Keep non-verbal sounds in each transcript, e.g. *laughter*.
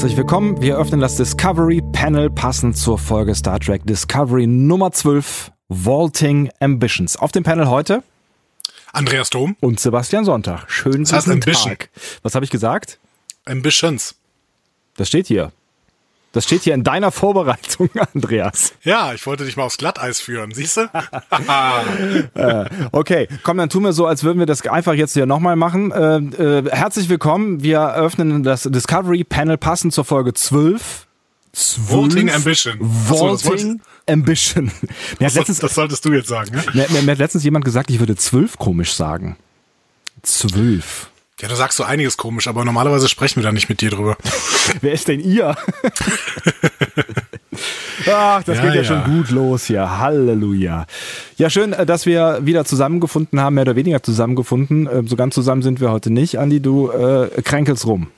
Herzlich willkommen. Wir öffnen das Discovery Panel passend zur Folge Star Trek Discovery Nummer 12, Vaulting Ambitions. Auf dem Panel heute Andreas Dom und Sebastian Sonntag. Schönen das heißt Ambition. Tag. Was habe ich gesagt? Ambitions. Das steht hier. Das steht hier in deiner Vorbereitung, *laughs* Andreas. Ja, ich wollte dich mal aufs Glatteis führen, siehst du? *laughs* Äh, okay, komm, dann tun wir so, als würden wir das einfach jetzt hier nochmal machen. Äh, äh, herzlich willkommen. Wir eröffnen das Discovery Panel passend zur Folge 12. 12 Voting Ambition. Ach so, Ambition. Das, letztens, das solltest du jetzt sagen, ne? mir, mir, mir hat letztens jemand gesagt, ich würde 12 komisch sagen. 12. Ja, du sagst so einiges komisch, aber normalerweise sprechen wir da nicht mit dir drüber. *laughs* Wer ist denn ihr? *laughs* Ach, das Ja, geht ja, ja. schon gut los hier. Halleluja. Ja, schön, äh, dass wir wieder zusammengefunden haben, mehr oder weniger zusammengefunden. Äh, So ganz zusammen sind wir heute nicht. Andi, du äh, kränkelst rum.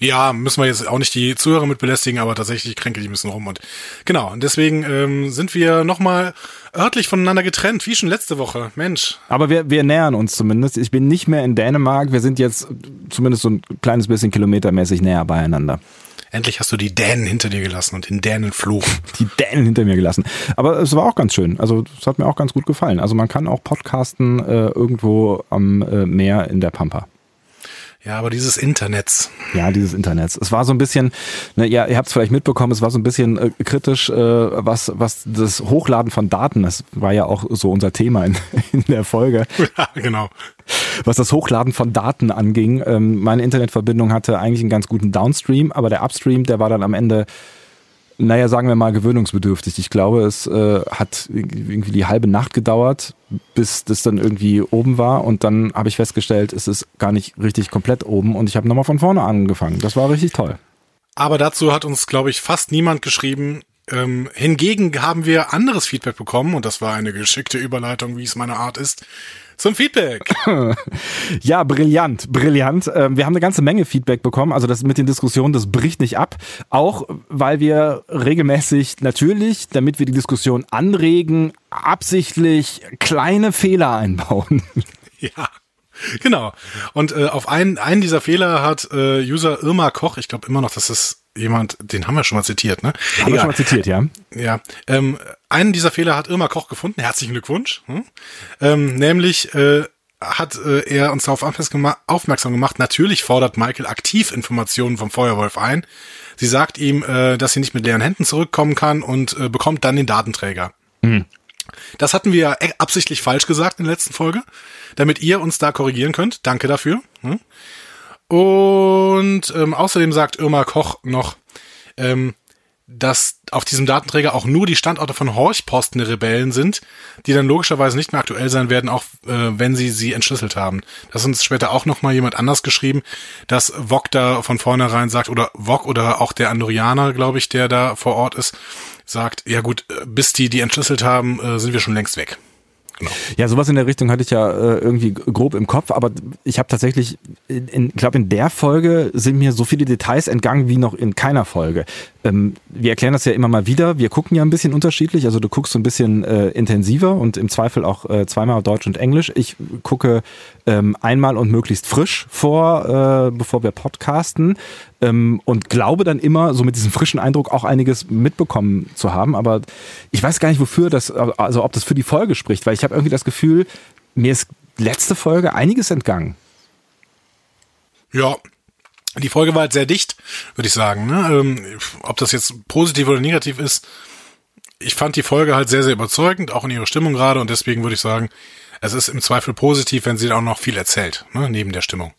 Ja, müssen wir jetzt auch nicht die Zuhörer mit belästigen, aber tatsächlich kränke ich ein bisschen rum. Und genau, und deswegen ähm, sind wir nochmal örtlich voneinander getrennt, wie schon letzte Woche. Mensch. Aber wir, wir nähern uns zumindest. Ich bin nicht mehr in Dänemark. Wir sind jetzt zumindest so ein kleines bisschen kilometermäßig näher beieinander. Endlich hast du die Dänen hinter dir gelassen und den Dänenfluch. *laughs* Die Dänen hinter mir gelassen. Aber es war auch ganz schön. Also es hat mir auch ganz gut gefallen. Also man kann auch podcasten äh, irgendwo am äh, Meer in der Pampa. Ja, aber dieses Internets. Ja, dieses Internets. Es war so ein bisschen, ne, ja, ihr habt es vielleicht mitbekommen, es war so ein bisschen äh, kritisch, äh, was, was das Hochladen von Daten, das war ja auch so unser Thema in, *laughs* in der Folge, *laughs* Ja, genau. was das Hochladen von Daten anging. Ähm, meine Internetverbindung hatte eigentlich einen ganz guten Downstream, aber der Upstream, der war dann am Ende, naja, sagen wir mal, gewöhnungsbedürftig. Ich glaube, es äh, hat irgendwie die halbe Nacht gedauert, bis das dann irgendwie oben war und dann habe ich festgestellt, es ist gar nicht richtig komplett oben und ich habe nochmal von vorne angefangen. Das war richtig toll. Aber dazu hat uns, glaube ich, fast niemand geschrieben. Ähm, hingegen haben wir anderes Feedback bekommen und das war eine geschickte Überleitung, wie es meine Art ist, zum Feedback. *laughs* Ja, brillant, brillant. Ähm, Wir haben eine ganze Menge Feedback bekommen. Also das mit den Diskussionen, das bricht nicht ab. Auch weil wir regelmäßig natürlich, damit wir die Diskussion anregen, absichtlich kleine Fehler einbauen. *laughs* ja. Genau. Und äh, auf einen, einen dieser Fehler hat äh, User Irma Koch, ich glaube immer noch, das ist jemand, den haben wir schon mal zitiert, ne? Haben wir schon mal zitiert, ja? Ja, ähm, einen dieser Fehler hat Irma Koch gefunden. Herzlichen Glückwunsch. Hm? Ähm, nämlich äh, hat äh, er uns darauf aufmerksam gema- aufmerksam gemacht. Natürlich fordert Michael aktiv Informationen vom Feuerwolf ein. Sie sagt ihm, äh, dass sie nicht mit leeren Händen zurückkommen kann und äh, bekommt dann den Datenträger. Das hatten wir ja e- absichtlich falsch gesagt in der letzten Folge, damit ihr uns da korrigieren könnt. Danke dafür. Hm? Und ähm, außerdem sagt Irma Koch noch, ähm, dass auf diesem Datenträger auch nur die Standorte von Horchposten der Rebellen sind, die dann logischerweise nicht mehr aktuell sein werden, auch äh, wenn sie sie entschlüsselt haben. Das hat uns später auch noch mal jemand anders geschrieben, dass Vok da von vornherein sagt, oder Vok oder auch der Andorianer, glaube ich, der da vor Ort ist, sagt, ja gut, äh, bis die die entschlüsselt haben, äh, sind wir schon längst weg. Ja, sowas in der Richtung hatte ich ja äh, irgendwie grob im Kopf, aber ich habe tatsächlich, ich glaube, in der Folge sind mir so viele Details entgangen wie noch in keiner Folge. Ähm, wir erklären das ja immer mal wieder. Wir gucken ja ein bisschen unterschiedlich. Also du guckst so ein bisschen äh, intensiver und im Zweifel auch äh, zweimal Deutsch und Englisch. Ich gucke ähm, einmal und möglichst frisch vor, äh, bevor wir podcasten ähm, und glaube dann immer, so mit diesem frischen Eindruck auch einiges mitbekommen zu haben. Aber ich weiß gar nicht, wofür das, also ob das für die Folge spricht, weil ich habe irgendwie das Gefühl, mir ist letzte Folge einiges entgangen. Ja, die Folge war halt sehr dicht, würde ich sagen. Ne? Ähm, ob das jetzt positiv oder negativ ist, ich fand die Folge halt sehr, sehr überzeugend, auch in ihrer Stimmung gerade. Und deswegen würde ich sagen, es ist im Zweifel positiv, wenn sie auch noch viel erzählt, ne? neben der Stimmung.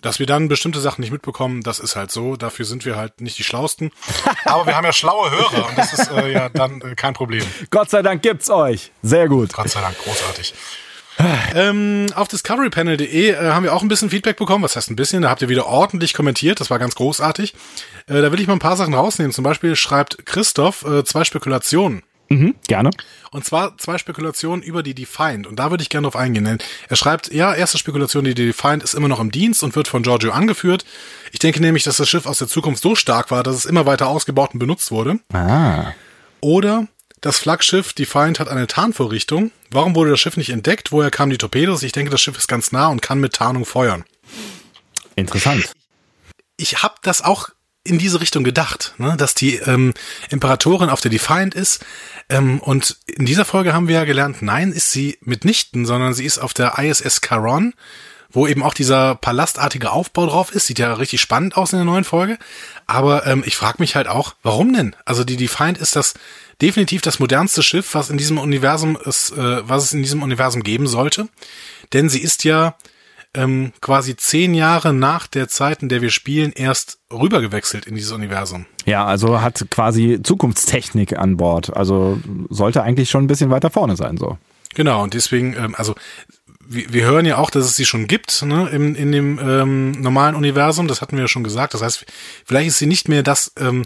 Dass wir dann bestimmte Sachen nicht mitbekommen, das ist halt so. Dafür sind wir halt nicht die Schlausten. *laughs* Aber wir haben ja schlaue Hörer und das ist äh, ja dann äh, kein Problem. Gott sei Dank gibt's euch. Sehr gut. Gott sei Dank, großartig. ähm, auf discoverypanel.de äh, haben wir auch ein bisschen Feedback bekommen. Was heißt ein bisschen? Da habt ihr wieder ordentlich kommentiert. Das war ganz großartig. Äh, da will ich mal ein paar Sachen rausnehmen. Zum Beispiel schreibt Christoph äh, zwei Spekulationen. Mhm, gerne. Und zwar zwei Spekulationen über die Defiant. Und da würde ich gerne drauf eingehen. Er schreibt, ja, erste Spekulation, die Defiant ist immer noch im Dienst und wird von Giorgio angeführt. Ich denke nämlich, dass das Schiff aus der Zukunft so stark war, dass es immer weiter ausgebaut und benutzt wurde. Ah. Oder das Flaggschiff Defiant hat eine Tarnvorrichtung. Warum wurde das Schiff nicht entdeckt? Woher kamen die Torpedos? Ich denke, das Schiff ist ganz nah und kann mit Tarnung feuern. Interessant. Ich habe das auch in diese Richtung gedacht, ne? dass die ähm, Imperatorin auf der Defiant ist. Ähm, und in dieser Folge haben wir ja gelernt, nein, ist sie mitnichten, sondern sie ist auf der ISS Caron, wo eben auch dieser palastartige Aufbau drauf ist. Sieht ja richtig spannend aus in der neuen Folge. Aber ähm, ich frage mich halt auch, warum denn? Also die Defiant ist das definitiv das modernste Schiff, was in diesem Universum ist, äh, was es in diesem Universum geben sollte. Denn sie ist ja ähm, quasi zehn Jahre nach der Zeit, in der wir spielen, erst rübergewechselt in dieses Universum. Ja, also hat quasi Zukunftstechnik an Bord. Also sollte eigentlich schon ein bisschen weiter vorne sein, so. Genau, und deswegen, ähm, also wir, wir hören ja auch, dass es sie schon gibt, ne, in, in dem ähm, normalen Universum, das hatten wir ja schon gesagt. Das heißt, vielleicht ist sie nicht mehr das, ähm,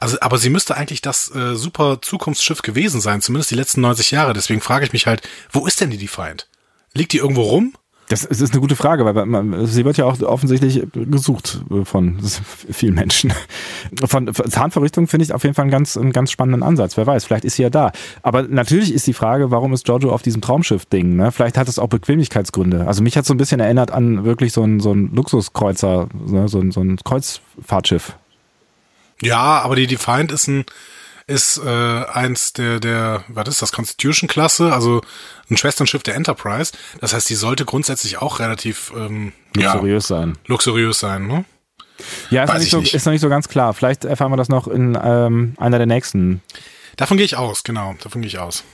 also, aber sie müsste eigentlich das äh, super Zukunftsschiff gewesen sein, zumindest die letzten 90 Jahre. Deswegen frage ich mich halt, wo ist denn die Defiant? Liegt die irgendwo rum? Das ist eine gute Frage, weil man, sie wird ja auch offensichtlich gesucht von *laughs* vielen Menschen. Von Zahnverrichtung finde ich auf jeden Fall einen ganz, einen ganz spannenden Ansatz. Wer weiß, vielleicht ist sie ja da. Aber natürlich ist die Frage, warum ist Giorgio auf diesem Traumschiff-Ding? Ne? Vielleicht hat es auch Bequemlichkeitsgründe. Also mich hat so ein bisschen erinnert an wirklich so ein, so ein Luxuskreuzer, ne? so, ein, so ein Kreuzfahrtschiff. Ja, aber die Defiant ist ein ist äh, eins der, der, was ist das, Constitution-Klasse, also ein Schwesternschiff der Enterprise. Das heißt, die sollte grundsätzlich auch relativ ähm, luxuriös ja, sein. Luxuriös sein, ne? Ja, ist noch, nicht so, nicht. ist noch nicht so ganz klar. Vielleicht erfahren wir das noch in ähm, einer der nächsten. Davon gehe ich aus, genau. Davon gehe ich aus.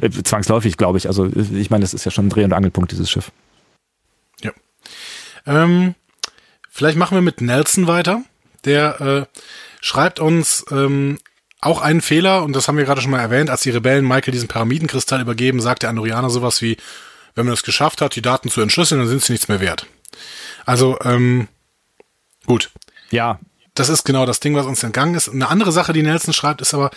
Äh, zwangsläufig, glaube ich. Also ich meine, das ist ja schon ein Dreh- und Angelpunkt, dieses Schiff. Ja. Ähm, vielleicht machen wir mit Nelson weiter. Der äh, schreibt uns ähm, auch einen Fehler, und das haben wir gerade schon mal erwähnt, als die Rebellen Michael diesen Pyramidenkristall übergeben, sagt der Andorianer sowas wie, wenn man es geschafft hat, die Daten zu entschlüsseln, dann sind sie nichts mehr wert. Also, ähm, gut. Ja, das ist genau das Ding, was uns entgangen ist. Eine andere Sache, die Nelson schreibt, ist aber,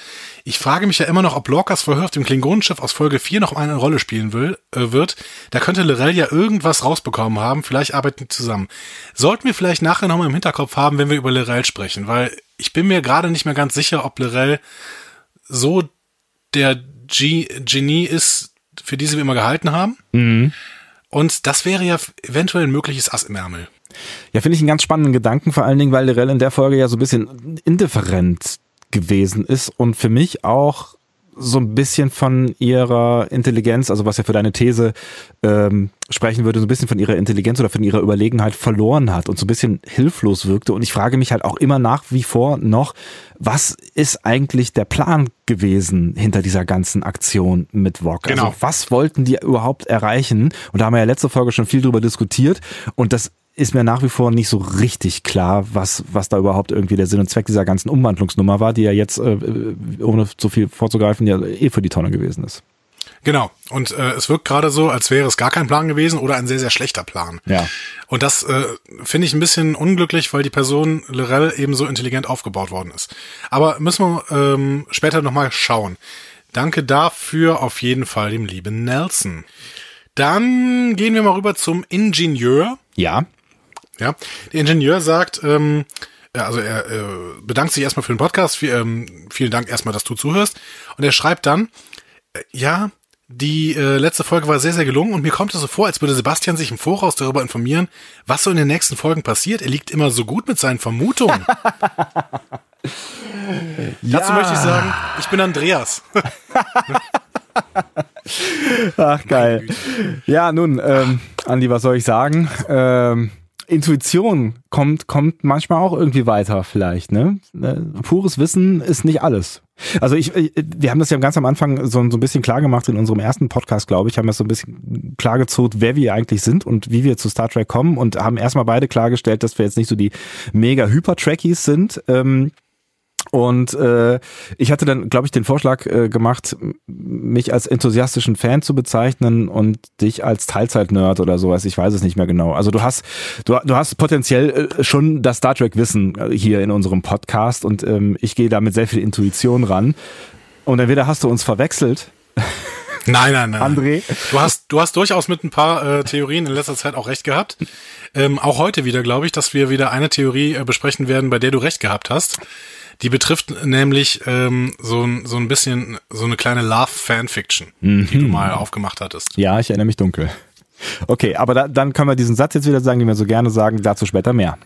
ich frage mich ja immer noch, ob Lorcas Verhör auf dem Klingonenschiff aus Folge 4 noch eine Rolle spielen will, äh, wird. Da könnte Lorel ja irgendwas rausbekommen haben. Vielleicht arbeiten die zusammen. Sollten wir vielleicht nachher nochmal im Hinterkopf haben, wenn wir über Lorel sprechen, weil ich bin mir gerade nicht mehr ganz sicher, ob Lorel so der G Genie ist, für die sie wir immer gehalten haben. Mhm. Und das wäre ja eventuell ein mögliches Ass im Ärmel. Ja, finde ich einen ganz spannenden Gedanken, vor allen Dingen, weil Lirel in der Folge ja so ein bisschen indifferent gewesen ist und für mich auch so ein bisschen von ihrer Intelligenz, also was ja für deine These ähm, sprechen würde, so ein bisschen von ihrer Intelligenz oder von ihrer Überlegenheit verloren hat und so ein bisschen hilflos wirkte. Und ich frage mich halt auch immer nach wie vor noch, was ist eigentlich der Plan gewesen hinter dieser ganzen Aktion mit Wok? Also Genau. Also was wollten die überhaupt erreichen? Und da haben wir ja letzte Folge schon viel drüber diskutiert. Und das ist mir nach wie vor nicht so richtig klar, was, was da überhaupt irgendwie der Sinn und Zweck dieser ganzen Umwandlungsnummer war, die ja jetzt, äh, ohne zu viel vorzugreifen, ja eh für die Tonne gewesen ist. Genau. Und äh, es wirkt gerade so, als wäre es gar kein Plan gewesen oder ein sehr, sehr schlechter Plan. Ja. Und das äh, finde ich ein bisschen unglücklich, weil die Person Lorel eben so intelligent aufgebaut worden ist. Aber müssen wir ähm, später nochmal schauen. Danke dafür auf jeden Fall dem lieben Nelson. Dann gehen wir mal rüber zum Ingenieur. Ja. Ja, der Ingenieur sagt, ähm, ja, also er äh, bedankt sich erstmal für den Podcast. Viel, ähm, vielen Dank erstmal, dass du zuhörst. Und er schreibt dann, äh, ja, die äh, letzte Folge war sehr, sehr gelungen und mir kommt es so vor, als würde Sebastian sich im Voraus darüber informieren, was so in den nächsten Folgen passiert. Er liegt immer so gut mit seinen Vermutungen. *laughs* Dazu möchte ich sagen, ich bin Andreas. Ach, geil. Ja, nun, ähm, Andi, was soll ich sagen? Ähm, Intuition kommt, kommt manchmal auch irgendwie weiter, vielleicht, ne? Äh, Pures Wissen ist nicht alles. Also ich, wir haben das ja ganz am Anfang so, ein bisschen klar gemacht in unserem ersten Podcast, glaube ich, haben wir so ein bisschen klargezogen, wer wir eigentlich sind und wie wir zu Star Trek kommen und haben erstmal beide klargestellt, dass wir jetzt nicht so die mega Hyper-Trekkies sind. Ähm, und äh, ich hatte dann, glaube ich, den Vorschlag äh, gemacht, mich als enthusiastischen Fan zu bezeichnen und dich als Teilzeit-Nerd oder sowas. Ich weiß es nicht mehr genau. Also du hast, du, du hast potenziell äh, schon das Star Trek-Wissen äh, hier in unserem Podcast und ähm, ich gehe da mit sehr viel Intuition ran. Und entweder hast du uns verwechselt, Nein, nein, nein. André. Du hast, du hast durchaus mit ein paar äh, Theorien in letzter Zeit auch recht gehabt. Ähm, auch heute wieder, glaube ich, dass wir wieder eine Theorie äh, besprechen werden, bei der du recht gehabt hast. Die betrifft nämlich ähm, so, ein- so ein bisschen so eine kleine Love-Fanfiction, die du mal aufgemacht hattest. Ja, ich erinnere mich dunkel. Okay, aber da, dann können wir diesen Satz jetzt wieder sagen, den wir so gerne sagen, dazu später mehr.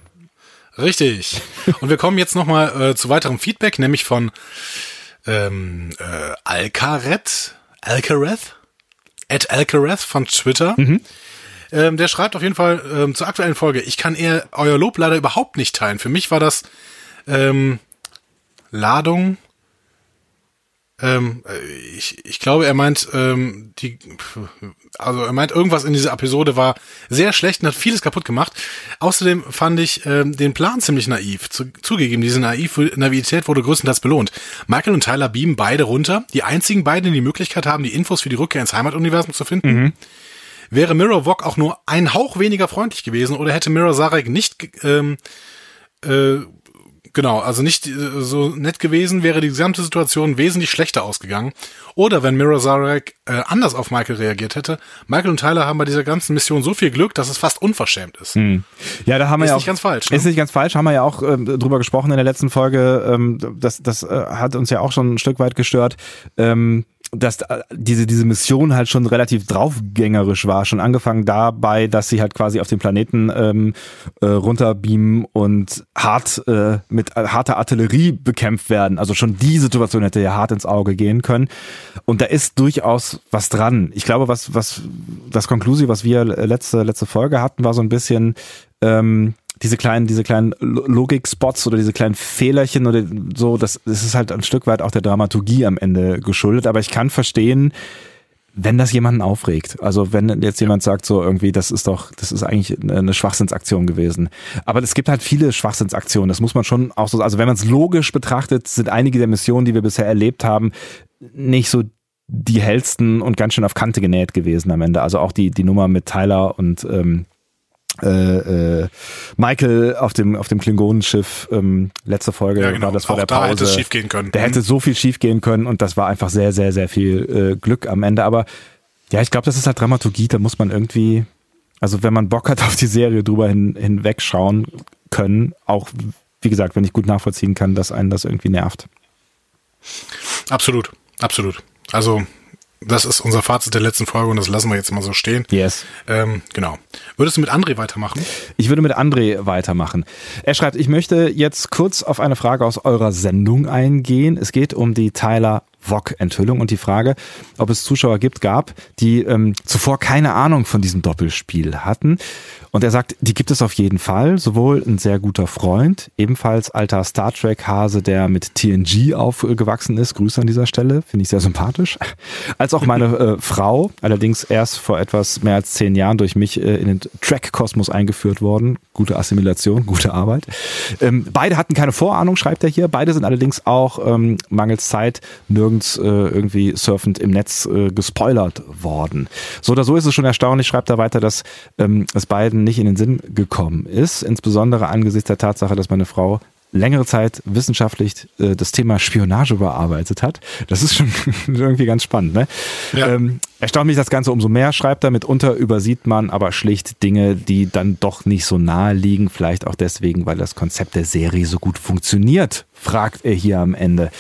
Richtig. *laughs* Und wir kommen jetzt nochmal äh, zu weiterem Feedback, nämlich von ähm, äh, Alcaret, Alcaret, at Alcaret von Twitter. Mhm. Ähm, der schreibt auf jeden Fall ähm, zur aktuellen Folge, ich kann eher euer Lob leider überhaupt nicht teilen. Für mich war das ähm, Ladung ähm, ich, ich glaube, er meint, ähm, die, also er meint, irgendwas in dieser Episode war sehr schlecht und hat vieles kaputt gemacht. Außerdem fand ich ähm, den Plan ziemlich naiv. Zu, zugegeben, diese naiv Naivität wurde größtenteils belohnt. Michael und Tyler beamen beide runter. Die einzigen beiden, die die Möglichkeit haben, die Infos für die Rückkehr ins Heimatuniversum zu finden. Mhm. Wäre Mirror Vog auch nur ein Hauch weniger freundlich gewesen oder hätte Mirror Sarek nicht ähm, äh, Genau, also nicht äh, so nett gewesen, wäre die gesamte Situation wesentlich schlechter ausgegangen. Oder wenn Mirror Zarek äh, anders auf Michael reagiert hätte. Michael und Tyler haben bei dieser ganzen Mission so viel Glück, dass es fast unverschämt ist. Hm. Ja, da haben wir ist ja auch, nicht ganz falsch. Ne? Ist nicht ganz falsch, haben wir ja auch äh, drüber gesprochen in der letzten Folge. Ähm, das das äh, hat uns ja auch schon ein Stück weit gestört. Ähm, dass äh, diese, diese Mission halt schon relativ draufgängerisch war. Schon angefangen dabei, dass sie halt quasi auf den Planeten ähm, äh, runterbeamen und hart äh, mit äh, harter Artillerie bekämpft werden. Also schon die Situation hätte ja hart ins Auge gehen können. Und da ist durchaus was dran. Ich glaube, was, was das Konklusi, was wir letzte, letzte Folge hatten, war so ein bisschen ähm, diese kleinen, diese kleinen Logik-Spots oder diese kleinen Fehlerchen oder so, das, das ist halt ein Stück weit auch der Dramaturgie am Ende geschuldet. Aber ich kann verstehen, wenn das jemanden aufregt. Also wenn jetzt jemand sagt so irgendwie, das ist doch, das ist eigentlich eine Schwachsinnsaktion gewesen. Aber es gibt halt viele Schwachsinnsaktionen. Das muss man schon auch so, also wenn man es logisch betrachtet, sind einige der Missionen, die wir bisher erlebt haben, nicht so die hellsten und ganz schön auf Kante genäht gewesen am Ende. Also auch die, die Nummer mit Tyler und ähm, äh, äh, Michael auf dem auf dem Klingonenschiff ähm, letzte Folge ja, genau. war das vor der Pause. Da hätte es schief gehen können. Da hätte mhm. so viel schief gehen können und das war einfach sehr sehr sehr viel äh, Glück am Ende. Aber ja, ich glaube, das ist halt Dramaturgie. Da muss man irgendwie, also wenn man Bock hat auf die Serie drüber hin, hinwegschauen können, auch wie gesagt, wenn ich gut nachvollziehen kann, dass einen das irgendwie nervt. Absolut, absolut. Also das ist unser Fazit der letzten Folge und das lassen wir jetzt mal so stehen. Yes. Ähm, genau. Würdest du mit André weitermachen? Ich würde mit André weitermachen. Er schreibt, ich möchte jetzt kurz auf eine Frage aus eurer Sendung eingehen. Es geht um die Tyler VOG-Enthüllung und die Frage, ob es Zuschauer gibt, gab, die ähm, zuvor keine Ahnung von diesem Doppelspiel hatten. Und er sagt, die gibt es auf jeden Fall. Sowohl ein sehr guter Freund, ebenfalls alter Star Trek-Hase, der mit TNG aufgewachsen ist. Grüße an dieser Stelle, finde ich sehr sympathisch. Als auch meine äh, Frau, allerdings erst vor etwas mehr als zehn Jahren durch mich äh, in den Track-Kosmos eingeführt worden. Gute Assimilation, gute Arbeit. Ähm, beide hatten keine Vorahnung, schreibt er hier. Beide sind allerdings auch ähm, mangels Zeit nirgends äh, irgendwie surfend im Netz äh, gespoilert worden. So oder so ist es schon erstaunlich, schreibt er weiter, dass ähm, es beiden nicht in den Sinn gekommen ist, insbesondere angesichts der Tatsache, dass meine Frau längere Zeit wissenschaftlich äh, das Thema Spionage bearbeitet hat. Das ist schon *laughs* irgendwie ganz spannend. Ne? Ja. Ähm, erstaunt mich das Ganze umso mehr, schreibt er. Mitunter übersieht man aber schlicht Dinge, die dann doch nicht so nahe liegen. Vielleicht auch deswegen, weil das Konzept der Serie so gut funktioniert, fragt er hier am Ende.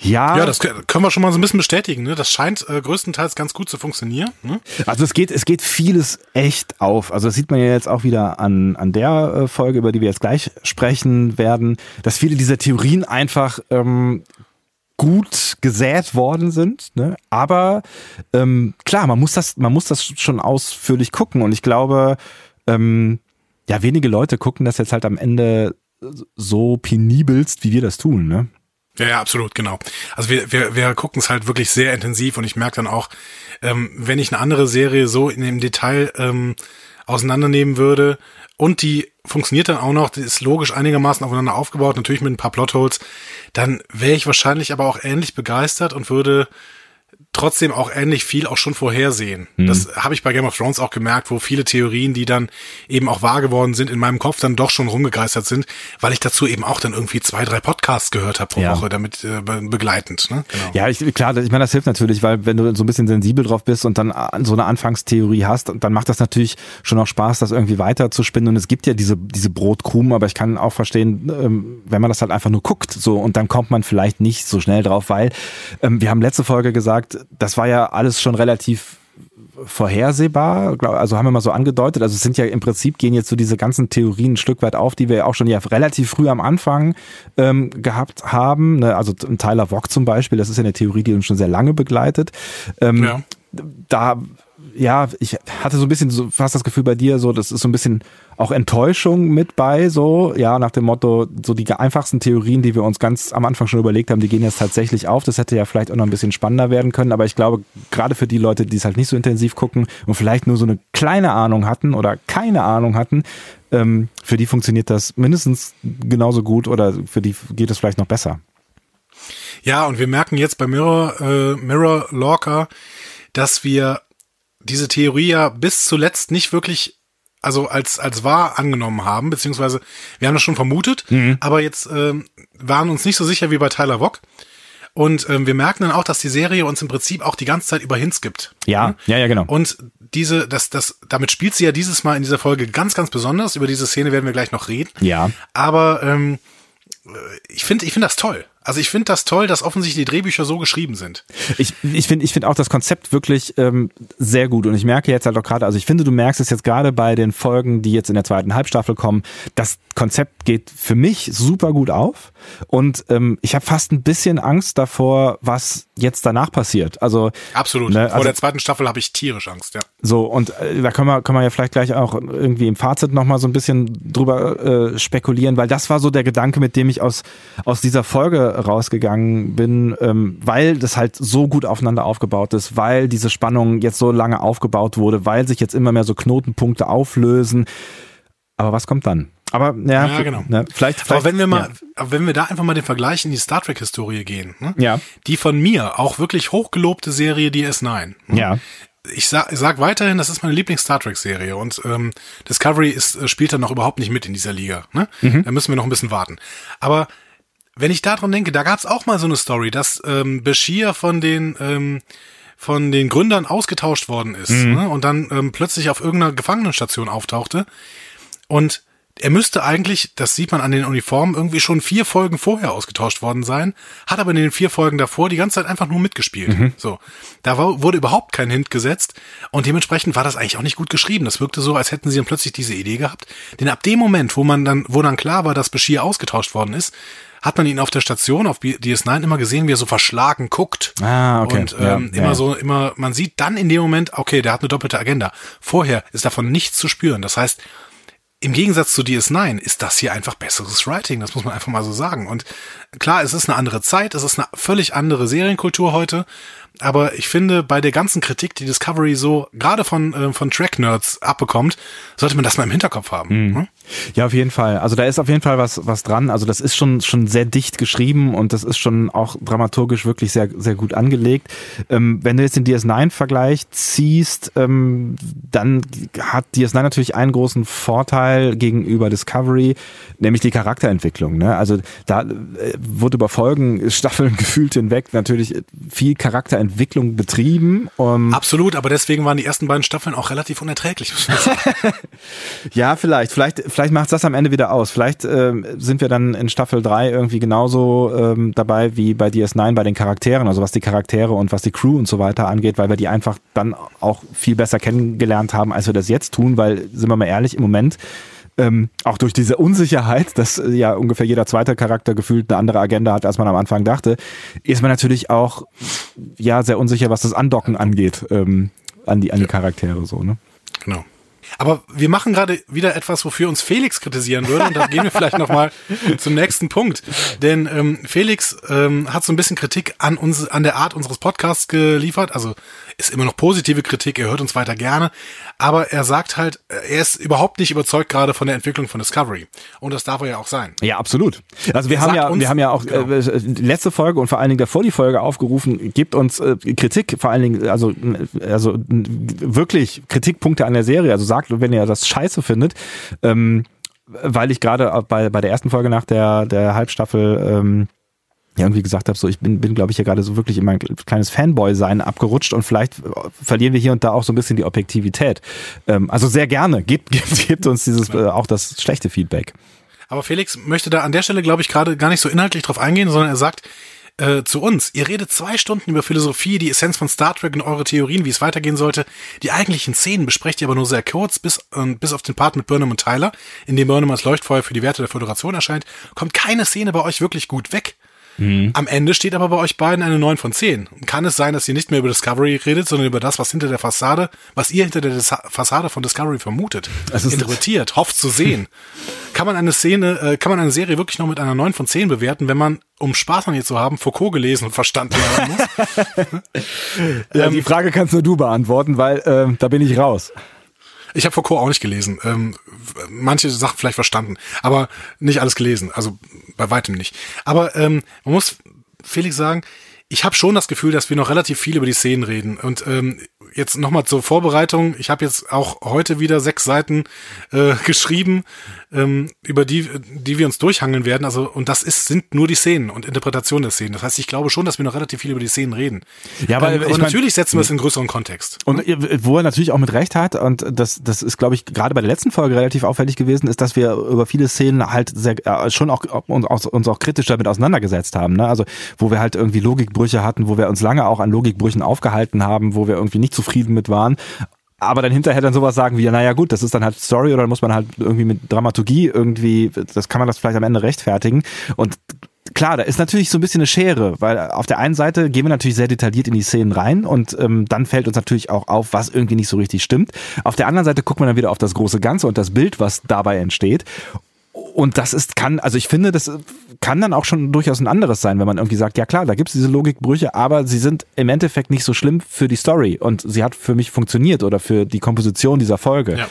Ja. Ja, das können wir schon mal so ein bisschen bestätigen. Ne? Das scheint äh, größtenteils ganz gut zu funktionieren. Ne? Also es geht, es geht vieles echt auf. Also das sieht man ja jetzt auch wieder an, an der äh, Folge, über die wir jetzt gleich sprechen werden, dass viele dieser Theorien einfach ähm, gut gesät worden sind. Ne? Aber ähm, klar, man muss das, man muss das schon ausführlich gucken. Und ich glaube, ähm, ja, wenige Leute gucken das jetzt halt am Ende so penibelst, wie wir das tun. Ne? Ja, ja, absolut, genau. Also wir, wir, wir gucken es halt wirklich sehr intensiv und ich merke dann auch, ähm, wenn ich eine andere Serie so in dem Detail ähm, auseinandernehmen würde und die funktioniert dann auch noch, die ist logisch einigermaßen aufeinander aufgebaut, natürlich mit ein paar Plotholes, dann wäre ich wahrscheinlich aber auch ähnlich begeistert und würde trotzdem auch ähnlich viel auch schon vorhersehen. Mhm. Das habe ich bei Game of Thrones auch gemerkt, wo viele Theorien, die dann eben auch wahr geworden sind, in meinem Kopf dann doch schon rumgegeistert sind, weil ich dazu eben auch dann irgendwie zwei, drei Podcasts gehört habe pro ja. Woche, damit äh, begleitend. Ne? Genau. Ja, ich, klar, ich meine, das hilft natürlich, weil wenn du so ein bisschen sensibel drauf bist und dann so eine Anfangstheorie hast, dann macht das natürlich schon auch Spaß, das irgendwie weiter zu spinnen. Und es gibt ja diese, diese Brotkrumen, aber ich kann auch verstehen, ähm, wenn man das halt einfach nur guckt, so und dann kommt man vielleicht nicht so schnell drauf, weil ähm, wir haben letzte Folge gesagt, das war ja alles schon relativ vorhersehbar, also haben wir mal so angedeutet. Also es sind ja im Prinzip gehen jetzt so diese ganzen Theorien ein Stück weit auf, die wir ja auch schon ja relativ früh am Anfang ähm, gehabt haben. Ne? Also Tyler Wock zum Beispiel, das ist ja eine Theorie, die uns schon sehr lange begleitet. Ähm, ja. Da ja, ich hatte so ein bisschen so fast das Gefühl bei dir, so, das ist so ein bisschen auch Enttäuschung mit bei, so, ja, nach dem Motto, so die einfachsten Theorien, die wir uns ganz am Anfang schon überlegt haben, die gehen jetzt tatsächlich auf. Das hätte ja vielleicht auch noch ein bisschen spannender werden können, aber ich glaube, gerade für die Leute, die es halt nicht so intensiv gucken und vielleicht nur so eine kleine Ahnung hatten oder keine Ahnung hatten, ähm, für die funktioniert das mindestens genauso gut oder für die geht es vielleicht noch besser. Ja, und wir merken jetzt bei Mirror, äh, Mirror Lorca, dass wir diese Theorie ja bis zuletzt nicht wirklich also als als wahr angenommen haben, beziehungsweise wir haben das schon vermutet, mhm. aber jetzt ähm, waren uns nicht so sicher wie bei Tyler Wock. Und ähm, wir merken dann auch, dass die Serie uns im Prinzip auch die ganze Zeit über Hints gibt. Ja, ja, ja, genau. Und diese, das, das, damit spielt sie ja dieses Mal in dieser Folge ganz, ganz besonders. Über diese Szene werden wir gleich noch reden. Ja. Aber ähm, ich finde, ich finde das toll. Also ich finde das toll, dass offensichtlich die Drehbücher so geschrieben sind. Ich, ich finde ich finde auch das Konzept wirklich ähm, sehr gut. Und ich merke jetzt halt auch gerade, also ich finde, du merkst es jetzt gerade bei den Folgen, die jetzt in der zweiten Halbstaffel kommen, das Konzept geht für mich super gut auf. Und ähm, ich habe fast ein bisschen Angst davor, was jetzt danach passiert. Also Absolut. Ne, also, Vor der zweiten Staffel habe ich tierisch Angst, ja. So, und äh, da können wir, können wir ja vielleicht gleich auch irgendwie im Fazit nochmal so ein bisschen drüber äh, spekulieren, weil das war so der Gedanke, mit dem ich aus, aus dieser Folge rausgegangen bin, ähm, weil das halt so gut aufeinander aufgebaut ist, weil diese Spannung jetzt so lange aufgebaut wurde, weil sich jetzt immer mehr so Knotenpunkte auflösen. Aber was kommt dann? Aber ja, ja genau. Ne, vielleicht, vielleicht. Aber wenn wir mal, ja. wenn wir da einfach mal den Vergleich in die Star Trek Historie gehen, ne? ja, die von mir auch wirklich hochgelobte Serie DS9. Ne? Ja. Ich sag, ich sag weiterhin, das ist meine Lieblings Star Trek Serie und ähm, Discovery ist äh, spielt dann noch überhaupt nicht mit in dieser Liga. Ne? Mhm. Da müssen wir noch ein bisschen warten. Aber wenn ich daran denke, da gab es auch mal so eine Story, dass ähm, Bashir von den ähm, von den Gründern ausgetauscht worden ist mhm. ne? und dann ähm, plötzlich auf irgendeiner Gefangenenstation auftauchte. Und er müsste eigentlich, das sieht man an den Uniformen, irgendwie schon vier Folgen vorher ausgetauscht worden sein, hat aber in den vier Folgen davor die ganze Zeit einfach nur mitgespielt. Mhm. So, da war, wurde überhaupt kein Hint gesetzt und dementsprechend war das eigentlich auch nicht gut geschrieben. Das wirkte so, als hätten sie dann plötzlich diese Idee gehabt. Denn ab dem Moment, wo man dann, wo dann klar war, dass Bashir ausgetauscht worden ist, hat man ihn auf der Station auf DS9 immer gesehen, wie er so verschlagen guckt. Ah, okay. Und ähm, ja, immer ja. so, immer, man sieht dann in dem Moment, okay, der hat eine doppelte Agenda. Vorher ist davon nichts zu spüren. Das heißt, im Gegensatz zu DS9 ist das hier einfach besseres Writing, das muss man einfach mal so sagen. Und klar, es ist eine andere Zeit, es ist eine völlig andere Serienkultur heute, aber ich finde, bei der ganzen Kritik, die Discovery so gerade von, äh, von Track-Nerds abbekommt, sollte man das mal im Hinterkopf haben. Mhm. Hm? Ja, auf jeden Fall. Also da ist auf jeden Fall was, was dran. Also das ist schon, schon sehr dicht geschrieben und das ist schon auch dramaturgisch wirklich sehr, sehr gut angelegt. Ähm, wenn du jetzt den DS9-Vergleich ziehst, ähm, dann hat DS9 natürlich einen großen Vorteil gegenüber Discovery, nämlich die Charakterentwicklung. Ne? Also da äh, wurde über Folgen, Staffeln *laughs* gefühlt hinweg natürlich viel Charakterentwicklung Entwicklung betrieben. Um Absolut, aber deswegen waren die ersten beiden Staffeln auch relativ unerträglich. *laughs* ja, vielleicht. Vielleicht, vielleicht macht das am Ende wieder aus. Vielleicht ähm, sind wir dann in Staffel 3 irgendwie genauso ähm, dabei wie bei DS9 bei den Charakteren, also was die Charaktere und was die Crew und so weiter angeht, weil wir die einfach dann auch viel besser kennengelernt haben, als wir das jetzt tun, weil, sind wir mal ehrlich, im Moment ähm, auch durch diese Unsicherheit, dass äh, ja ungefähr jeder zweite Charakter gefühlt eine andere Agenda hat, als man am Anfang dachte, ist man natürlich auch ja sehr unsicher, was das Andocken angeht ähm, an die an die Charaktere so ne. Genau. Aber wir machen gerade wieder etwas, wofür uns Felix kritisieren würde. Und da gehen wir vielleicht nochmal *laughs* zum nächsten Punkt. Denn ähm, Felix ähm, hat so ein bisschen Kritik an uns, an der Art unseres Podcasts geliefert. Also ist immer noch positive Kritik, er hört uns weiter gerne, aber er sagt halt, er ist überhaupt nicht überzeugt gerade von der Entwicklung von Discovery. Und das darf er ja auch sein. Ja, absolut. Also wir er haben ja, uns, wir haben ja auch genau. äh, letzte Folge und vor allen Dingen davor die Folge aufgerufen, gibt uns äh, Kritik, vor allen Dingen, also, also wirklich Kritikpunkte an der Serie. Also sagt, wenn ihr das scheiße findet, ähm, weil ich gerade bei, bei der ersten Folge nach der, der Halbstaffel ähm, irgendwie gesagt habe, so ich bin, bin glaube ich, ja gerade so wirklich in mein kleines Fanboy-Sein abgerutscht und vielleicht verlieren wir hier und da auch so ein bisschen die Objektivität. Ähm, also sehr gerne, gebt, *laughs* gebt, gebt uns dieses äh, auch das schlechte Feedback. Aber Felix möchte da an der Stelle, glaube ich, gerade gar nicht so inhaltlich drauf eingehen, sondern er sagt, äh, zu uns. Ihr redet zwei Stunden über Philosophie, die Essenz von Star Trek und eure Theorien, wie es weitergehen sollte. Die eigentlichen Szenen besprecht ihr aber nur sehr kurz, bis, äh, bis auf den Part mit Burnham und Tyler, in dem Burnham als Leuchtfeuer für die Werte der Föderation erscheint, kommt keine Szene bei euch wirklich gut weg. Mhm. Am Ende steht aber bei euch beiden eine 9 von 10. Kann es sein, dass ihr nicht mehr über Discovery redet, sondern über das, was hinter der Fassade, was ihr hinter der Fassade von Discovery vermutet, interpretiert, hofft zu sehen? kann man eine Szene, äh, kann man eine Serie wirklich noch mit einer 9 von 10 bewerten, wenn man, um Spaß an ihr zu haben, Foucault gelesen und verstanden haben muss? *laughs* ja, ähm, die Frage kannst nur du beantworten, weil äh, da bin ich raus. Ich habe Foucault auch nicht gelesen. Ähm, manche Sachen vielleicht verstanden, aber nicht alles gelesen. Also bei weitem nicht. Aber ähm, man muss Felix sagen, ich habe schon das Gefühl, dass wir noch relativ viel über die Szenen reden. Und ähm, jetzt nochmal zur Vorbereitung. Ich habe jetzt auch heute wieder sechs Seiten äh, geschrieben, ähm, über die, die wir uns durchhangeln werden. Also, und das ist, sind nur die Szenen und Interpretation der Szenen. Das heißt, ich glaube schon, dass wir noch relativ viel über die Szenen reden. Ja, aber, ähm, aber natürlich mein, setzen wir es in größeren Kontext. Und wo er natürlich auch mit Recht hat, und das, das ist, glaube ich, gerade bei der letzten Folge relativ auffällig gewesen, ist, dass wir über viele Szenen halt sehr, äh, schon auch uns, uns auch kritisch damit auseinandergesetzt haben. Ne? Also, wo wir halt irgendwie Logikbrüche hatten, wo wir uns lange auch an Logikbrüchen aufgehalten haben, wo wir irgendwie nicht zufrieden mit waren aber dann hinterher dann sowas sagen wie, naja gut, das ist dann halt Story oder muss man halt irgendwie mit Dramaturgie irgendwie, das kann man das vielleicht am Ende rechtfertigen. Und klar, da ist natürlich so ein bisschen eine Schere, weil auf der einen Seite gehen wir natürlich sehr detailliert in die Szenen rein und ähm, dann fällt uns natürlich auch auf, was irgendwie nicht so richtig stimmt. Auf der anderen Seite guckt man dann wieder auf das große Ganze und das Bild, was dabei entsteht und das ist, kann, also ich finde, das kann dann auch schon durchaus ein anderes sein, wenn man irgendwie sagt, ja klar, da gibt es diese Logikbrüche, aber sie sind im Endeffekt nicht so schlimm für die Story und sie hat für mich funktioniert oder für die Komposition dieser Folge. Ja.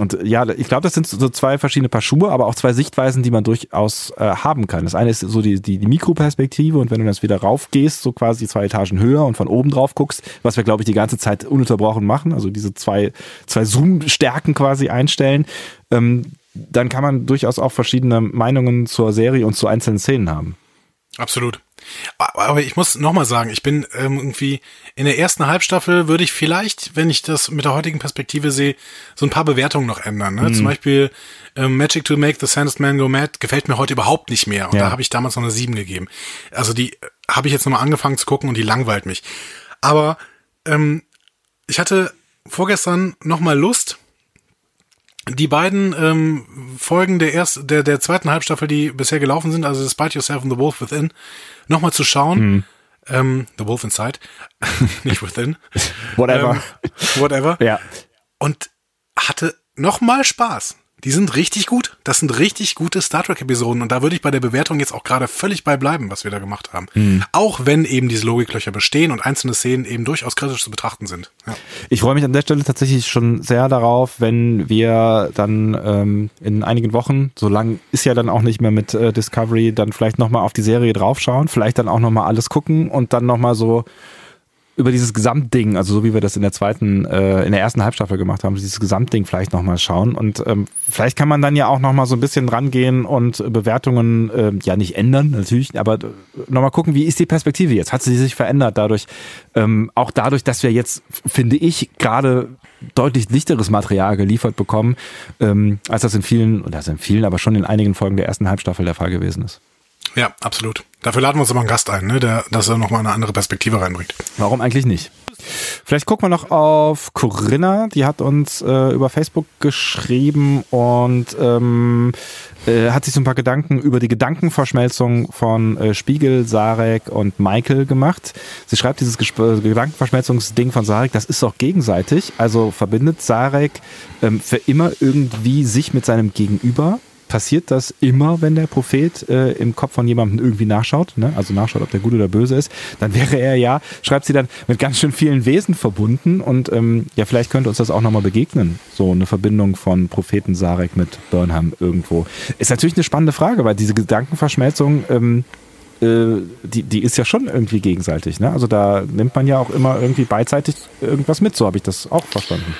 Und ja, ich glaube, das sind so zwei verschiedene Paar Schuhe, aber auch zwei Sichtweisen, die man durchaus äh, haben kann. Das eine ist so die, die, die Mikroperspektive und wenn du das wieder raufgehst, so quasi zwei Etagen höher und von oben drauf guckst, was wir, glaube ich, die ganze Zeit ununterbrochen machen, also diese zwei, zwei Zoom-Stärken quasi einstellen, ähm, dann kann man durchaus auch verschiedene Meinungen zur Serie und zu einzelnen Szenen haben. Absolut. Aber ich muss nochmal sagen, ich bin ähm, irgendwie in der ersten Halbstaffel würde ich vielleicht, wenn ich das mit der heutigen Perspektive sehe, so ein paar Bewertungen noch ändern. Ne? Mhm. Zum Beispiel ähm, Magic to Make the Sandest Man Go Mad gefällt mir heute überhaupt nicht mehr. Und ja. da habe ich damals noch eine 7 gegeben. Also die äh, habe ich jetzt nochmal angefangen zu gucken und die langweilt mich. Aber ähm, ich hatte vorgestern nochmal Lust, die beiden ähm, Folgen der ersten, der, der zweiten Halbstaffel, die bisher gelaufen sind, also Despite Yourself and The Wolf Within, nochmal zu schauen. Mhm. Ähm, The Wolf Inside, *laughs* nicht Within. whatever. Ähm, whatever. Ja. Und hatte nochmal Spaß. Die sind richtig gut. Das sind richtig gute Star Trek-Episoden. Und da würde ich bei der Bewertung jetzt auch gerade völlig bei bleiben, was wir da gemacht haben. Mhm. Auch wenn eben diese Logiklöcher bestehen und einzelne Szenen eben durchaus kritisch zu betrachten sind. Ja. Ich freue mich an der Stelle tatsächlich schon sehr darauf, wenn wir dann ähm, in einigen Wochen, so lang ist ja dann auch nicht mehr mit äh, Discovery, dann vielleicht nochmal auf die Serie draufschauen, vielleicht dann auch nochmal alles gucken und dann nochmal so über dieses Gesamtding, also so wie wir das in der zweiten, äh, in der ersten Halbstaffel gemacht haben, dieses Gesamtding vielleicht nochmal schauen. Und ähm, vielleicht kann man dann ja auch nochmal so ein bisschen rangehen und Bewertungen äh, ja nicht ändern, natürlich, aber äh, nochmal gucken, wie ist die Perspektive jetzt? Hat sie sich verändert dadurch? Ähm, auch dadurch, dass wir jetzt, finde ich, gerade deutlich dichteres Material geliefert bekommen, ähm, als das in vielen, oder in vielen, aber schon in einigen Folgen der ersten Halbstaffel der Fall gewesen ist. Ja, absolut. Dafür laden wir uns immer einen Gast ein, ne, der, dass er nochmal eine andere Perspektive reinbringt. Warum eigentlich nicht? Vielleicht gucken wir noch auf Corinna, die hat uns äh, über Facebook geschrieben und ähm, äh, hat sich so ein paar Gedanken über die Gedankenverschmelzung von äh, Spiegel, Sarek und Michael gemacht. Sie schreibt dieses Gesp äh, Gedankenverschmelzungsding von Sarek, das ist auch gegenseitig, also verbindet Sarek ähm, für immer irgendwie sich mit seinem Gegenüber passiert das immer, wenn der Prophet äh, im Kopf von jemandem irgendwie nachschaut, ne? also nachschaut, ob der gut oder böse ist, dann wäre er ja, schreibt sie dann, mit ganz schön vielen Wesen verbunden und ähm, ja, vielleicht könnte uns das auch nochmal begegnen, so eine Verbindung von Propheten Sarek mit Burnham irgendwo. Ist natürlich eine spannende Frage, weil diese Gedankenverschmelzung, ähm, äh, die, die ist ja schon irgendwie gegenseitig. Ne? Also da nimmt man ja auch immer irgendwie beidseitig irgendwas mit, so habe ich das auch verstanden.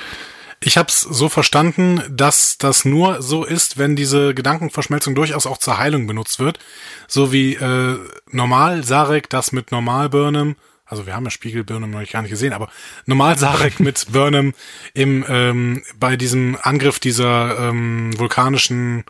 Ich habe es so verstanden, dass das nur so ist, wenn diese Gedankenverschmelzung durchaus auch zur Heilung benutzt wird. So wie äh, normal Sarek das mit normal Burnham, also wir haben ja Spiegel Burnham noch gar nicht gesehen, aber normal *laughs* Sarek mit Burnham im ähm, bei diesem Angriff dieser ähm, vulkanischen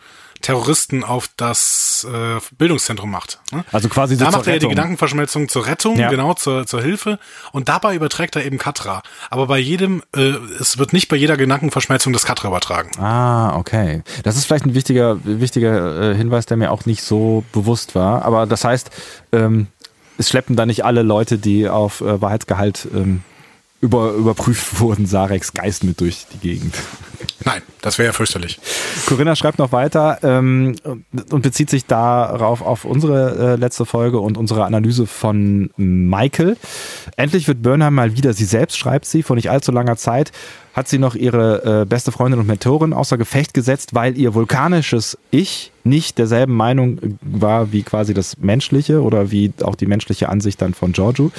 Terroristen auf das äh, Bildungszentrum macht. Ne? Also quasi so Da macht er ja die Rettung. Gedankenverschmelzung zur Rettung, Ja. genau, zur, zur Hilfe. Und dabei überträgt er eben Katra. Aber bei jedem, äh, es wird nicht bei jeder Gedankenverschmelzung das Katra übertragen. Ah, okay. Das ist vielleicht ein wichtiger, wichtiger äh, Hinweis, der mir auch nicht so bewusst war. Aber das heißt, ähm, es schleppen da nicht alle Leute, die auf äh, Wahrheitsgehalt ähm, über, überprüft wurden, Sarex Geist mit durch die Gegend. Nein, das wäre ja fürchterlich. Corinna schreibt noch weiter ähm, und bezieht sich darauf auf unsere äh, letzte Folge und unsere Analyse von Michael. Endlich wird Burnham mal wieder sie selbst, schreibt sie, vor nicht allzu langer Zeit hat sie noch ihre äh, beste Freundin und Mentorin außer Gefecht gesetzt, weil ihr vulkanisches Ich nicht derselben Meinung war wie quasi das menschliche oder wie auch die menschliche Ansicht dann von Giorgio.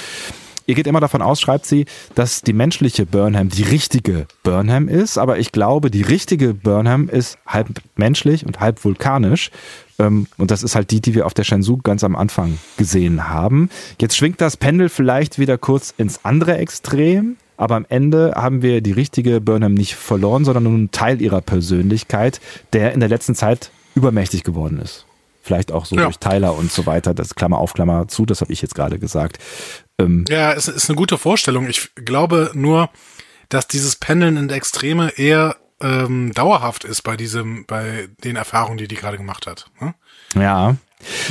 Ihr geht immer davon aus, schreibt sie, dass die menschliche Burnham die richtige Burnham ist, aber ich glaube, die richtige Burnham ist halb menschlich und halb vulkanisch. Ähm, Und das ist halt die, die wir auf der Shenzhou ganz am Anfang gesehen haben. Jetzt schwingt das Pendel vielleicht wieder kurz ins andere Extrem, aber am Ende haben wir die richtige Burnham nicht verloren, sondern nur einen Teil ihrer Persönlichkeit, der in der letzten Zeit übermächtig geworden ist. Vielleicht auch so Ja. durch Tyler und so weiter. Das Klammer auf, Klammer zu, das habe ich jetzt gerade gesagt. Ähm, Ja, es ist eine gute Vorstellung. Ich glaube nur, dass dieses Pendeln in der Extreme eher ähm, dauerhaft ist bei diesem, bei den Erfahrungen, die die gerade gemacht hat. Ne? ja.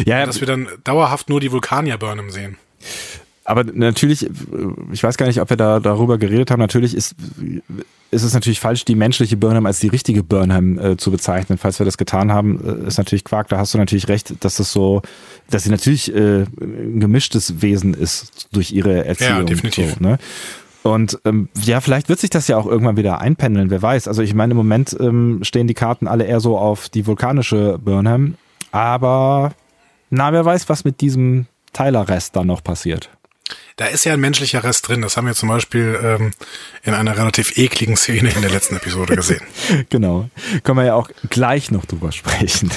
Ja, Dass wir dann dauerhaft nur die Vulkanier Burnham sehen. Aber natürlich, äh, ich weiß gar nicht, ob wir da darüber geredet haben. Natürlich ist, ist es natürlich falsch, die menschliche Burnham als die richtige Burnham äh, zu bezeichnen. Falls wir das getan haben, äh, ist natürlich Quark. Da hast du natürlich recht, dass das so, dass sie natürlich äh, ein gemischtes Wesen ist durch ihre Erziehung. Ja, definitiv. So, ne? Und ähm, ja, vielleicht wird sich das ja auch irgendwann wieder einpendeln, wer weiß. Also ich meine, im Moment ähm, stehen die Karten alle eher so auf die vulkanische Burnham. Aber na, wer weiß, was mit diesem Tyler-Rest dann noch passiert. Da ist ja ein menschlicher Rest drin. Das haben wir zum Beispiel ähm, in einer relativ ekligen Szene in der letzten Episode gesehen. *laughs* Genau. Können wir ja auch gleich noch drüber sprechen.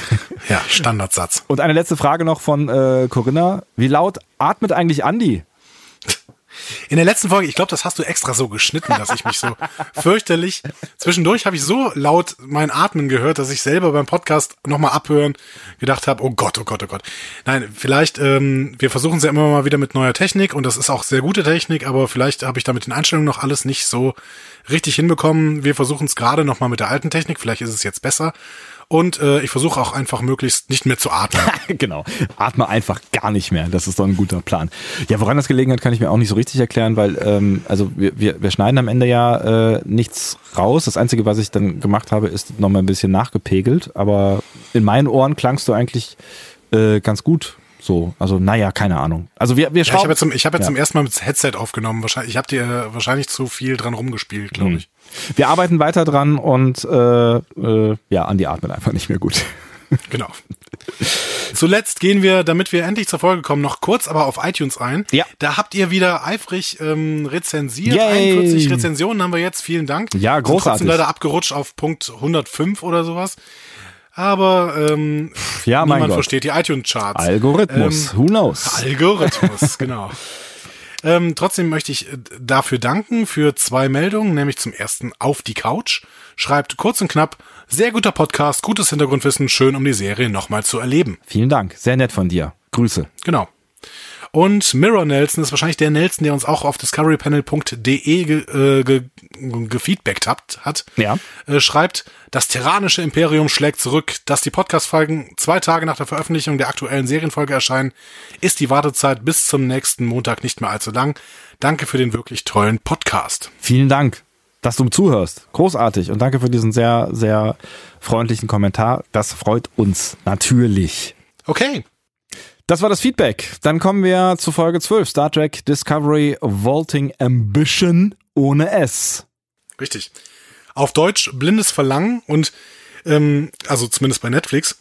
Ja, Standardsatz. Und eine letzte Frage noch von äh, Corinna. Wie laut atmet eigentlich Andi? In der letzten Folge, ich glaube, das hast du extra so geschnitten, dass ich mich so *laughs* fürchterlich. Zwischendurch habe ich so laut mein Atmen gehört, dass ich selber beim Podcast nochmal abhören gedacht habe, oh Gott, oh Gott, oh Gott. Nein, vielleicht, ähm, wir versuchen es ja immer mal wieder mit neuer Technik und das ist auch sehr gute Technik, aber vielleicht habe ich da mit den Einstellungen noch alles nicht so richtig hinbekommen. Wir versuchen es gerade nochmal mit der alten Technik, vielleicht ist es jetzt besser. Und äh, ich versuche auch einfach möglichst nicht mehr zu atmen. *laughs* genau. Atme einfach gar nicht mehr. Das ist doch ein guter Plan. Ja, woran das gelegen hat, kann ich mir auch nicht so richtig erklären, weil ähm, also wir, wir, wir schneiden am Ende ja äh, nichts raus. Das Einzige, was ich dann gemacht habe, ist nochmal ein bisschen nachgepegelt. Aber in meinen Ohren klangst du eigentlich äh, ganz gut. So, also naja, keine Ahnung. Also wir, wir Ja, ich habe jetzt, zum, ich hab jetzt Ja. zum ersten Mal mit Headset aufgenommen. Wahrscheinlich, ich habe dir wahrscheinlich zu viel dran rumgespielt, glaube ich. Wir arbeiten weiter dran und äh, äh, ja, Andi atmet einfach nicht mehr gut. *laughs* Genau. Zuletzt gehen wir, damit wir endlich zur Folge kommen, noch kurz aber auf iTunes ein. Ja. Da habt ihr wieder eifrig ähm, rezensiert. Yay. 41 Rezensionen haben wir jetzt. Vielen Dank. Ja, Sind großartig. trotzdem leider abgerutscht auf Punkt 105 oder sowas. Aber ähm, Ja, mein niemand versteht die iTunes-Charts. Algorithmus, who knows? Algorithmus, *laughs* genau. Ähm, trotzdem möchte ich äh, dafür danken für zwei Meldungen, nämlich zum ersten auf die Couch. Schreibt kurz und knapp, sehr guter Podcast, gutes Hintergrundwissen, schön um die Serie nochmal zu erleben. Vielen Dank, sehr nett von dir. Grüße. Genau. Und Mirror Nelson ist wahrscheinlich der Nelson, der uns auch auf discoverypanel.de ge, äh, ge, gefeedbackt hat, hat Ja. äh, schreibt, das tyrannische Imperium schlägt zurück, dass die Podcast-Folgen zwei Tage nach der Veröffentlichung der aktuellen Serienfolge erscheinen, ist die Wartezeit bis zum nächsten Montag nicht mehr allzu lang. Danke für den wirklich tollen Podcast. Vielen Dank, dass du zuhörst. Großartig und danke für diesen sehr, sehr freundlichen Kommentar. Das freut uns natürlich. Okay, Das war das Feedback. Dann kommen wir zu Folge 12, Star Trek Discovery Vaulting Ambition ohne S. richtig. Auf Deutsch blindes Verlangen und ähm, also zumindest bei Netflix.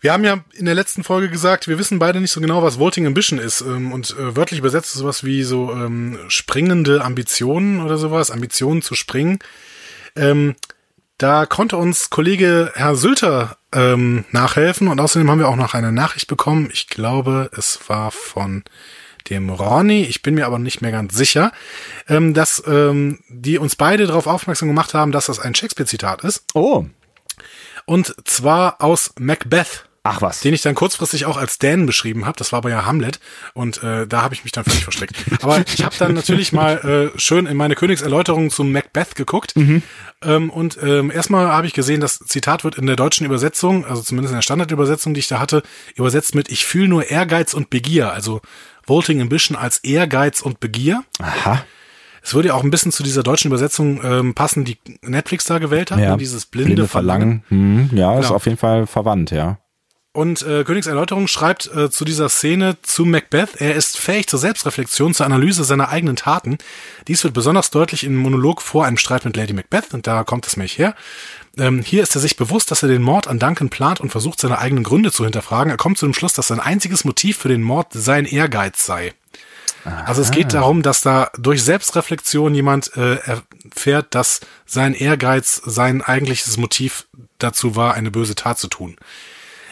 Wir haben ja in der letzten Folge gesagt, wir wissen beide nicht so genau, was Vaulting Ambition ist. Ähm, und äh, wörtlich übersetzt ist sowas wie so ähm, springende Ambitionen oder sowas, Ambitionen zu springen. Ähm, da konnte uns Kollege Herr Sülter ähm, nachhelfen und außerdem haben wir auch noch eine Nachricht bekommen. Ich glaube, es war von dem Ronny, ich bin mir aber nicht mehr ganz sicher, ähm, dass ähm, die uns beide darauf aufmerksam gemacht haben, dass das ein Shakespeare-Zitat ist. Oh, Und zwar aus Macbeth. Ach was. Den ich dann kurzfristig auch als Dan beschrieben habe. Das war aber ja Hamlet. Und äh, da habe ich mich dann völlig versteckt. Aber ich habe dann natürlich mal äh, schön in meine Königserläuterung zum Macbeth geguckt. Mhm. Ähm, und ähm, erstmal habe ich gesehen, das Zitat wird in der deutschen Übersetzung, also zumindest in der Standardübersetzung, die ich da hatte, übersetzt mit Ich fühle nur Ehrgeiz und Begier. Also Volting Ambition als Ehrgeiz und Begier. Aha. Es würde ja auch ein bisschen zu dieser deutschen Übersetzung ähm, passen, die Netflix da gewählt hat. Ja, ne? dieses blinde, blinde Verlangen. Verlangen. Hm, ja, ist Genau. auf jeden Fall verwandt, ja. Und äh, Königs Erläuterung schreibt äh, zu dieser Szene zu Macbeth, er ist fähig zur Selbstreflexion, zur Analyse seiner eigenen Taten. Dies wird besonders deutlich im Monolog vor einem Streit mit Lady Macbeth, und da kommt es mich her. Ähm, hier ist er sich bewusst, dass er den Mord an Duncan plant und versucht, seine eigenen Gründe zu hinterfragen. Er kommt zu dem Schluss, dass sein einziges Motiv für den Mord sein Ehrgeiz sei. Also es geht darum, dass da durch Selbstreflexion jemand äh, erfährt, dass sein Ehrgeiz sein eigentliches Motiv dazu war, eine böse Tat zu tun.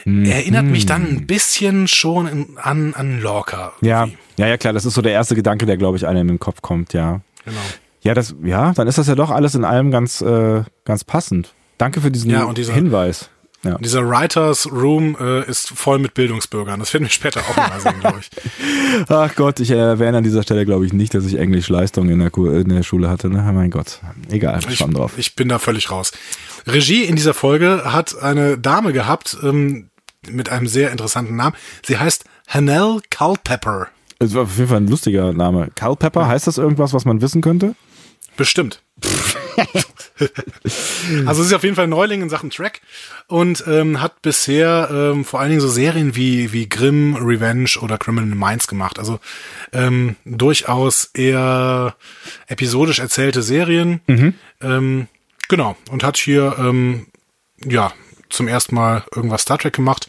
Erinnert mich dann ein bisschen schon in, an, an Lorca. Ja, irgendwie. ja, ja, klar, das ist so der erste Gedanke, der, glaube ich, einem in den Kopf kommt, ja. Genau. Ja, das, ja, dann ist das ja doch alles in allem ganz, äh, ganz passend. Danke für diesen Ja, dieser- Hinweis. Ja. Dieser Writers Room äh, ist voll mit Bildungsbürgern. Das werden wir später auch mal sehen, glaube ich. *laughs* Ach Gott, ich erwähne an dieser Stelle, glaube ich, nicht, dass ich Englisch-Leistung in der, in der Schule hatte. Ne? Mein Gott, egal, Ich, drauf. ich bin da völlig raus. Regie in dieser Folge hat eine Dame gehabt ähm, mit einem sehr interessanten Namen. Sie heißt Hanel Culpepper. Es war auf jeden Fall ein lustiger Name. Culpepper, heißt das irgendwas, was man wissen könnte? Bestimmt. *laughs* also sie ist auf jeden Fall ein Neuling in Sachen Track und ähm, hat bisher ähm, vor allen Dingen so Serien wie, wie Grimm, Revenge oder Criminal Minds gemacht. Also ähm, durchaus eher episodisch erzählte Serien. Ähm, genau. Und hat hier ähm, ja zum ersten Mal irgendwas Star Trek gemacht.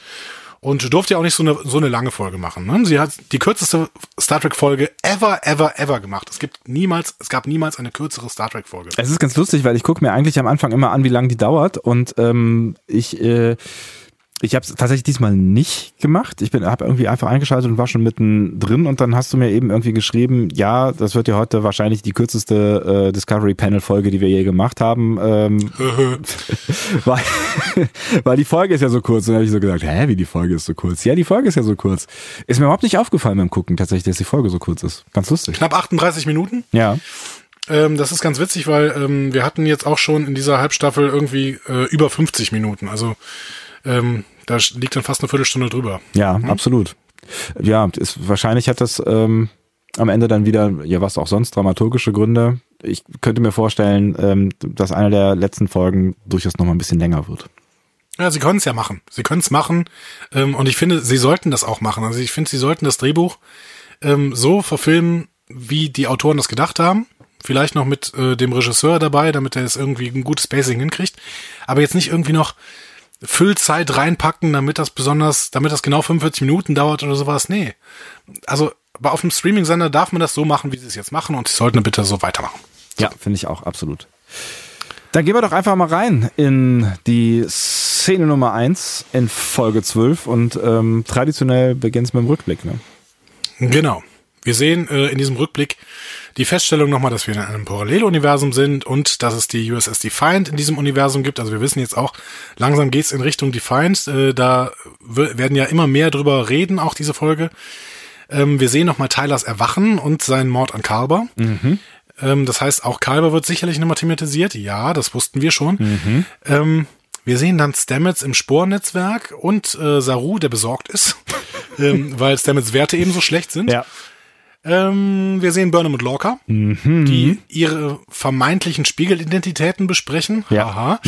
Und durfte ja auch nicht so eine, so eine lange Folge machen. Ne? Sie hat die kürzeste Star Trek Folge ever, ever, ever gemacht. Es gibt niemals, es gab niemals eine kürzere Star Trek Folge. Es ist ganz lustig, weil ich gucke mir eigentlich am Anfang immer an, wie lange die dauert und ähm, ich äh, ich habe es tatsächlich diesmal nicht gemacht. Ich bin habe irgendwie einfach eingeschaltet und war schon mitten drin und dann hast du mir eben irgendwie geschrieben, ja, das wird ja heute wahrscheinlich die kürzeste äh, Discovery Panel Folge, die wir je gemacht haben, ähm, *laughs* weil, *laughs* weil die Folge ist ja so kurz. Und dann habe ich so gesagt, hä, wie die Folge ist so kurz? Ja, die Folge ist ja so kurz. Ist mir überhaupt nicht aufgefallen beim Gucken tatsächlich, dass die Folge so kurz ist. Ganz lustig. Knapp 38 Minuten. Ja. Ähm, das ist ganz witzig, weil ähm, wir hatten jetzt auch schon in dieser Halbstaffel irgendwie äh, über 50 Minuten. Also ähm, da liegt dann fast eine Viertelstunde drüber. Ja, absolut. Ja, ist, wahrscheinlich hat das ähm, am Ende dann wieder, ja, was auch sonst, dramaturgische Gründe. Ich könnte mir vorstellen, ähm, dass eine der letzten Folgen durchaus noch mal ein bisschen länger wird. Ja, sie können es ja machen. Sie können es machen. Ähm, und ich finde, sie sollten das auch machen. Also ich finde, sie sollten das Drehbuch ähm, so verfilmen, wie die Autoren das gedacht haben. Vielleicht noch mit äh, dem Regisseur dabei, damit er es irgendwie ein gutes Spacing hinkriegt. Aber jetzt nicht irgendwie noch Füllzeit reinpacken, damit das besonders, damit das genau 45 Minuten dauert oder sowas. Nee. Also, aber auf dem Streaming-Sender darf man das so machen, wie sie es jetzt machen und sie sollten bitte so weitermachen. Ja, finde ich auch absolut. Dann gehen wir doch einfach mal rein in die Szene Nummer eins in Folge 12 und ähm, traditionell beginnt es mit dem Rückblick. Ne? Genau. Wir sehen äh, in diesem Rückblick die Feststellung nochmal, dass wir in einem Paralleluniversum sind und dass es die USS Defiant in diesem Universum gibt. Also wir wissen jetzt auch, langsam geht's in Richtung Defiant. Äh, da werden ja immer mehr drüber reden, auch diese Folge. Ähm, wir sehen nochmal Tylers Erwachen und seinen Mord an Kalber. Ähm, das heißt, auch Kalber wird sicherlich nochmal thematisiert. Ja, das wussten wir schon. Ähm, wir sehen dann Stamets im Spornetzwerk und äh, Saru, der besorgt ist, *laughs* ähm, weil Stamets Werte eben so schlecht sind. Ja. Ähm, wir sehen Burnham und Lorca, die ihre vermeintlichen Spiegelidentitäten besprechen. Ja. Haha.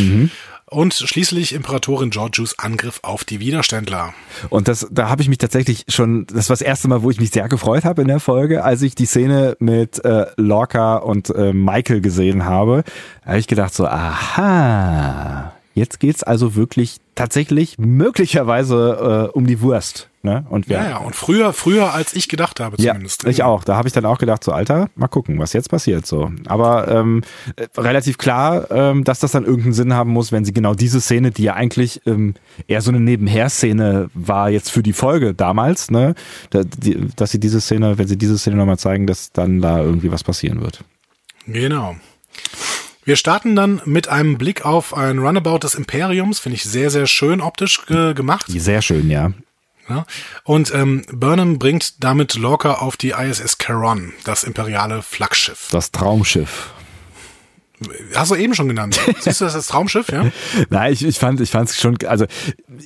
Und schließlich Imperatorin Georgius Angriff auf die Widerständler. Und das, da habe ich mich tatsächlich schon, das war das erste Mal, wo ich mich sehr gefreut habe in der Folge, als ich die Szene mit äh, Lorca und äh, Michael gesehen habe. Habe ich gedacht so, aha, jetzt geht's also wirklich tatsächlich möglicherweise äh, um die Wurst. Ne? Und wir, Ja, ja, und früher, früher als ich gedacht habe ja, zumindest. ich auch. Da habe ich dann auch gedacht, so Alter, mal gucken, was jetzt passiert. So, aber ähm, äh, relativ klar, ähm, dass das dann irgendeinen Sinn haben muss, wenn sie genau diese Szene, die ja eigentlich ähm, eher so eine Nebenher-Szene war jetzt für die Folge damals, ne, da, die, dass sie diese Szene, wenn sie diese Szene nochmal zeigen, dass dann da irgendwie was passieren wird. Genau. Wir starten dann mit einem Blick auf ein Runabout des Imperiums, finde ich sehr, sehr schön optisch äh, gemacht. Sehr schön, ja. Ja. Und ähm, Burnham bringt damit Lorca auf die ISS Charon, das imperiale Flaggschiff. Das Traumschiff. Hast du eben schon genannt. *laughs* Siehst du das als Traumschiff, ja? *laughs* Nein, ich, ich fand ich fand's schon, also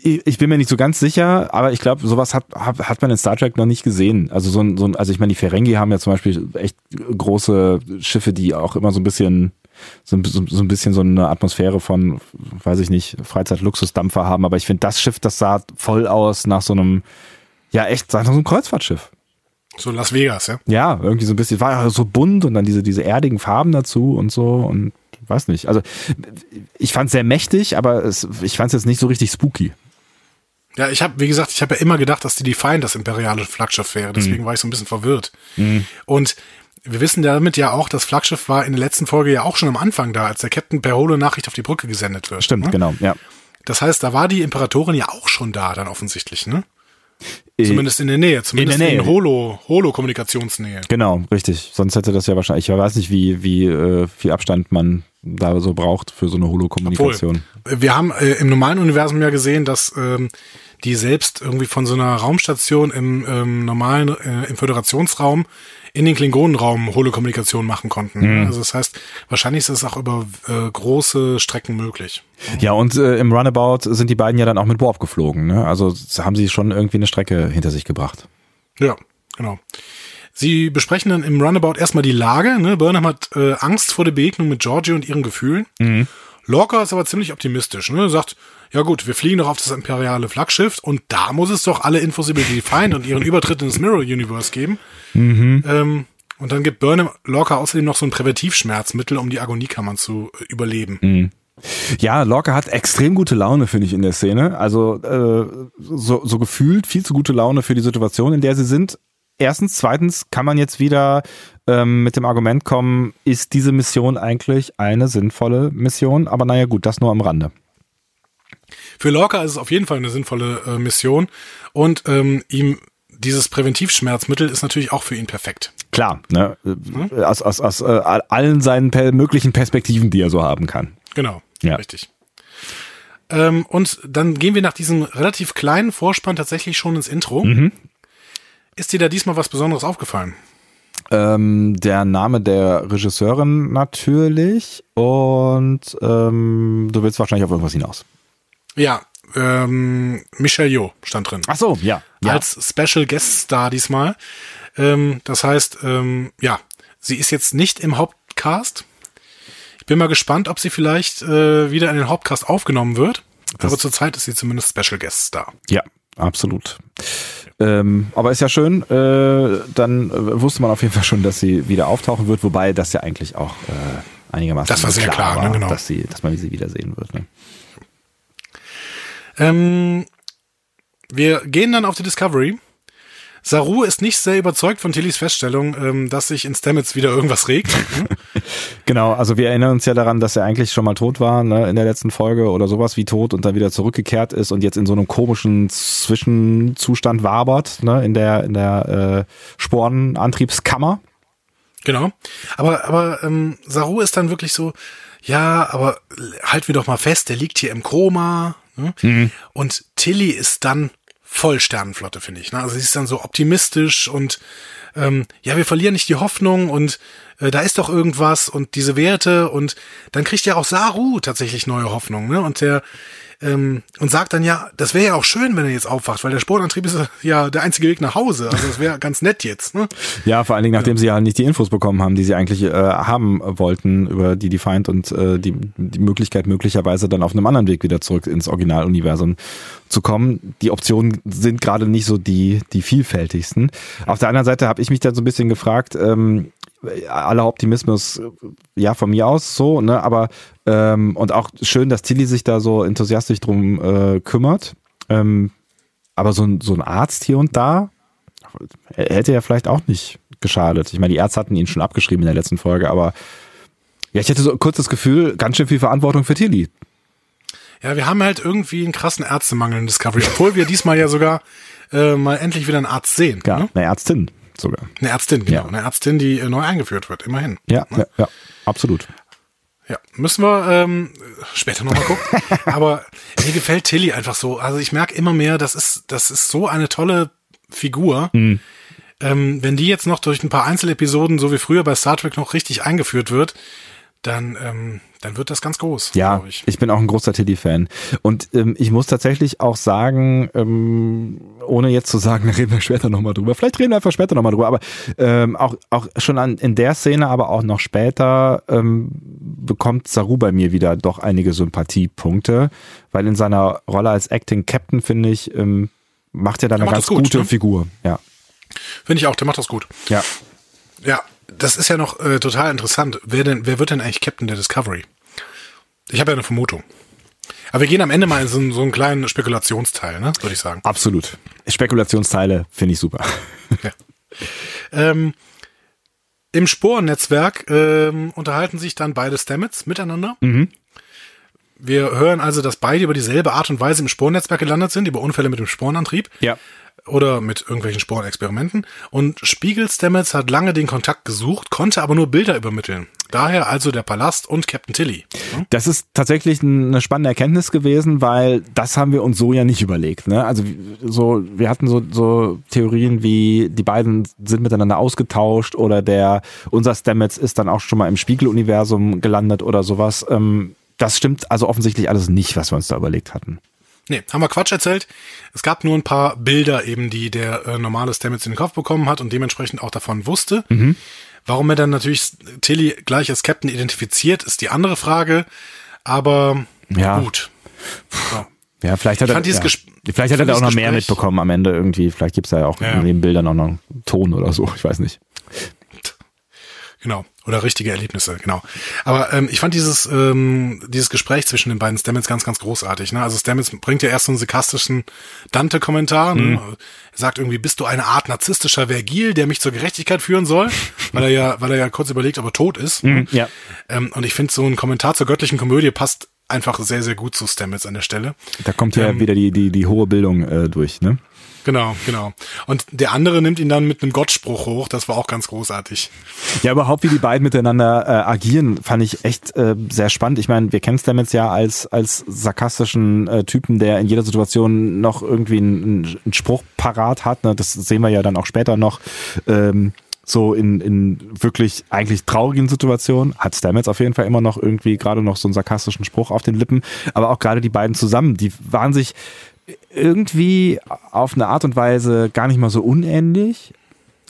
ich, ich bin mir nicht so ganz sicher, aber ich glaube, sowas hat, hat, hat man in Star Trek noch nicht gesehen. Also so ein, so ein also ich meine, die Ferengi haben ja zum Beispiel echt große Schiffe, die auch immer so ein bisschen so, so, so ein bisschen so eine Atmosphäre von, weiß ich nicht, Freizeit-Luxusdampfer haben. Aber ich finde, das Schiff, das sah voll aus nach so einem, ja echt, nach so einem Kreuzfahrtschiff. So Las Vegas, ja? Ja, irgendwie so ein bisschen, war ja so bunt und dann diese, diese erdigen Farben dazu und so und weiß nicht. Also ich fand es sehr mächtig, aber es, ich fand es jetzt nicht so richtig spooky. Ja, ich habe, wie gesagt, ich habe ja immer gedacht, dass die Defiant das imperiale Flaggschiff wäre. Deswegen mhm. war ich so ein bisschen verwirrt. Mhm. Und wir wissen damit ja auch, das Flaggschiff war in der letzten Folge ja auch schon am Anfang da, als der Captain per Holo-Nachricht auf die Brücke gesendet wird. Stimmt, ne? genau, ja. Das heißt, da war die Imperatorin ja auch schon da, dann offensichtlich, ne? Äh, zumindest in der Nähe, zumindest in, der Nähe. in Holo, Holo-Kommunikationsnähe. Genau, richtig. Sonst hätte das ja wahrscheinlich, ich weiß nicht, wie, wie äh, viel Abstand man da so braucht für so eine Holo-Kommunikation. Wir haben äh, im normalen Universum ja gesehen, dass ähm, die selbst irgendwie von so einer Raumstation im ähm, normalen, äh, im Föderationsraum in den Klingonenraum Holokommunikation machen konnten. Mhm. Also das heißt, wahrscheinlich ist es auch über äh, große Strecken möglich. Ja, und äh, im Runabout sind die beiden ja dann auch mit Warp geflogen. Ne? Also haben sie schon irgendwie eine Strecke hinter sich gebracht. Ja, genau. Sie besprechen dann im Runabout erstmal die Lage. Ne? Burnham hat äh, Angst vor der Begegnung mit Georgie und ihren Gefühlen. Mhm. Lorca ist aber ziemlich optimistisch. Ne? Sagt, ja gut, wir fliegen doch auf das imperiale Flaggschiff und da muss es doch alle Infos über die Feind und ihren Übertritt ins Mirror Universe geben. Mhm. Ähm, und dann gibt Burnham Lorca außerdem noch so ein Präventivschmerzmittel, um die Agoniekammern zu äh, überleben. Mhm. Ja, Lorca hat extrem gute Laune, finde ich, in der Szene. Also äh, so, so gefühlt viel zu gute Laune für die Situation, in der sie sind. Erstens, zweitens kann man jetzt wieder ähm, mit dem Argument kommen, ist diese Mission eigentlich eine sinnvolle Mission? Aber naja gut, das nur am Rande. Für Lorca ist es auf jeden Fall eine sinnvolle äh, Mission und ähm, ihm dieses Präventivschmerzmittel ist natürlich auch für ihn perfekt. Klar, ne? Hm? aus, aus, aus äh, allen seinen möglichen Perspektiven, die er so haben kann. Genau, ja. richtig. Ähm, und dann gehen wir nach diesem relativ kleinen Vorspann tatsächlich schon ins Intro. Mhm. Ist dir da diesmal was Besonderes aufgefallen? Ähm, der Name der Regisseurin natürlich und ähm, du willst wahrscheinlich auf irgendwas hinaus. Ja, ähm, Michelle Yeoh stand drin. Ach so, ja. ja. Als Special Guest Star diesmal. Ähm, das heißt, ähm, ja, sie ist jetzt nicht im Hauptcast. Ich bin mal gespannt, ob sie vielleicht äh, wieder in den Hauptcast aufgenommen wird. Das aber zurzeit ist sie zumindest Special Guest Star. Ja, absolut. Ähm, aber ist ja schön, äh, dann äh, wusste man auf jeden Fall schon, dass sie wieder auftauchen wird, wobei das ja eigentlich auch äh, einigermaßen das war sehr klar, klar war, ne, genau. dass, sie, dass man sie wiedersehen wird. Ne? Ähm, wir gehen dann auf die Discovery. Saru ist nicht sehr überzeugt von Tillys Feststellung, ähm, dass sich in Stamets wieder irgendwas regt. *laughs* genau, also wir erinnern uns ja daran, dass er eigentlich schon mal tot war ne, in der letzten Folge oder sowas wie tot und dann wieder zurückgekehrt ist und jetzt in so einem komischen Zwischenzustand wabert, ne, in der, in der äh, Sporenantriebskammer. Genau. Aber, aber ähm, Saru ist dann wirklich so, ja, aber halten wir doch mal fest, der liegt hier im Koma, Ne? Mhm. Und Tilly ist dann voll Sternenflotte, finde ich. Ne? Also sie ist dann so optimistisch und ähm, ja, wir verlieren nicht die Hoffnung und äh, da ist doch irgendwas und diese Werte und dann kriegt ja auch Saru tatsächlich neue Hoffnung, ne? Und der ähm, und sagt dann ja, das wäre ja auch schön, wenn er jetzt aufwacht, weil der Sportantrieb ist ja der einzige Weg nach Hause. Also das wäre ganz nett jetzt. Ne? Ja, vor allen Dingen, nachdem ja. sie ja nicht die Infos bekommen haben, die sie eigentlich äh, haben wollten über die Defiant und äh, die, die Möglichkeit möglicherweise dann auf einem anderen Weg wieder zurück ins Originaluniversum zu kommen. Die Optionen sind gerade nicht so die, die vielfältigsten. Auf der anderen Seite habe ich mich dann so ein bisschen gefragt, ähm, aller Optimismus, ja, von mir aus so, ne, aber ähm, und auch schön, dass Tilly sich da so enthusiastisch drum äh, kümmert. Ähm, aber so ein, so ein Arzt hier und da hätte ja vielleicht auch nicht geschadet. Ich meine, die Ärzte hatten ihn schon abgeschrieben in der letzten Folge, aber ja, ich hätte so kurz das Gefühl, ganz schön viel Verantwortung für Tilly. Ja, wir haben halt irgendwie einen krassen Ärztemangel in Discovery, obwohl wir diesmal ja sogar äh, mal endlich wieder einen Arzt sehen. Ja, ne? eine Ärztin sogar. Eine Ärztin, genau. Ja. Eine Ärztin, die äh, neu eingeführt wird, immerhin. Ja, ne? ja, ja, absolut. Ja, müssen wir ähm, später nochmal gucken. *laughs* Aber mir gefällt Tilly einfach so. Also ich merke immer mehr, das ist, das ist so eine tolle Figur. Mhm. Ähm, wenn die jetzt noch durch ein paar Einzelepisoden, so wie früher bei Star Trek, noch richtig eingeführt wird, dann, ähm, dann wird das ganz groß. Ja, ich. ich. bin auch ein großer Tilly-Fan. Und ähm, ich muss tatsächlich auch sagen, ähm, ohne jetzt zu sagen, *laughs* da reden wir später nochmal drüber, vielleicht reden wir einfach später nochmal drüber, aber ähm, auch, auch schon an, in der Szene, aber auch noch später ähm, bekommt Saru bei mir wieder doch einige Sympathiepunkte, weil in seiner Rolle als Acting Captain, finde ich, ähm, macht er da eine ganz gut, gute ne? Figur. Ja. Finde ich auch, der macht das gut. Ja. Ja, das ist ja noch äh, total interessant. Wer denn, wer wird denn eigentlich Captain der Discovery? Ich habe ja eine Vermutung. Aber wir gehen am Ende mal in so, so einen kleinen Spekulationsteil, ne, würde ich sagen. Absolut. Spekulationsteile finde ich super. *laughs* Ja. Ähm, Im Sporennetzwerk ähm, unterhalten sich dann beide Stamets miteinander. Mhm. Wir hören also, dass beide über dieselbe Art und Weise im Sporennetzwerk gelandet sind, über Unfälle mit dem Sporenantrieb. Ja oder mit irgendwelchen Sporenexperimenten. Und Spiegel Stamets hat lange den Kontakt gesucht, konnte aber nur Bilder übermitteln. Daher also der Palast und Captain Tilly. Hm? Das ist tatsächlich eine spannende Erkenntnis gewesen, weil das haben wir uns so ja nicht überlegt. Ne? Also so, wir hatten so, so Theorien wie die beiden sind miteinander ausgetauscht oder der unser Stamets ist dann auch schon mal im Spiegeluniversum gelandet oder sowas. Ähm, das stimmt also offensichtlich alles nicht, was wir uns da überlegt hatten. Nee, haben wir Quatsch erzählt. Es gab nur ein paar Bilder eben, die der äh, normale Stamets in den Kopf bekommen hat und dementsprechend auch davon wusste. Mhm. Warum er dann natürlich Tilly gleich als Captain identifiziert, ist die andere Frage. Aber ja. gut. So. Ja, vielleicht hat er, ja. vielleicht hat er da auch noch mehr mitbekommen am Ende irgendwie. Vielleicht gibt's da ja auch ja. in den Bildern auch noch einen Ton oder so. Ich weiß nicht. Genau. Oder richtige Erlebnisse, genau. Aber ähm, ich fand dieses, ähm, dieses Gespräch zwischen den beiden Stamets ganz, ganz großartig. Ne? Also Stamets bringt ja erst so einen sarkastischen Dante-Kommentar. Ne? Mhm. Ne? Er sagt irgendwie, bist du eine Art narzisstischer Vergil, der mich zur Gerechtigkeit führen soll? weil er ja, weil er ja kurz überlegt, ob er tot ist. Mhm, ja. Ähm, und ich finde, so ein Kommentar zur göttlichen Komödie passt einfach sehr, sehr gut zu Stamets an der Stelle. Da kommt ja ähm, wieder die, die, die hohe Bildung äh, durch, ne? Genau, genau. Und der andere nimmt ihn dann mit einem Gottspruch hoch. Das war auch ganz großartig. Ja, überhaupt, wie die beiden miteinander äh, agieren, fand ich echt äh, sehr spannend. Ich meine, wir kennen Stamets ja als, als sarkastischen äh, Typen, der in jeder Situation noch irgendwie einen, einen Spruch parat hat. Ne? Das sehen wir ja dann auch später noch. Ähm, so in, in wirklich eigentlich traurigen Situationen hat Stamets auf jeden Fall immer noch irgendwie gerade noch so einen sarkastischen Spruch auf den Lippen. Aber auch gerade die beiden zusammen, die waren sich irgendwie auf eine Art und Weise gar nicht mal so unähnlich,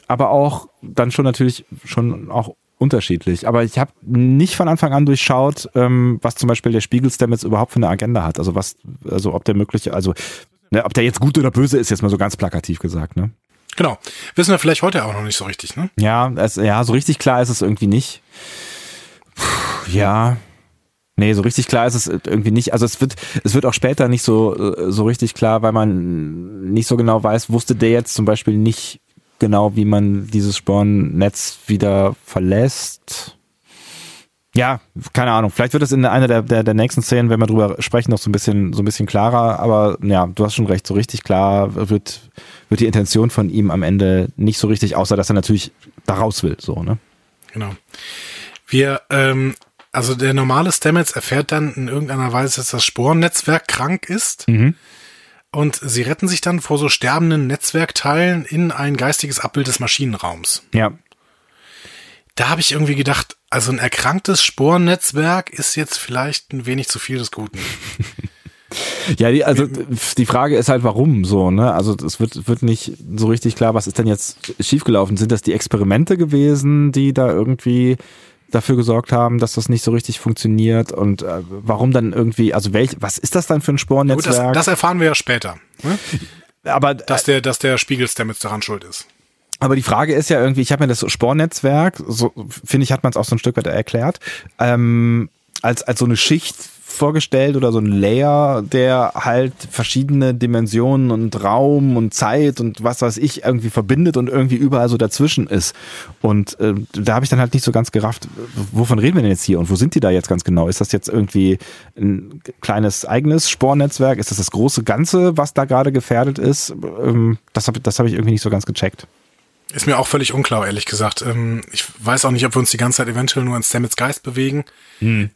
aber auch dann schon natürlich schon auch unterschiedlich. Aber ich habe nicht von Anfang an durchschaut, ähm, was zum Beispiel der Spiegelstem jetzt überhaupt für eine Agenda hat. Also was, also ob der mögliche, also ne, ob der jetzt gut oder böse ist, jetzt mal so ganz plakativ gesagt, ne? Genau. Wissen wir vielleicht heute auch noch nicht so richtig, ne? Ja, es, ja, so richtig klar ist es irgendwie nicht. Puh, ja, Nee, so richtig klar ist es irgendwie nicht. Also es wird, es wird auch später nicht so, so richtig klar, weil man nicht so genau weiß, wusste der jetzt zum Beispiel nicht genau, wie man dieses Spornnetz wieder verlässt. Ja, keine Ahnung. Vielleicht wird es in einer der, der, der nächsten Szenen, wenn wir drüber sprechen, noch so ein bisschen, so ein bisschen klarer. Aber ja, du hast schon recht. So richtig klar wird, wird die Intention von ihm am Ende nicht so richtig, außer dass er natürlich da raus will, so, ne? Genau. Wir ähm, also der normale Stamets erfährt dann in irgendeiner Weise, dass das Sporennetzwerk krank ist. Mhm. Und sie retten sich dann vor so sterbenden Netzwerkteilen in ein geistiges Abbild des Maschinenraums. Ja. Da habe ich irgendwie gedacht, also ein erkranktes Sporennetzwerk ist jetzt vielleicht ein wenig zu viel des Guten. *laughs* Ja, die, also die Frage ist halt, warum so, ne? Also es wird, wird nicht so richtig klar, was ist denn jetzt schiefgelaufen? Sind das die Experimente gewesen, die da irgendwie dafür gesorgt haben, dass das nicht so richtig funktioniert und äh, warum dann irgendwie, also welch, was ist das dann für ein Spornetzwerk? Gut, das, das erfahren wir ja später. Ne? Aber dass der, dass der Spiegelstamets daran schuld ist. Aber die Frage ist ja irgendwie, ich habe mir das Spornetzwerk, so finde ich, hat man es auch so ein Stück weit erklärt, ähm, als als so eine Schicht vorgestellt oder so ein Layer, der halt verschiedene Dimensionen und Raum und Zeit und was weiß ich irgendwie verbindet und irgendwie überall so dazwischen ist. Und äh, da habe ich dann halt nicht so ganz gerafft, wovon reden wir denn jetzt hier und wo sind die da jetzt ganz genau? Ist das jetzt irgendwie ein kleines eigenes Spornetzwerk? Ist das das große Ganze, was da gerade gefährdet ist? Ähm, das habe das hab ich irgendwie nicht so ganz gecheckt. Ist mir auch völlig unklar, ehrlich gesagt. Ähm, ich weiß auch nicht, ob wir uns die ganze Zeit eventuell nur in Stamets Geist bewegen. Hm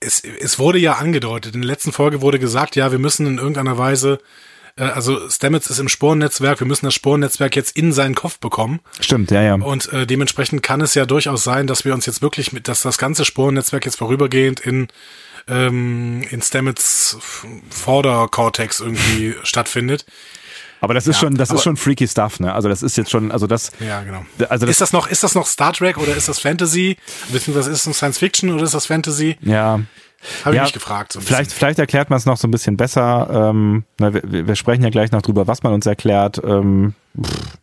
es, es wurde ja angedeutet, in der letzten Folge wurde gesagt, ja, wir müssen in irgendeiner Weise, äh, also Stamets ist im Sporennetzwerk, wir müssen das Sporennetzwerk jetzt in seinen Kopf bekommen. Stimmt, ja, ja. Und äh, dementsprechend kann es ja durchaus sein, dass wir uns jetzt wirklich mit, dass das ganze Sporennetzwerk jetzt vorübergehend in ähm, in Stamets Vorderkortex irgendwie stattfindet. Aber das ist ja, schon, das ist schon freaky Stuff, ne? Also das ist jetzt schon, also das. Ja, genau. Also das, ist das noch, ist das noch Star Trek oder ist das Fantasy? Beziehungsweise ist es Science Fiction oder ist das Fantasy? Ja. Habe ja, ich mich gefragt. So vielleicht, vielleicht erklärt man es noch so ein bisschen besser. Ähm, na, wir, wir, sprechen ja gleich noch drüber, was man uns erklärt. Ähm,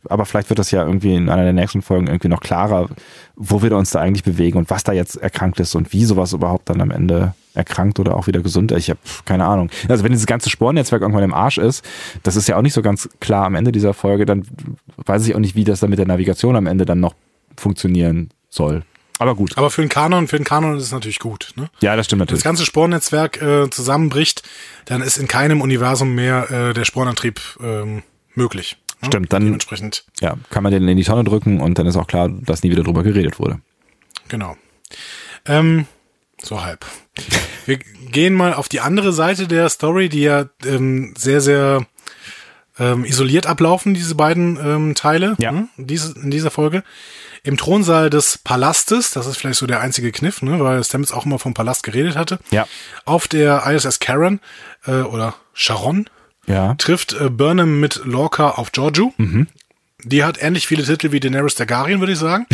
aber vielleicht wird das ja irgendwie in einer der nächsten Folgen irgendwie noch klarer, wo wir uns da eigentlich bewegen und was da jetzt erkrankt ist und wie sowas überhaupt dann am Ende erkrankt oder auch wieder gesund. Ich habe keine Ahnung. Also wenn dieses ganze Spornetzwerk irgendwann im Arsch ist, das ist ja auch nicht so ganz klar am Ende dieser Folge, dann weiß ich auch nicht, wie das dann mit der Navigation am Ende dann noch funktionieren soll. Aber gut. Aber für den Kanon, für den Kanon ist es natürlich gut. Ne? Ja, das stimmt natürlich. Wenn das ganze Spornetzwerk äh, zusammenbricht, dann ist in keinem Universum mehr äh, der Spornantrieb ähm, möglich. Ne? Stimmt, dann dementsprechend. Ja, kann man den in die Tonne drücken und dann ist auch klar, dass nie wieder drüber geredet wurde. Genau. Ähm, so halb. Wir gehen mal auf die andere Seite der Story, die ja ähm, sehr, sehr ähm, isoliert ablaufen, diese beiden ähm, Teile ja. ne, diese, in dieser Folge. Im Thronsaal des Palastes, das ist vielleicht so der einzige Kniff, ne, weil Stamets auch immer vom Palast geredet hatte. Ja. Auf der ISS Karen äh, oder Sharon ja. trifft äh, Burnham mit Lorca auf Giorgio. Mhm. Die hat ähnlich viele Titel wie Daenerys Targaryen, würde ich sagen.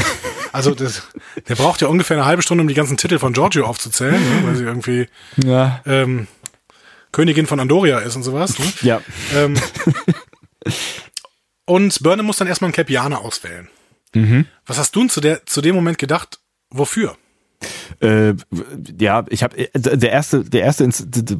Also das, der braucht ja ungefähr eine halbe Stunde, um die ganzen Titel von Giorgio aufzuzählen, ne, weil sie irgendwie ja. ähm, Königin von Andoria ist und sowas. Ne? Ja. Ähm, und Burnham muss dann erstmal einen Capianer auswählen. Mhm. Was hast du zu, der, zu dem Moment gedacht? Wofür? Äh, ja, ich habe der erste, der erste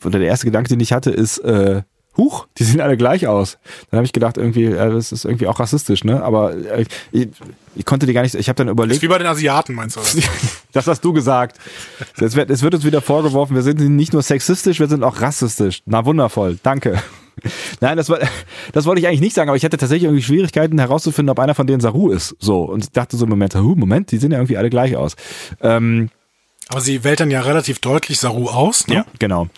oder der erste Gedanke, den ich hatte, ist äh, Huch, die sehen alle gleich aus. Dann habe ich gedacht, irgendwie, äh, das ist irgendwie auch rassistisch, ne? Aber äh, ich, ich konnte die gar nicht, ich habe dann überlegt. Das ist wie bei den Asiaten, meinst du? *laughs* das hast du gesagt. Es wird, es wird uns wieder vorgeworfen, wir sind nicht nur sexistisch, wir sind auch rassistisch. Na wundervoll, danke. Nein, das, war, das wollte ich eigentlich nicht sagen, aber ich hatte tatsächlich irgendwie Schwierigkeiten herauszufinden, ob einer von denen Saru ist. So. Und ich dachte so im Moment, Moment, die sehen ja irgendwie alle gleich aus. Ähm, aber sie wählt dann ja relativ deutlich Saru aus. Ne? Ja, genau.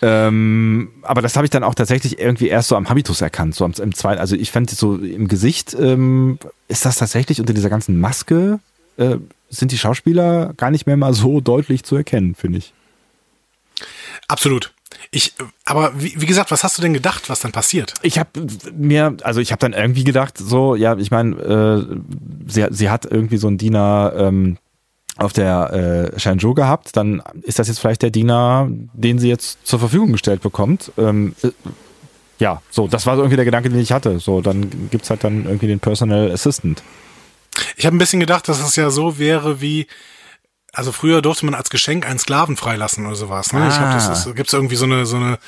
Ähm, aber das habe ich dann auch tatsächlich irgendwie erst so am Habitus erkannt, so am, im zweiten. Also ich fand so im Gesicht ähm, ist das tatsächlich unter dieser ganzen Maske äh, sind die Schauspieler gar nicht mehr mal so deutlich zu erkennen, finde ich. Absolut. Ich, aber wie, wie gesagt, was hast du denn gedacht, was dann passiert? Ich habe mir, also ich habe dann irgendwie gedacht, so, ja, ich meine, äh, sie, sie hat irgendwie so ein Diener ähm, auf der äh, Shenzhou gehabt, dann ist das jetzt vielleicht der Diener, den sie jetzt zur Verfügung gestellt bekommt. Ähm, äh, ja, so, das war so irgendwie der Gedanke, den ich hatte. So, dann gibt's halt dann irgendwie den Personal Assistant. Ich habe ein bisschen gedacht, dass es ja so wäre wie, also früher durfte man als Geschenk einen Sklaven freilassen oder sowas. Ne? Ah. Ich glaube, das ist, gibt's irgendwie so eine so eine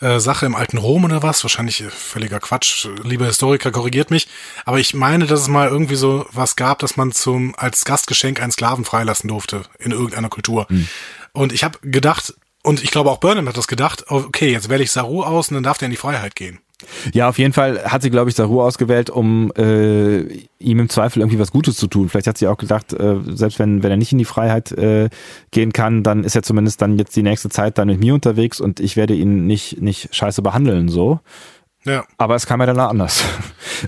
äh, Sache im alten Rom oder was? Wahrscheinlich äh, völliger Quatsch. Lieber Historiker korrigiert mich. Aber ich meine, dass es mal irgendwie so was gab, dass man zum als Gastgeschenk einen Sklaven freilassen durfte in irgendeiner Kultur. Hm. Und ich habe gedacht, und ich glaube auch Burnham hat das gedacht, okay, jetzt wähle ich Saru aus und dann darf der in die Freiheit gehen. Ja, auf jeden Fall hat sie, glaube ich, Saru ausgewählt, um äh, ihm im Zweifel irgendwie was Gutes zu tun. Vielleicht hat sie auch gedacht, äh, selbst wenn, wenn er nicht in die Freiheit äh, gehen kann, dann ist er zumindest dann jetzt die nächste Zeit dann mit mir unterwegs und ich werde ihn nicht, nicht scheiße behandeln, so. Ja. Aber es kam ja dann anders. *laughs*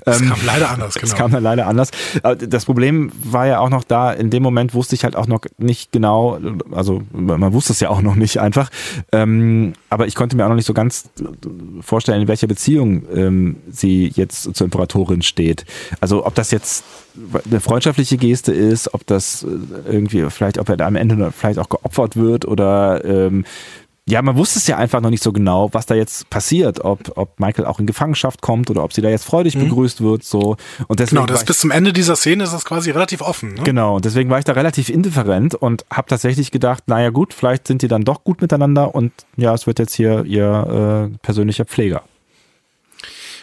Es *laughs* ähm, kam leider anders, genau. Es kam ja leider anders. Das Problem war ja auch noch da, in dem Moment wusste ich halt auch noch nicht genau, also man wusste es ja auch noch nicht einfach, ähm, aber ich konnte mir auch noch nicht so ganz vorstellen, in welcher Beziehung ähm, sie jetzt zur Imperatorin steht. Also ob das jetzt eine freundschaftliche Geste ist, ob das irgendwie vielleicht, ob er da am Ende vielleicht auch geopfert wird oder ja, man wusste es ja einfach noch nicht so genau, was da jetzt passiert, ob, ob Michael auch in Gefangenschaft kommt oder ob sie da jetzt freudig mhm. begrüßt wird, so. Und deswegen genau, das bis zum Ende dieser Szene ist das quasi relativ offen. Ne? Genau, und deswegen war ich da relativ indifferent und habe tatsächlich gedacht, naja gut, vielleicht sind die dann doch gut miteinander und ja, es wird jetzt hier ihr äh, persönlicher Pfleger.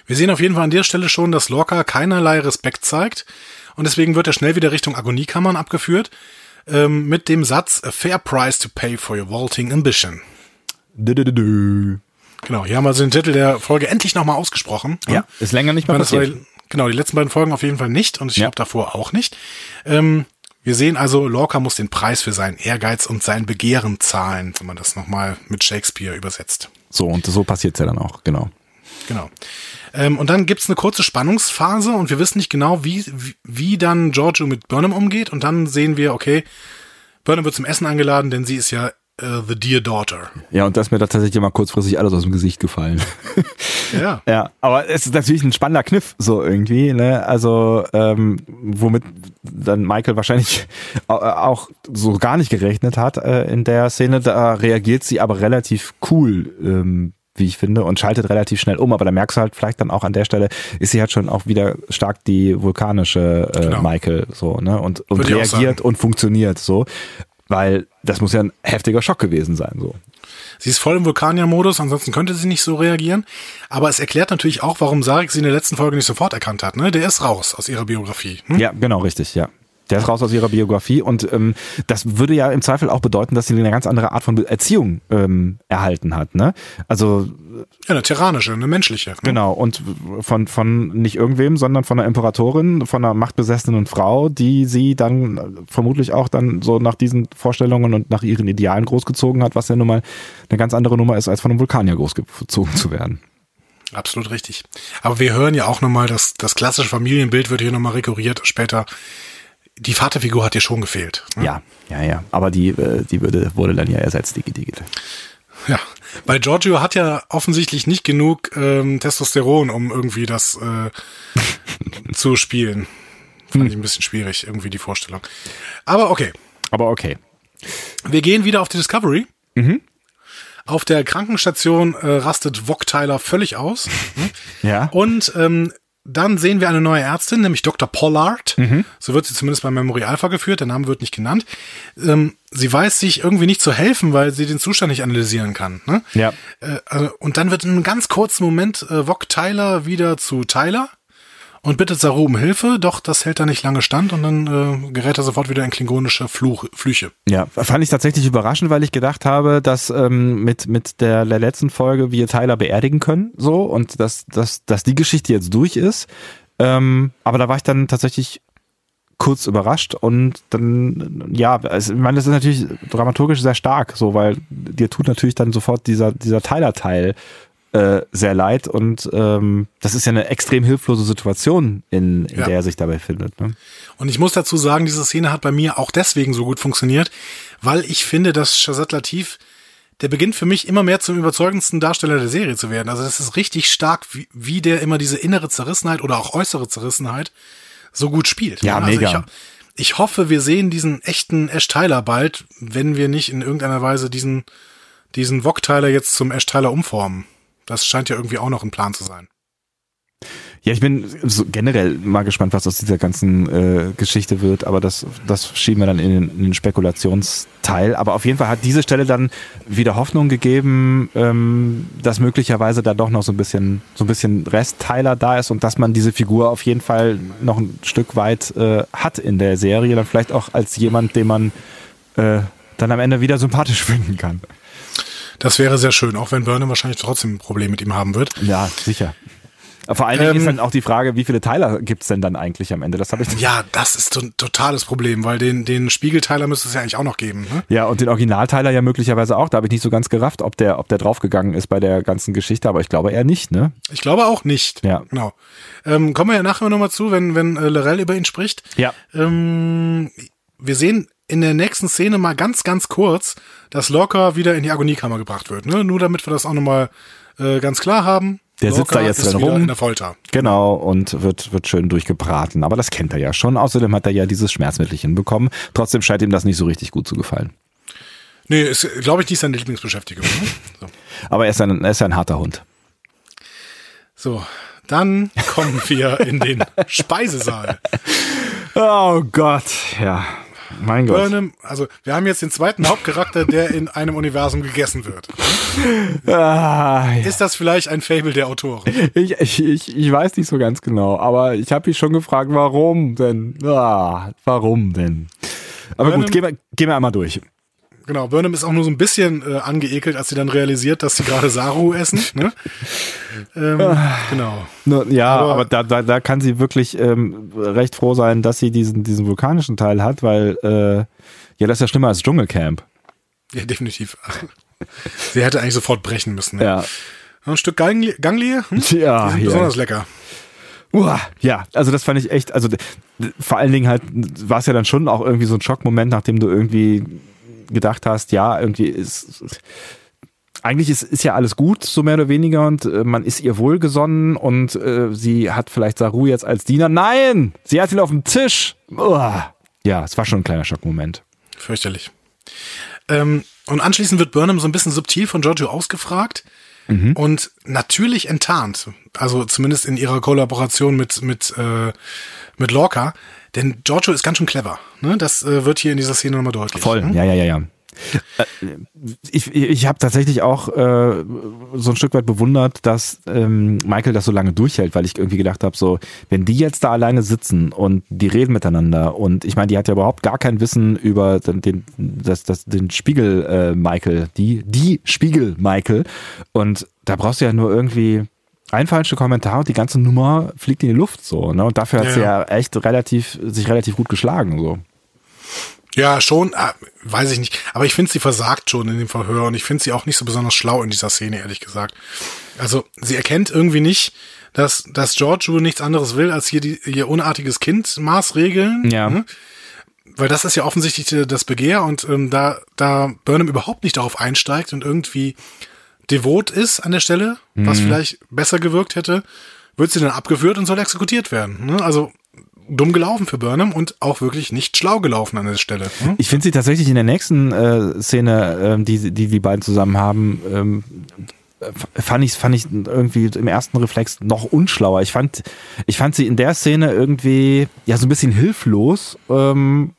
Wir sehen auf jeden Fall an der Stelle schon, dass Lorca keinerlei Respekt zeigt und deswegen wird er schnell wieder Richtung Agoniekammern abgeführt ähm, mit dem Satz A fair price to pay for your vaulting ambition. Genau, hier haben wir also den Titel der Folge endlich nochmal ausgesprochen. Ja, ist länger nicht mehr passiert. War, genau, die letzten beiden Folgen auf jeden Fall nicht und ich ja. glaube davor auch nicht. Ähm, Wir sehen also, Lorca muss den Preis für seinen Ehrgeiz und sein Begehren zahlen, wenn man das nochmal mit Shakespeare übersetzt. So, und so passiert's ja dann auch, genau. Genau. Ähm, und dann gibt's eine kurze Spannungsphase und wir wissen nicht genau, wie, wie, wie dann Giorgio mit Burnham umgeht. Und dann sehen wir, okay, Burnham wird zum Essen eingeladen, denn sie ist ja uh, The Dear Daughter. Ja, und das ist mir da tatsächlich immer kurzfristig alles aus dem Gesicht gefallen. *laughs* Ja. ja, aber es ist natürlich ein spannender Kniff, so irgendwie, ne? Also, ähm, womit dann Michael wahrscheinlich *laughs* auch so gar nicht gerechnet hat äh, in der Szene. Da reagiert sie aber relativ cool, ähm, wie ich finde, und schaltet relativ schnell um. Aber da merkst du halt vielleicht dann auch an der Stelle, ist sie halt schon auch wieder stark die vulkanische äh, Genau. Michael, so, ne? Und, und Würde reagiert und funktioniert so. Weil das muss ja ein heftiger Schock gewesen sein, so. Sie ist voll im Vulkanier-Modus, ansonsten könnte sie nicht so reagieren. Aber es erklärt natürlich auch, warum Sarek sie in der letzten Folge nicht sofort erkannt hat. Ne? Der ist raus aus ihrer Biografie. Hm? Ja, genau, richtig, ja. Der ist raus aus ihrer Biografie und ähm, das würde ja im Zweifel auch bedeuten, dass sie eine ganz andere Art von Erziehung ähm, erhalten hat. Ne? Also Ja, eine tyrannische, eine menschliche. Ne? genau und von von nicht irgendwem, sondern von einer Imperatorin, von einer machtbesessenen Frau, die sie dann äh, vermutlich auch dann so nach diesen Vorstellungen und nach ihren Idealen großgezogen hat, was ja nun mal eine ganz andere Nummer ist, als von einem Vulkanier großgezogen zu werden. Absolut richtig. Aber wir hören ja auch nochmal, dass das klassische Familienbild wird hier nochmal rekurriert später. Die Vaterfigur hat hier schon gefehlt. Ne? Ja, ja, ja. Aber die äh, die würde wurde dann ja ersetzt, die Digit. Ja. Weil Giorgio hat ja offensichtlich nicht genug ähm, Testosteron, um irgendwie das äh, *laughs* zu spielen. Fand ich ein bisschen schwierig, irgendwie die Vorstellung. Aber okay. Aber okay. Wir gehen wieder auf die Discovery. Auf der Krankenstation äh, rastet Tyler völlig aus. *laughs* Ja. Und ähm, dann sehen wir eine neue Ärztin, nämlich Dr. Pollard. So wird sie zumindest bei Memory Alpha geführt. Der Name wird nicht genannt. Ähm, sie weiß sich irgendwie nicht zu helfen, weil sie den Zustand nicht analysieren kann. Ne? Ja. Äh, also, und dann wird in einem ganz kurzen Moment äh, Vog Tyler wieder zu Tyler und bittet Saru um Hilfe. Doch das hält da nicht lange stand und dann äh, gerät er sofort wieder in klingonische Fluch, Flüche. Ja, fand ich tatsächlich überraschend, weil ich gedacht habe, dass ähm, mit, mit der, der letzten Folge wir Tyler beerdigen können, so, und dass, dass, dass die Geschichte jetzt durch ist. Ähm, aber da war ich dann tatsächlich kurz überrascht und dann, ja, also, ich meine, das ist natürlich dramaturgisch sehr stark, so, weil dir tut natürlich dann sofort dieser, dieser Tyler-Teil äh, sehr leid und ähm, das ist ja eine extrem hilflose Situation, in, in Ja. der er sich dabei findet. Ne? Und ich muss dazu sagen, diese Szene hat bei mir auch deswegen so gut funktioniert, weil ich finde, dass Shazad Latif, der beginnt für mich immer mehr zum überzeugendsten Darsteller der Serie zu werden. Also das ist richtig stark, wie, wie der immer diese innere Zerrissenheit oder auch äußere Zerrissenheit so gut spielt. Ja, also mega. Ich, ich hoffe, wir sehen diesen echten Ash Tyler bald, wenn wir nicht in irgendeiner Weise diesen, diesen Vog Tyler jetzt zum Ash Tyler umformen. Das scheint ja irgendwie auch noch ein Plan zu sein. Ja, ich bin so generell mal gespannt, was aus dieser ganzen äh, Geschichte wird, aber das, das schieben wir dann in den, in den Spekulationsteil. Aber auf jeden Fall hat diese Stelle dann wieder Hoffnung gegeben, ähm, dass möglicherweise da doch noch so ein bisschen, so ein bisschen Restteiler da ist und dass man diese Figur auf jeden Fall noch ein Stück weit äh, hat in der Serie, dann vielleicht auch als jemand, den man äh, dann am Ende wieder sympathisch *laughs* finden kann. Das wäre sehr schön, auch wenn Burnham wahrscheinlich trotzdem ein Problem mit ihm haben wird. Ja, sicher. Vor allen Dingen Ähm, ist dann auch die Frage, wie viele Teiler gibt's denn dann eigentlich am Ende? Das habe ich Ja, das ist ein totales Problem, weil den, den Spiegelteiler müsste es ja eigentlich auch noch geben. Ne? Ja, und den Originalteiler ja möglicherweise auch. Da habe ich nicht so ganz gerafft, ob der, ob der draufgegangen ist bei der ganzen Geschichte, aber ich glaube eher nicht, ne? Ich glaube auch nicht. Ja. Genau. Ähm, kommen wir ja nachher nochmal zu, wenn, wenn äh, Lorel über ihn spricht. Ja. Ähm, wir sehen in der nächsten Szene mal ganz, ganz kurz, dass Lorca wieder in die Agoniekammer gebracht wird. Ne? Nur damit wir das auch nochmal äh, ganz klar haben. Der sitzt Lorca da jetzt drin rum. in der Folter. Genau, und wird, wird schön durchgebraten. Aber das kennt er ja schon. Außerdem hat er ja dieses Schmerzmittelchen bekommen. Trotzdem scheint ihm das nicht so richtig gut zu gefallen. Nee, ist, glaube ich, nicht seine Lieblingsbeschäftigung. Ne? So. *laughs* Aber er ist ein, er ist ein harter Hund. so, dann kommen wir in den Speisesaal. *laughs* Oh Gott, ja. Mein Gott. Burnham, also wir haben jetzt den zweiten Hauptcharakter, der in einem Universum gegessen wird. Ah, Ist das vielleicht ein Fable der Autoren? ich, ich, ich, weiß nicht so ganz genau, aber ich habe mich schon gefragt, warum denn? Ah, warum denn? Aber gut, Burnham- gehen wir, gehen wir einmal durch. Genau, Burnham ist auch nur so ein bisschen äh, angeekelt, als sie dann realisiert, dass sie gerade Saru essen. *laughs* Ne? ähm, genau. Nur, ja, aber, aber, da, da, da kann sie wirklich ähm, recht froh sein, dass sie diesen, diesen vulkanischen Teil hat, weil äh, ja, das ist ja schlimmer als Dschungelcamp. Ja, definitiv. *laughs* sie hätte eigentlich sofort brechen müssen. Ne? Ja. Ein Stück Gangli Ganglie? Hm? *laughs* Ja, Die sind ja. besonders lecker. Uah, ja, also das fand ich echt, also vor allen Dingen halt war es ja dann schon auch irgendwie so ein Schockmoment, nachdem du irgendwie gedacht hast, ja, irgendwie ist eigentlich ist, ist ja alles gut, so mehr oder weniger, und äh, man ist ihr wohlgesonnen und äh, sie hat vielleicht Saru jetzt als Diener. Nein! Sie hat ihn auf dem Tisch! Uah. Ja, es war schon ein kleiner Schockmoment. Fürchterlich. Ähm, und anschließend wird Burnham so ein bisschen subtil von Giorgio ausgefragt und natürlich enttarnt. Also zumindest in ihrer Kollaboration mit, mit, äh, mit Lorca. Denn Giorgio ist ganz schön clever. Ne? Das äh, wird hier in dieser Szene nochmal deutlich. Voll, Hm? ja, ja, ja, ja. Äh, Ich, ich habe tatsächlich auch äh, so ein Stück weit bewundert, dass ähm, Michael das so lange durchhält, weil ich irgendwie gedacht habe, so, wenn die jetzt da alleine sitzen und die reden miteinander und ich meine, die hat ja überhaupt gar kein Wissen über den, den, das, das, den Spiegel äh, Michael, die, die Spiegel Michael und da brauchst du ja nur irgendwie ein falscher Kommentar und die ganze Nummer fliegt in die Luft so, ne? Und dafür hat Ja, sie ja. echt relativ, sich relativ gut geschlagen, so. Ja, schon, äh, weiß ich nicht. Aber ich finde, sie versagt schon in dem Verhör und ich finde sie auch nicht so besonders schlau in dieser Szene, ehrlich gesagt. Also, sie erkennt irgendwie nicht, dass, dass Giorgio nichts anderes will, als hier die, ihr unartiges Kind maßregeln. Ja. Ne? Weil das ist ja offensichtlich äh, das Begehr und ähm, da, da Burnham überhaupt nicht darauf einsteigt und irgendwie devot ist an der Stelle, was vielleicht besser gewirkt hätte, wird sie dann abgeführt und soll exekutiert werden. Ne? Also dumm gelaufen für Burnham und auch wirklich nicht schlau gelaufen an der Stelle. Ne? Ich finde sie tatsächlich in der nächsten äh, Szene, ähm, die, die die beiden zusammen haben, ähm, fand ich fand ich irgendwie im ersten Reflex noch unschlauer. Ich fand ich fand sie in der Szene irgendwie ja so ein bisschen hilflos ähm,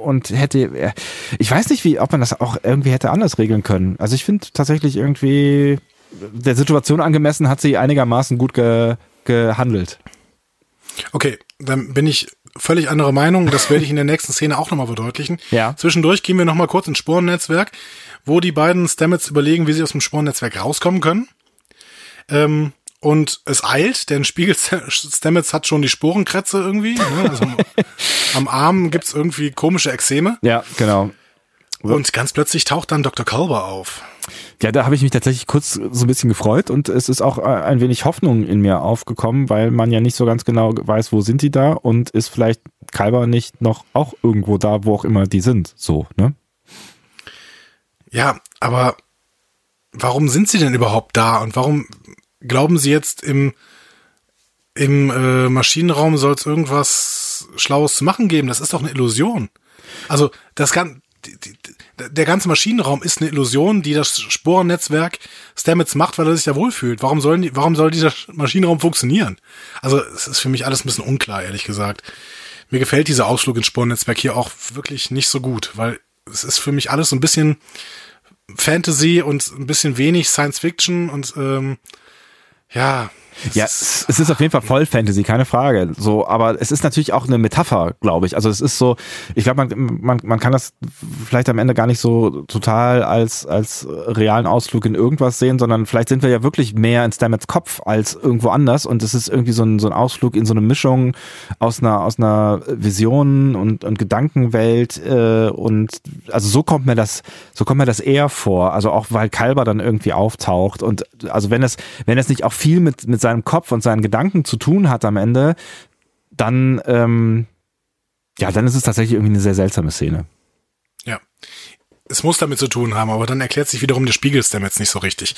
und hätte äh, ich weiß nicht wie ob man das auch irgendwie hätte anders regeln können. Also ich finde tatsächlich irgendwie der Situation angemessen hat sie einigermaßen gut ge, gehandelt. Okay, dann bin ich völlig anderer Meinung. Das werde ich in der nächsten Szene auch nochmal verdeutlichen. Ja. Zwischendurch gehen wir nochmal kurz ins Sporennetzwerk, wo die beiden Stamets überlegen, wie sie aus dem Sporennetzwerk rauskommen können. Ähm, und es eilt, denn Spiegel Stamets hat schon die Sporenkrätze irgendwie. Ne? Also *laughs* am, Arm gibt's irgendwie komische Exzeme. Ja, genau. Und ganz plötzlich taucht dann Dr. Culber auf. Ja, da habe ich mich tatsächlich kurz so ein bisschen gefreut und es ist auch äh, ein wenig Hoffnung in mir aufgekommen, weil man ja nicht so ganz genau weiß, wo sind die da und ist vielleicht Kalber nicht noch auch irgendwo da, wo auch immer die sind. So, ne? Ja, aber warum sind sie denn überhaupt da und warum glauben sie jetzt im im äh, Maschinenraum soll es irgendwas Schlaues zu machen geben? Das ist doch eine Illusion. Also das kann die, die, der ganze Maschinenraum ist eine Illusion, die das Sporennetzwerk Stamets macht, weil er sich da wohlfühlt. Warum sollen die, warum soll dieser Maschinenraum funktionieren? Also es ist für mich alles ein bisschen unklar, ehrlich gesagt. Mir gefällt dieser Ausflug ins Sporennetzwerk hier auch wirklich nicht so gut, weil es ist für mich alles so ein bisschen Fantasy und ein bisschen wenig Science Fiction und ähm, ja. Ja, ist- es es ist auf jeden Fall voll Fantasy, keine Frage. So, aber es ist natürlich auch eine Metapher, glaube ich. Also es ist so, ich glaube, man, man, man kann das vielleicht am Ende gar nicht so total als, als realen Ausflug in irgendwas sehen, sondern vielleicht sind wir ja wirklich mehr in Stamets Kopf als irgendwo anders und es ist irgendwie so ein, so ein Ausflug in so eine Mischung aus einer, aus einer Vision und, und Gedankenwelt äh, und also so kommt mir das, so kommt mir das eher vor. Also auch weil Kalber dann irgendwie auftaucht und also wenn es, wenn es nicht auch viel mit, mit seinem Kopf und seinen Gedanken zu tun hat am Ende, dann, ähm, ja, dann ist es tatsächlich irgendwie eine sehr seltsame Szene. Ja. Es muss damit zu tun haben, aber dann erklärt sich wiederum der Spiegel Stamets nicht so richtig.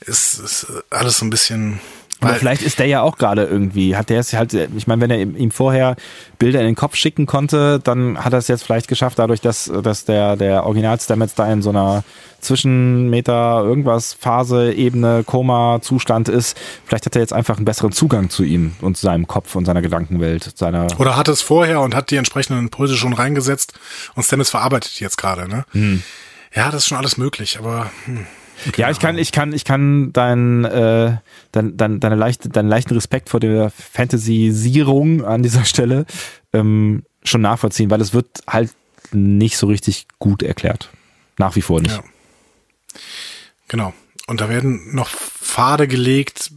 Es ist alles so ein bisschen. Aber vielleicht ist der ja auch gerade irgendwie, hat der es halt, ich meine, wenn er ihm vorher Bilder in den Kopf schicken konnte, dann hat er es jetzt vielleicht geschafft, dadurch, dass, dass der, der Original Stamets da in so einer Zwischenmeter irgendwas Phase, Ebene, Koma, Zustand ist. Vielleicht hat er jetzt einfach einen besseren Zugang zu ihm und zu seinem Kopf und seiner Gedankenwelt, seiner, Oder hat es vorher und hat die entsprechenden Impulse schon reingesetzt und Stamets verarbeitet jetzt gerade, ne? Hm. Ja, das ist schon alles möglich, aber hm. Ja, ich kann, ich kann, ich kann dein, äh, dein, dein, deine leichte, deinen leichten Respekt vor der Fantasisierung an dieser Stelle ähm, schon nachvollziehen, weil es wird halt nicht so richtig gut erklärt. Nach wie vor nicht. Ja. Genau. Und da werden noch Pfade gelegt,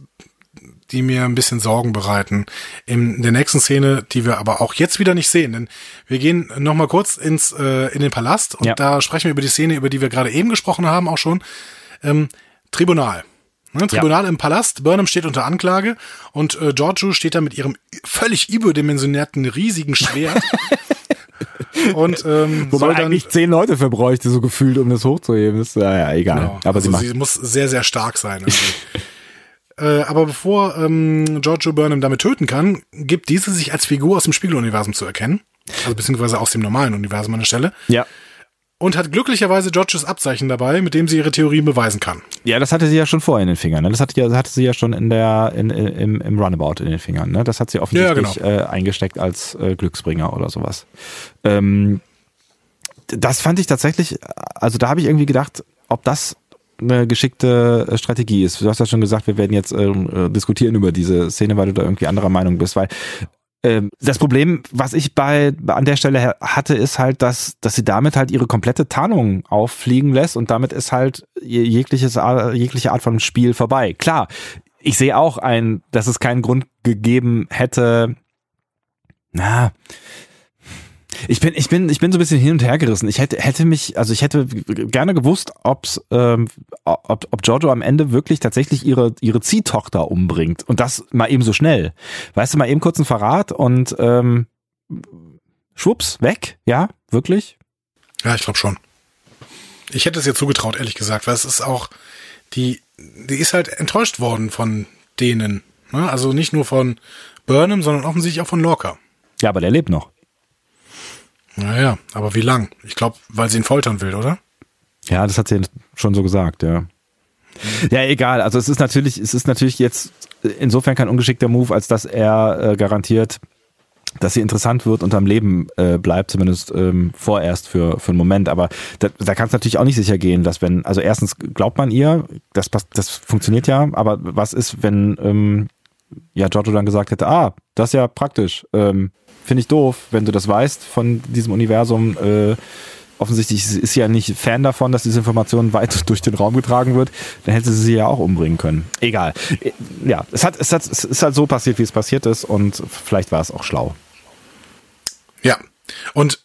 die mir ein bisschen Sorgen bereiten. In der nächsten Szene, die wir aber auch jetzt wieder nicht sehen, denn wir gehen noch mal kurz ins äh, in den Palast und Ja. da sprechen wir über die Szene, über die wir gerade eben gesprochen haben, auch schon. Ähm, Tribunal. Ne, Tribunal im Palast. Burnham steht unter Anklage und äh, Giorgio steht da mit ihrem völlig überdimensionierten riesigen Schwert. *laughs* und ähm, Wo soll man dann eigentlich zehn Leute für bräuchte, so gefühlt, um das hochzuheben. Ist ja, ja egal. Genau. Aber also sie macht. sie muss sehr, sehr stark sein. irgendwie. *laughs* äh, aber bevor ähm, Giorgio Burnham damit töten kann, gibt diese sich als Figur aus dem Spiegeluniversum zu erkennen. Also beziehungsweise aus dem normalen Universum an der Stelle. Ja. Und hat glücklicherweise Giorgios Abzeichen dabei, mit dem sie ihre Theorien beweisen kann. Ja, das hatte sie ja schon vorher in den Fingern. Ne? Das hatte, hatte sie ja schon in der, in, im, im Runabout in den Fingern. Ne? Das hat sie offensichtlich Ja, äh, eingesteckt als äh, Glücksbringer oder sowas. Ähm, das fand ich tatsächlich, also da habe ich irgendwie gedacht, ob das eine geschickte äh, Strategie ist. Du hast ja schon gesagt, wir werden jetzt ähm, äh, diskutieren über diese Szene, weil du da irgendwie anderer Meinung bist, weil das Problem, was ich bei an der Stelle ha- hatte, ist halt, dass, dass sie damit halt ihre komplette Tarnung auffliegen lässt und damit ist halt je- jegliches, jegliche Art von Spiel vorbei. Klar, ich sehe auch ein, dass es keinen Grund gegeben hätte. Na, ich bin, ich bin, ich bin so ein bisschen hin und her gerissen. Ich hätte, hätte mich, also ich hätte gerne gewusst, ob's, ähm, ob, ob Giorgio am Ende wirklich tatsächlich ihre, ihre Ziehtochter umbringt. Und das mal eben so schnell. Weißt du, mal eben kurz ein Verrat und ähm, schwupps, weg, ja, wirklich? Ja, ich glaube schon. Ich hätte es ihr zugetraut, ehrlich gesagt, weil es ist auch, die, die ist halt enttäuscht worden von denen. Ne? Also nicht nur von Burnham, sondern offensichtlich auch von Lorca. Ja, aber der lebt noch. Naja, aber wie lang? Ich glaube, weil sie ihn foltern will, oder? Ja, das hat sie schon so gesagt, ja. Ja, egal. Also es ist natürlich, es ist natürlich jetzt insofern kein ungeschickter Move, als dass er äh, garantiert, dass sie interessant wird und am Leben äh, bleibt, zumindest ähm, vorerst für, für einen Moment. Aber da, da kann es natürlich auch nicht sicher gehen, dass wenn, also erstens glaubt man ihr, das, passt- das funktioniert ja, aber was ist, wenn ähm, ja Giorgio dann gesagt hätte, ah, das ist ja praktisch, ähm, finde ich doof, wenn du das weißt von diesem Universum, äh, offensichtlich ist sie ja nicht Fan davon, dass diese Information weit *laughs* durch den Raum getragen wird, dann hätte sie sie ja auch umbringen können. Egal. Äh, Ja, es hat, es hat, es ist halt so passiert, wie es passiert ist und vielleicht war es auch schlau. Ja. Und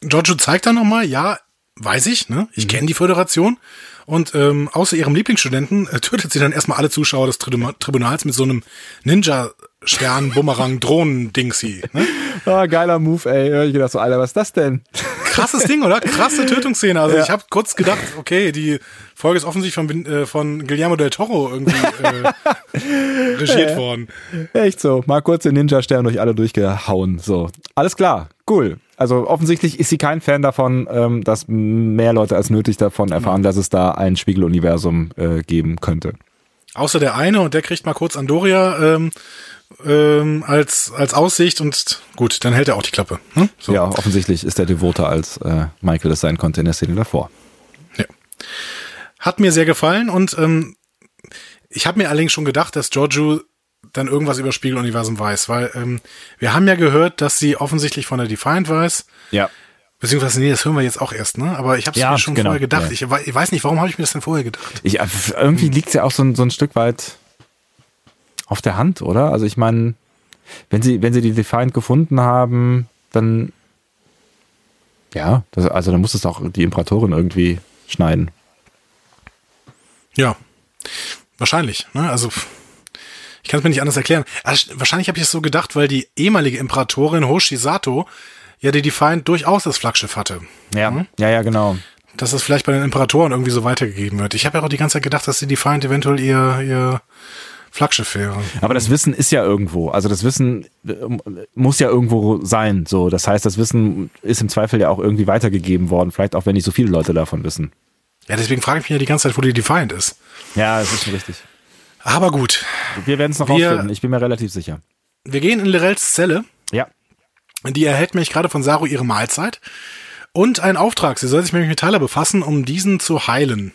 Giorgio zeigt dann nochmal, ja, weiß ich, ne? Ich kenne die Föderation. Und ähm, außer ihrem Lieblingsstudenten äh, tötet sie dann erstmal alle Zuschauer des Tribuna- Tribunals mit so einem Ninja-Stern-Bumerang-Drohnen-Dingsi. Ne? *laughs* Ah, geiler Move, ey. Ich gedacht so, Alter, was ist das denn? Krasses Ding, oder? Krasse Tötungsszene. Also Ja. ich habe kurz gedacht, okay, die Folge ist offensichtlich von, äh, von Guillermo del Toro irgendwie äh, *laughs* regiert Ja. worden. Echt so. Mal kurz den Ninja-Stern durch alle durchgehauen. So. Alles klar. Cool. Also offensichtlich ist sie kein Fan davon, ähm, dass mehr Leute als nötig davon erfahren, dass es da ein Spiegeluniversum äh, geben könnte. Außer der eine und der kriegt mal kurz Andoria ähm, ähm, als, als Aussicht und gut, dann hält er auch die Klappe. Hm? So. Ja, offensichtlich ist er devoter als äh, Michael es sein konnte in der Szene davor. Ja. Hat mir sehr gefallen und ähm, ich habe mir allerdings schon gedacht, dass Giorgio dann irgendwas über Spiegeluniversum weiß, weil ähm, wir haben ja gehört, dass sie offensichtlich von der Defiant weiß, Ja. beziehungsweise nee, das hören wir jetzt auch erst, ne? Aber ich habe es Ja, mir schon genau, vorher gedacht. ja. Ich, ich weiß nicht, warum habe ich mir das denn vorher gedacht? Ich, äh, irgendwie liegt es ja auch so, so ein Stück weit auf der Hand, oder? Also ich meine, wenn sie, wenn sie die Defiant gefunden haben, dann ja, das, also dann muss es auch die Imperatorin irgendwie schneiden. Ja, wahrscheinlich. Ne? Also ich kann es mir nicht anders erklären. Also, wahrscheinlich habe ich es so gedacht, weil die ehemalige Imperatorin Hoshi Sato ja die Defiant durchaus das Flaggschiff hatte. Ja, ja, ja, genau. Dass das vielleicht bei den Imperatoren irgendwie so weitergegeben wird. Ich habe ja auch die ganze Zeit gedacht, dass die Defiant eventuell ihr, ihr Flaggschiff wäre. Aber das Wissen ist ja irgendwo. Also das Wissen äh, muss ja irgendwo sein. So, das heißt, das Wissen ist im Zweifel ja auch irgendwie weitergegeben worden. Vielleicht auch, wenn nicht so viele Leute davon wissen. Ja, deswegen frage ich mich ja die ganze Zeit, wo die Defiant ist. Ja, das ist schon richtig. Aber gut, Wir werden es noch Wir- rausfinden. Ich bin mir relativ sicher. wir gehen in Lirels Zelle. Ja. Die erhält nämlich gerade von Saru ihre Mahlzeit und einen Auftrag. Sie soll sich nämlich mit Tyler befassen, um diesen zu heilen.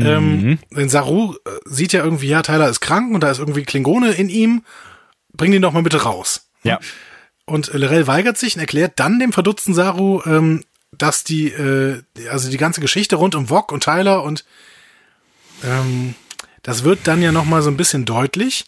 Ähm, denn Saru äh, sieht ja irgendwie, ja, Tyler ist krank und da ist irgendwie Klingone in ihm. Bring den doch mal bitte raus. Ja. Und Lorel weigert sich und erklärt dann dem verdutzten Saru, ähm, dass die, äh, also die ganze Geschichte rund um Wok und Tyler und ähm, das wird dann ja nochmal so ein bisschen deutlich.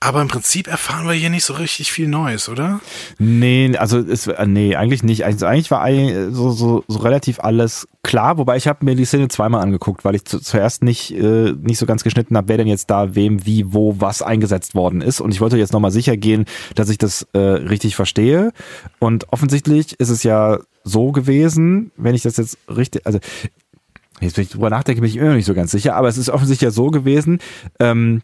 Aber im Prinzip erfahren wir hier nicht so richtig viel Neues, oder? Nee, also es, äh, nee, eigentlich nicht. Also eigentlich war so, so, so relativ alles klar, wobei ich habe mir die Szene zweimal angeguckt, weil ich zu, zuerst nicht, äh, nicht so ganz geschnitten habe, wer denn jetzt da wem, wie, wo, was eingesetzt worden ist. Und ich wollte jetzt nochmal sicher gehen, dass ich das äh, richtig verstehe. Und offensichtlich ist es ja so gewesen, wenn ich das jetzt richtig, also jetzt, wenn ich drüber nachdenke, bin ich immer noch nicht so ganz sicher, aber es ist offensichtlich ja so gewesen, ähm,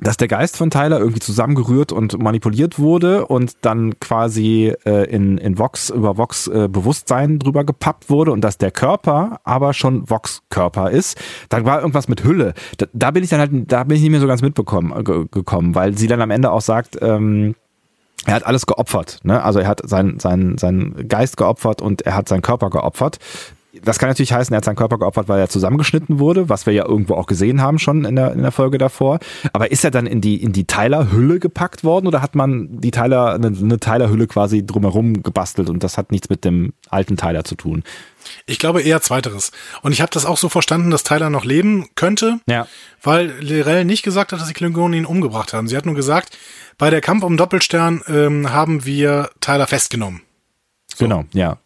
dass der Geist von Tyler irgendwie zusammengerührt und manipuliert wurde und dann quasi äh, in, in Vox über Vox äh, Bewusstsein drüber gepappt wurde und dass der Körper aber schon Vox Körper ist. Dann war irgendwas mit Hülle. Da, da bin ich dann halt, da bin ich nicht mehr so ganz mitbekommen äh, gekommen, weil sie dann am Ende auch sagt, ähm, er hat alles geopfert, ne? Also er hat seinen sein, sein Geist geopfert und er hat seinen Körper geopfert das kann natürlich heißen, er hat seinen Körper geopfert, weil er zusammengeschnitten wurde, was wir ja irgendwo auch gesehen haben schon in der, in der Folge davor. Aber ist er dann in die, in die Tyler-Hülle gepackt worden oder hat man die Tyler, eine, eine Tyler-Hülle quasi drumherum gebastelt und das hat nichts mit dem alten Tyler zu tun? Ich glaube eher zweiteres. Und ich habe das auch so verstanden, dass Tyler noch leben könnte, ja. weil Lirel nicht gesagt hat, dass die Klingonen ihn umgebracht haben. Sie hat nur gesagt, bei der Kampf um Doppelstern ähm, haben wir Tyler festgenommen. So. Genau, ja.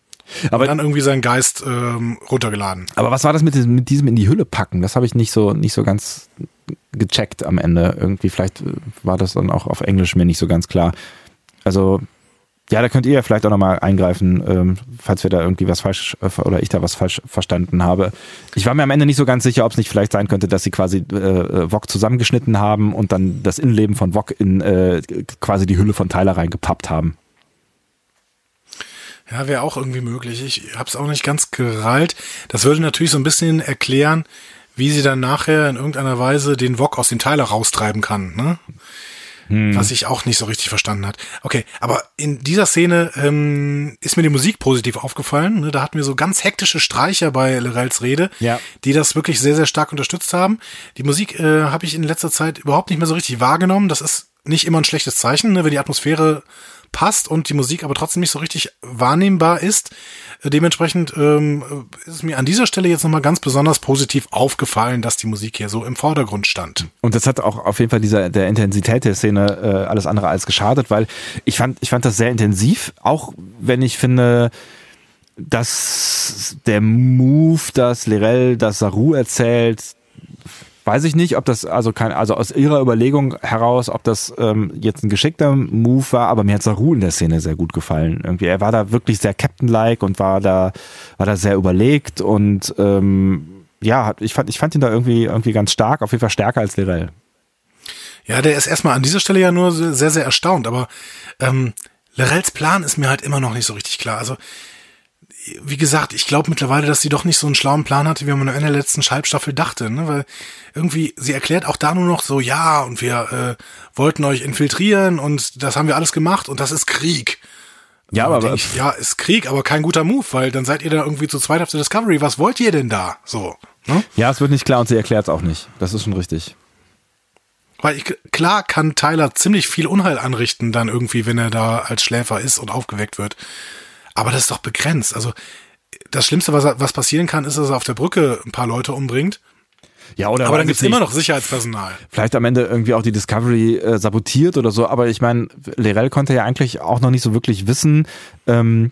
Aber dann irgendwie seinen Geist ähm, runtergeladen. Aber was war das mit diesem, mit diesem in die Hülle packen? Das habe ich nicht so nicht so ganz gecheckt am Ende. Irgendwie vielleicht äh, war das dann auch auf Englisch mir nicht so ganz klar. Also ja, da könnt ihr ja vielleicht auch nochmal eingreifen, ähm, falls wir da irgendwie was falsch äh, oder ich da was falsch verstanden habe. Ich war mir am Ende nicht so ganz sicher, ob es nicht vielleicht sein könnte, dass sie quasi äh, äh Wok zusammengeschnitten haben und dann das Innenleben von Wok in äh, quasi die Hülle von Tyler reingepappt haben. Ja, wäre auch irgendwie möglich. Ich habe es auch nicht ganz gereilt. Das würde natürlich so ein bisschen erklären, wie sie dann nachher in irgendeiner Weise den Wok aus den Teilen raustreiben kann. Ne? Hm. Was ich auch nicht so richtig verstanden hat. Okay, aber in dieser Szene ähm, ist mir die Musik positiv aufgefallen. Ne? Da hatten wir so ganz hektische Streicher bei Lorels Rede, ja. die das wirklich sehr, sehr stark unterstützt haben. Die Musik äh, habe ich in letzter Zeit überhaupt nicht mehr so richtig wahrgenommen. Das ist nicht immer ein schlechtes Zeichen, ne? wenn die Atmosphäre passt und die Musik aber trotzdem nicht so richtig wahrnehmbar ist. Äh, dementsprechend ähm, ist es mir an dieser Stelle jetzt nochmal ganz besonders positiv aufgefallen, dass die Musik hier so im Vordergrund stand. Und das hat auch auf jeden Fall dieser der Intensität der Szene äh, alles andere als geschadet, weil ich fand ich fand das sehr intensiv, auch wenn ich finde dass der Move, dass Lirel das Saru erzählt, weiß ich nicht, ob das also kein, also aus ihrer Überlegung heraus, ob das ähm, jetzt ein geschickter Move war, aber mir hat Saru in der Szene sehr gut gefallen. Irgendwie, er war da wirklich sehr Captain-like und war da, war da sehr überlegt und ähm, ja, ich fand, ich fand ihn da irgendwie, irgendwie ganz stark, auf jeden Fall stärker als Lirel. Ja, der ist erstmal an dieser Stelle ja nur sehr, sehr erstaunt, aber ähm, Lirels Plan ist mir halt immer noch nicht so richtig klar. Also wie gesagt, ich glaube mittlerweile, dass sie doch nicht so einen schlauen Plan hatte, wie man in der letzten Schalbstaffel dachte, ne? Weil irgendwie, sie erklärt auch da nur noch so, ja, und wir äh, wollten euch infiltrieren und das haben wir alles gemacht und das ist Krieg. Ja, aber ich, ja, ist Krieg, aber kein guter Move, weil dann seid ihr da irgendwie zu zweit auf der Discovery. Was wollt ihr denn da? So. Ne? Ja, es wird nicht klar und sie erklärt es auch nicht. Das ist schon richtig. Weil ich, klar kann Tyler ziemlich viel Unheil anrichten, dann irgendwie, wenn er da als Schläfer ist und aufgeweckt wird. Aber das ist doch begrenzt. Also das Schlimmste, was, was passieren kann, ist, dass er auf der Brücke ein paar Leute umbringt. Ja, oder aber dann gibt's immer noch Sicherheitspersonal. Vielleicht am Ende irgendwie auch die Discovery äh, sabotiert oder so, aber ich meine, Lerell konnte ja eigentlich auch noch nicht so wirklich wissen, ähm,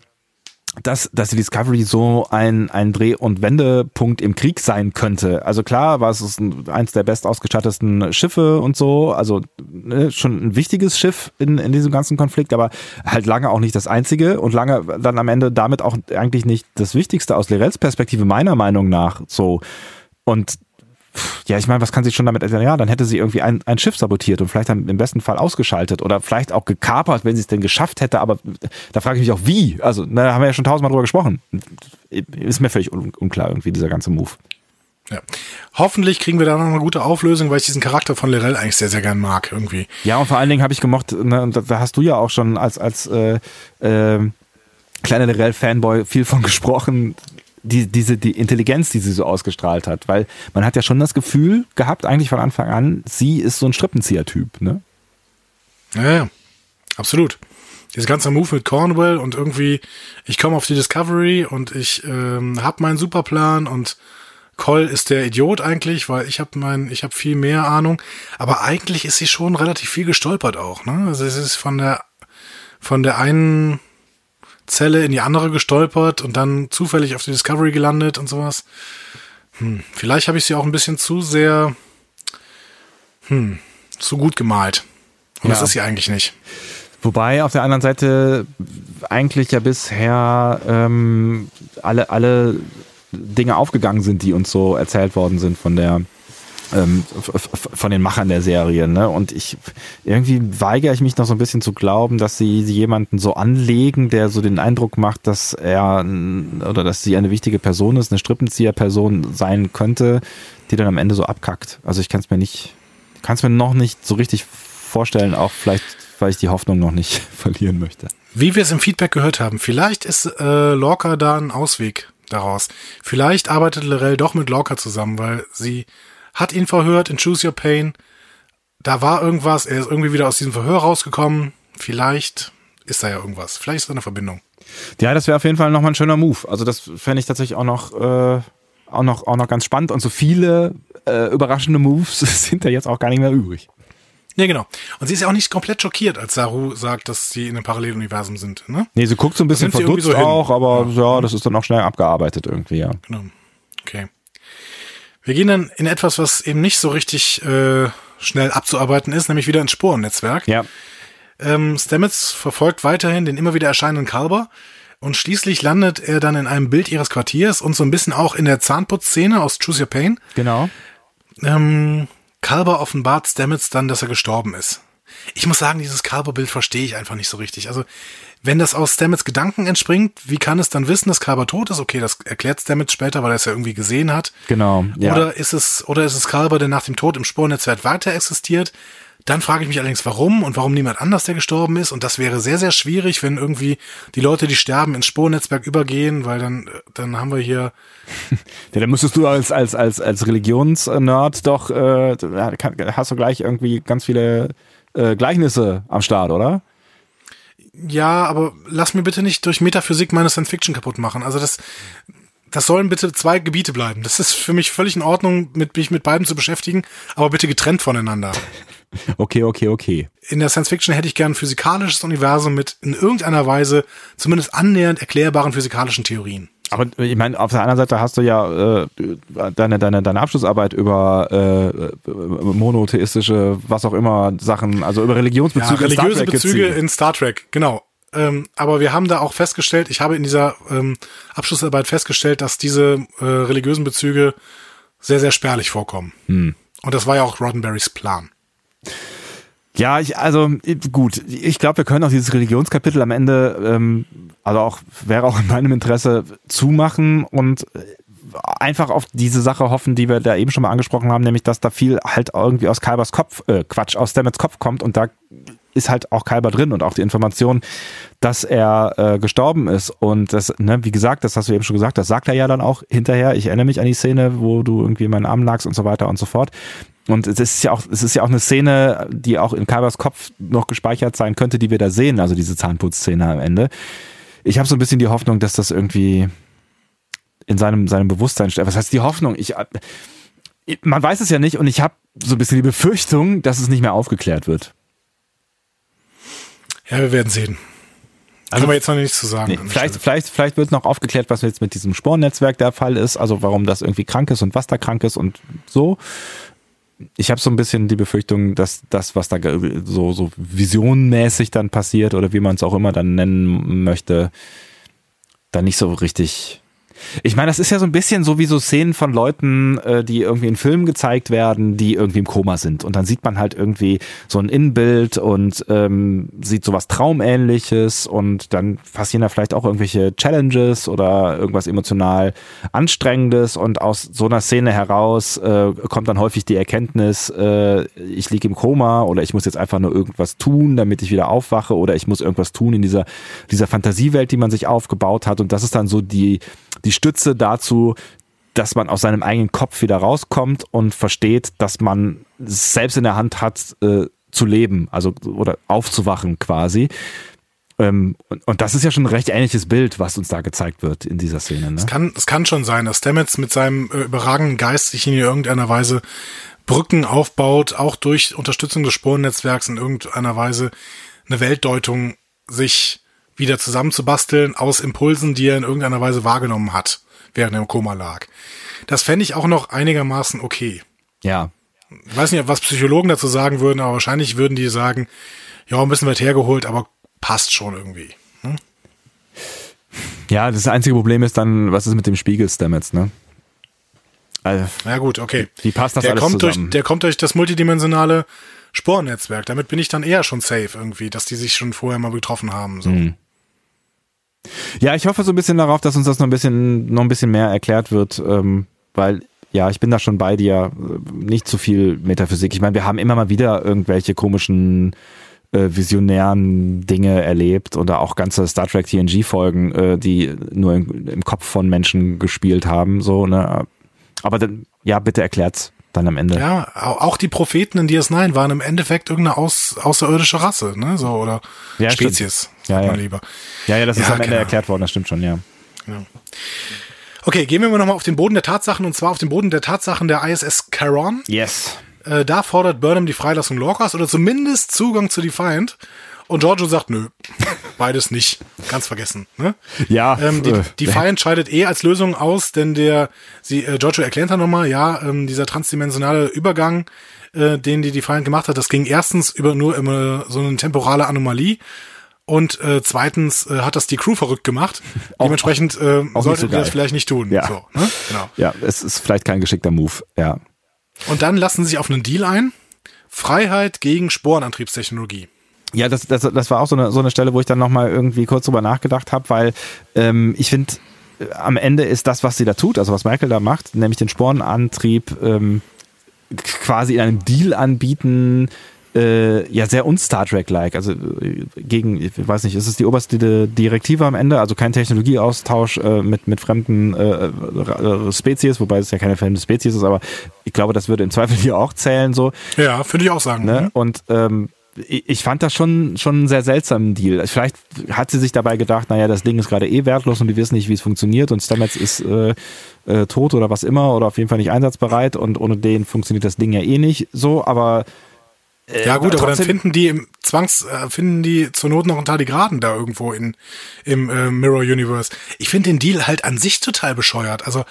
dass, dass die Discovery so ein, ein Dreh- und Wendepunkt im Krieg sein könnte. Also klar war es ein, eins der best ausgestattesten Schiffe und so, also ne, schon ein wichtiges Schiff in, in diesem ganzen Konflikt, aber halt lange auch nicht das einzige und lange dann am Ende damit auch eigentlich nicht das Wichtigste aus Lirels Perspektive meiner Meinung nach so. Und ja, ich meine, was kann sie schon damit? Ja, dann hätte sie irgendwie ein, ein Schiff sabotiert und vielleicht dann im besten Fall ausgeschaltet oder vielleicht auch gekapert, wenn sie es denn geschafft hätte. Aber da frage ich mich auch, wie? Also, da haben wir ja schon tausendmal drüber gesprochen. Ist mir völlig un unklar irgendwie, dieser ganze Move. Ja. Hoffentlich kriegen wir da noch eine gute Auflösung, weil ich diesen Charakter von Lirel eigentlich sehr, sehr gern mag, irgendwie. Ja, und vor allen Dingen habe ich gemocht, ne, und da hast du ja auch schon als, als äh, äh, kleiner Lirel-Fanboy viel von *laughs* gesprochen, die, diese die Intelligenz, die sie so ausgestrahlt hat, weil man hat ja schon das Gefühl gehabt, eigentlich von Anfang an, sie ist so ein Strippenzieher-Typ, ne? Ja, ja, absolut. Dieser ganze Move mit Cornwell und irgendwie, ich komme auf die Discovery und ich ähm, hab meinen Superplan und Coll ist der Idiot eigentlich, weil ich habe mein, ich habe viel mehr Ahnung. Aber eigentlich ist sie schon relativ viel gestolpert auch. Ne? Also es ist von der von der einen Zelle in die andere gestolpert und dann zufällig auf die Discovery gelandet und sowas. Hm, vielleicht habe ich sie auch ein bisschen zu sehr, hm, zu gut gemalt. Und ja. das ist sie eigentlich nicht. Wobei auf der anderen Seite eigentlich ja bisher ähm, alle, alle Dinge aufgegangen sind, die uns so erzählt worden sind von der ähm, von den Machern der Serie. Ne? Und ich irgendwie weigere ich mich noch so ein bisschen zu glauben, dass sie jemanden so anlegen, der so den Eindruck macht, dass er oder dass sie eine wichtige Person ist, eine Strippenzieher-Person sein könnte, die dann am Ende so abkackt. Also ich kann es mir nicht, kann es mir noch nicht so richtig vorstellen, auch vielleicht, weil ich die Hoffnung noch nicht *laughs* verlieren möchte. Wie wir es im Feedback gehört haben, vielleicht ist äh, Lorca da ein Ausweg daraus. Vielleicht arbeitet Lorel doch mit Lorca zusammen, weil sie hat ihn verhört in Choose Your Pain. Da war irgendwas, er ist irgendwie wieder aus diesem Verhör rausgekommen. Vielleicht ist da ja irgendwas. Vielleicht ist da eine Verbindung. Ja, das wäre auf jeden Fall nochmal ein schöner Move. Also das fände ich tatsächlich auch noch, äh, auch noch, auch noch ganz spannend. Und so viele äh, überraschende Moves *laughs* sind da jetzt auch gar nicht mehr übrig. Ja, genau. Und sie ist ja auch nicht komplett schockiert, als Saru sagt, dass sie in einem Paralleluniversum sind. Ne? Nee, sie guckt so ein bisschen verdutzt so auch, aber ja. ja, das ist dann auch schnell abgearbeitet irgendwie, ja. Genau. Okay. Wir gehen dann in etwas, was eben nicht so richtig äh, schnell abzuarbeiten ist, nämlich wieder ins Sporennetzwerk. Ja. Ähm, Stamets verfolgt weiterhin den immer wieder erscheinenden Kalber und schließlich landet er dann in einem Bild ihres Quartiers und so ein bisschen auch in der Zahnputzszene aus Choose Your Pain. Genau. Ähm, Kalber offenbart Stamets dann, dass er gestorben ist. Ich muss sagen, dieses Kalber-Bild verstehe ich einfach nicht so richtig. Also wenn das aus Stamets Gedanken entspringt, wie kann es dann wissen, dass Kalber tot ist? Okay, das erklärt Stamets später, weil er es ja irgendwie gesehen hat. Genau. Ja. Oder ist es, oder ist es Kalber, der nach dem Tod im Spornetzwerk weiter existiert? Dann frage ich mich allerdings, warum und warum niemand anders, der gestorben ist. Und das wäre sehr, sehr schwierig, wenn irgendwie die Leute, die sterben, ins Spornetzwerk übergehen, weil dann, dann haben wir hier. *laughs* ja, dann müsstest du als, als, als, als Religionsnerd doch, äh, hast du gleich irgendwie ganz viele äh, Gleichnisse am Start, oder? Ja, aber lass mir bitte nicht durch Metaphysik meine Science Fiction kaputt machen. Also das, das sollen bitte zwei Gebiete bleiben. Das ist für mich völlig in Ordnung, mit, mich mit beiden zu beschäftigen, aber bitte getrennt voneinander. *laughs* Okay, okay, okay. In der Science Fiction hätte ich gern ein physikalisches Universum mit in irgendeiner Weise zumindest annähernd erklärbaren physikalischen Theorien. Aber ich meine, auf der anderen Seite hast du ja äh, deine, deine, deine Abschlussarbeit über äh, monotheistische, was auch immer, Sachen, also über Religionsbezüge ja, religiöse in Star Trek Bezüge in Star Trek, genau. Ähm, aber wir haben da auch festgestellt, ich habe in dieser ähm, Abschlussarbeit festgestellt, dass diese äh, religiösen Bezüge sehr, sehr spärlich vorkommen. Hm. Und das war ja auch Roddenberrys Plan. Ja, ich, also gut, ich glaube, wir können auch dieses Religionskapitel am Ende, ähm, also auch wäre auch in meinem Interesse zumachen und äh, einfach auf diese Sache hoffen, die wir da eben schon mal angesprochen haben, nämlich dass da viel halt irgendwie aus Kalbers Kopf, äh, Quatsch, aus Stamets Kopf kommt und da ist halt auch Kalber drin und auch die Information, dass er äh, gestorben ist. Und das, ne, wie gesagt, das hast du eben schon gesagt, das sagt er ja dann auch hinterher. Ich erinnere mich an die Szene, wo du irgendwie in meinen Arm lagst und so weiter und so fort. Und es ist ja auch, es ist ja auch eine Szene, die auch in Kalbers Kopf noch gespeichert sein könnte, die wir da sehen, also diese Zahnputzszene am Ende. Ich habe so ein bisschen die Hoffnung, dass das irgendwie in seinem, seinem Bewusstsein steht. Was heißt die Hoffnung? Ich, man weiß es ja nicht und ich habe so ein bisschen die Befürchtung, dass es nicht mehr aufgeklärt wird. Ja, wir werden sehen. Also aber jetzt noch nichts zu sagen. Nee, vielleicht, vielleicht, vielleicht wird noch aufgeklärt, was jetzt mit diesem Spornetzwerk der Fall ist, also warum das irgendwie krank ist und was da krank ist und so ich habe so ein bisschen die Befürchtung, dass das, was da so, so visionmäßig dann passiert oder wie man es auch immer dann nennen möchte, dann nicht so richtig ich meine, das ist ja so ein bisschen so wie so Szenen von Leuten, äh, die irgendwie in Filmen gezeigt werden, die irgendwie im Koma sind. Und dann sieht man halt irgendwie so ein Innenbild und ähm, sieht sowas Traumähnliches und dann passieren da vielleicht auch irgendwelche Challenges oder irgendwas emotional Anstrengendes und aus so einer Szene heraus äh, kommt dann häufig die Erkenntnis, äh, ich liege im Koma oder ich muss jetzt einfach nur irgendwas tun, damit ich wieder aufwache oder ich muss irgendwas tun in dieser, dieser Fantasiewelt, die man sich aufgebaut hat. Und das ist dann so die, die Stütze dazu, dass man aus seinem eigenen Kopf wieder rauskommt und versteht, dass man selbst in der Hand hat, äh, zu leben, also oder aufzuwachen quasi. Ähm, und, und, das ist ja schon ein recht ähnliches Bild, was uns da gezeigt wird in dieser Szene. Ne? Es, kann, es kann schon sein, dass Stamets mit seinem äh, überragenden Geist sich in irgendeiner Weise Brücken aufbaut, auch durch Unterstützung des Sporennetzwerks in irgendeiner Weise eine Weltdeutung sich wieder zusammenzubasteln aus Impulsen, die er in irgendeiner Weise wahrgenommen hat, während er im Koma lag. Das fände ich auch noch einigermaßen okay. Ja. Ich weiß nicht, was Psychologen dazu sagen würden, aber wahrscheinlich würden die sagen, ja, ein bisschen weit hergeholt, aber passt schon irgendwie. Hm? Ja, das einzige Problem ist dann, was ist mit dem Spiegel Stamets, ne? Also, ja gut, okay. Wie passt das der alles kommt zusammen? Durch, der kommt durch das multidimensionale Sporennetzwerk. Damit bin ich dann eher schon safe irgendwie, dass die sich schon vorher mal getroffen haben. So. Mhm. Ja, ich hoffe so ein bisschen darauf, dass uns das noch ein bisschen, noch ein bisschen mehr erklärt wird, ähm, weil ja, ich bin da schon bei dir. Nicht zu viel Metaphysik. Ich meine, wir haben immer mal wieder irgendwelche komischen äh, visionären Dinge erlebt oder auch ganze Star Trek TNG-Folgen, äh, die nur im, im, Kopf von Menschen gespielt haben. So, ne? Aber dann, ja, bitte erklärt's dann am Ende. Ja, auch die Propheten in DS9 waren im Endeffekt irgendeine aus, außerirdische Rasse, ne? So, oder ja, Spezies, ja, ja. lieber. Ja, ja, das ist am Ende genau. erklärt worden, das stimmt schon, ja. ja. Okay, gehen wir mal nochmal auf den Boden der Tatsachen und zwar auf den Boden der Tatsachen der ISS Charon. Yes. Äh, da fordert Burnham die Freilassung Lorcas oder zumindest Zugang zu Defiant. Und Giorgio sagt, nö, *laughs* beides nicht. Ganz vergessen. Ne? Ja. Ähm, die, äh, Defiant scheidet eh als Lösung aus, denn der, sie, äh, Giorgio erklärt dann nochmal, ja, ähm, dieser transdimensionale Übergang, äh, den die Defiant gemacht hat, das ging erstens über nur immer so eine temporale Anomalie. Und äh, zweitens äh, hat das die Crew verrückt gemacht. *laughs* Auch, Dementsprechend äh, sollte so das vielleicht nicht tun. Ja. So, ne? genau. ja, es ist vielleicht kein geschickter Move. Ja. Und dann lassen sie sich auf einen Deal ein. Freiheit gegen Sporenantriebstechnologie. Ja, das, das, das war auch so eine, so eine Stelle, wo ich dann nochmal irgendwie kurz drüber nachgedacht habe, weil ähm, ich finde, äh, am Ende ist das, was sie da tut, also was Michael da macht, nämlich den Sporenantrieb ähm, quasi in einem Deal anbieten, äh, ja sehr un-Star Trek-like. Also äh, gegen, ich weiß nicht, ist es die oberste Direktive am Ende? Also kein Technologieaustausch äh, mit, mit fremden äh, äh, Spezies, wobei es ja keine fremde Spezies ist, aber ich glaube, das würde im Zweifel hier auch zählen. so. Ja, würde ich auch sagen. Ne? Mhm. Und ähm, ich fand das schon, schon einen sehr seltsamen Deal. Vielleicht hat sie sich dabei gedacht, naja, das Ding ist gerade eh wertlos und die wissen nicht, wie es funktioniert und Stamets ist äh, äh, tot oder was immer oder auf jeden Fall nicht einsatzbereit und ohne den funktioniert das Ding ja eh nicht so, aber äh, ja gut, aber dann finden die im Zwangs, äh, finden die zur Not noch ein Tardigraden da irgendwo in, im äh, Mirror Universe. Ich finde den Deal halt an sich total bescheuert. Also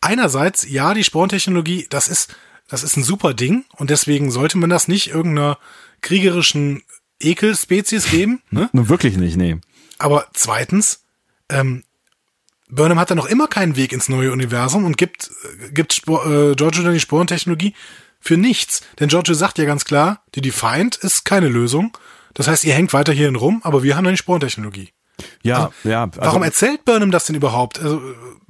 einerseits, ja, die Sporntechnologie, das ist, das ist ein super Ding und deswegen sollte man das nicht irgendeiner kriegerischen Ekelspezies geben. *laughs* Ne? Nun wirklich nicht, nee. Aber zweitens, ähm, Burnham hat da noch immer keinen Weg ins neue Universum und gibt, äh, gibt Spor, äh, Giorgio dann die Sporentechnologie für nichts. Denn Giorgio sagt ja ganz klar, die Defiant ist keine Lösung. Das heißt, ihr hängt weiter hierhin rum, aber wir haben eine Sporentechnologie. Ja, also, ja. Also, warum erzählt Burnham das denn überhaupt? Also,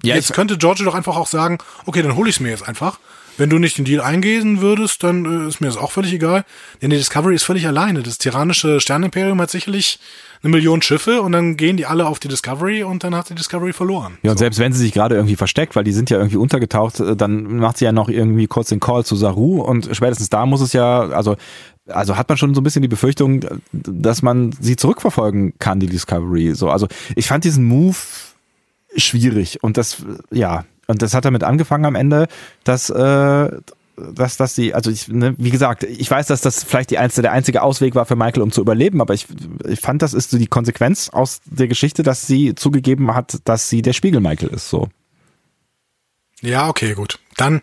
ja, jetzt könnte Giorgio doch einfach auch sagen, okay, dann hole ich es mir jetzt einfach. Wenn du nicht den Deal eingehen würdest, dann äh, ist mir das auch völlig egal. Denn die Discovery ist völlig alleine. Das tyrannische Sternimperium hat sicherlich eine Million Schiffe und dann gehen die alle auf die Discovery und dann hat die Discovery verloren. Ja, und so. selbst wenn sie sich gerade irgendwie versteckt, weil die sind ja irgendwie untergetaucht, äh, dann macht sie ja noch irgendwie kurz den Call zu Saru und spätestens da muss es ja, also also hat man schon so ein bisschen die Befürchtung, dass man sie zurückverfolgen kann, die Discovery. So, also ich fand diesen Move schwierig und das, ja, und das hat damit angefangen am Ende, dass äh, dass, dass sie, also ich, ne, wie gesagt, ich weiß, dass das vielleicht die einzige, der einzige Ausweg war für Michael, um zu überleben, aber ich, ich fand, das ist so die Konsequenz aus der Geschichte, dass sie zugegeben hat, dass sie der Spiegel Michael ist, so. Ja, okay, gut. Dann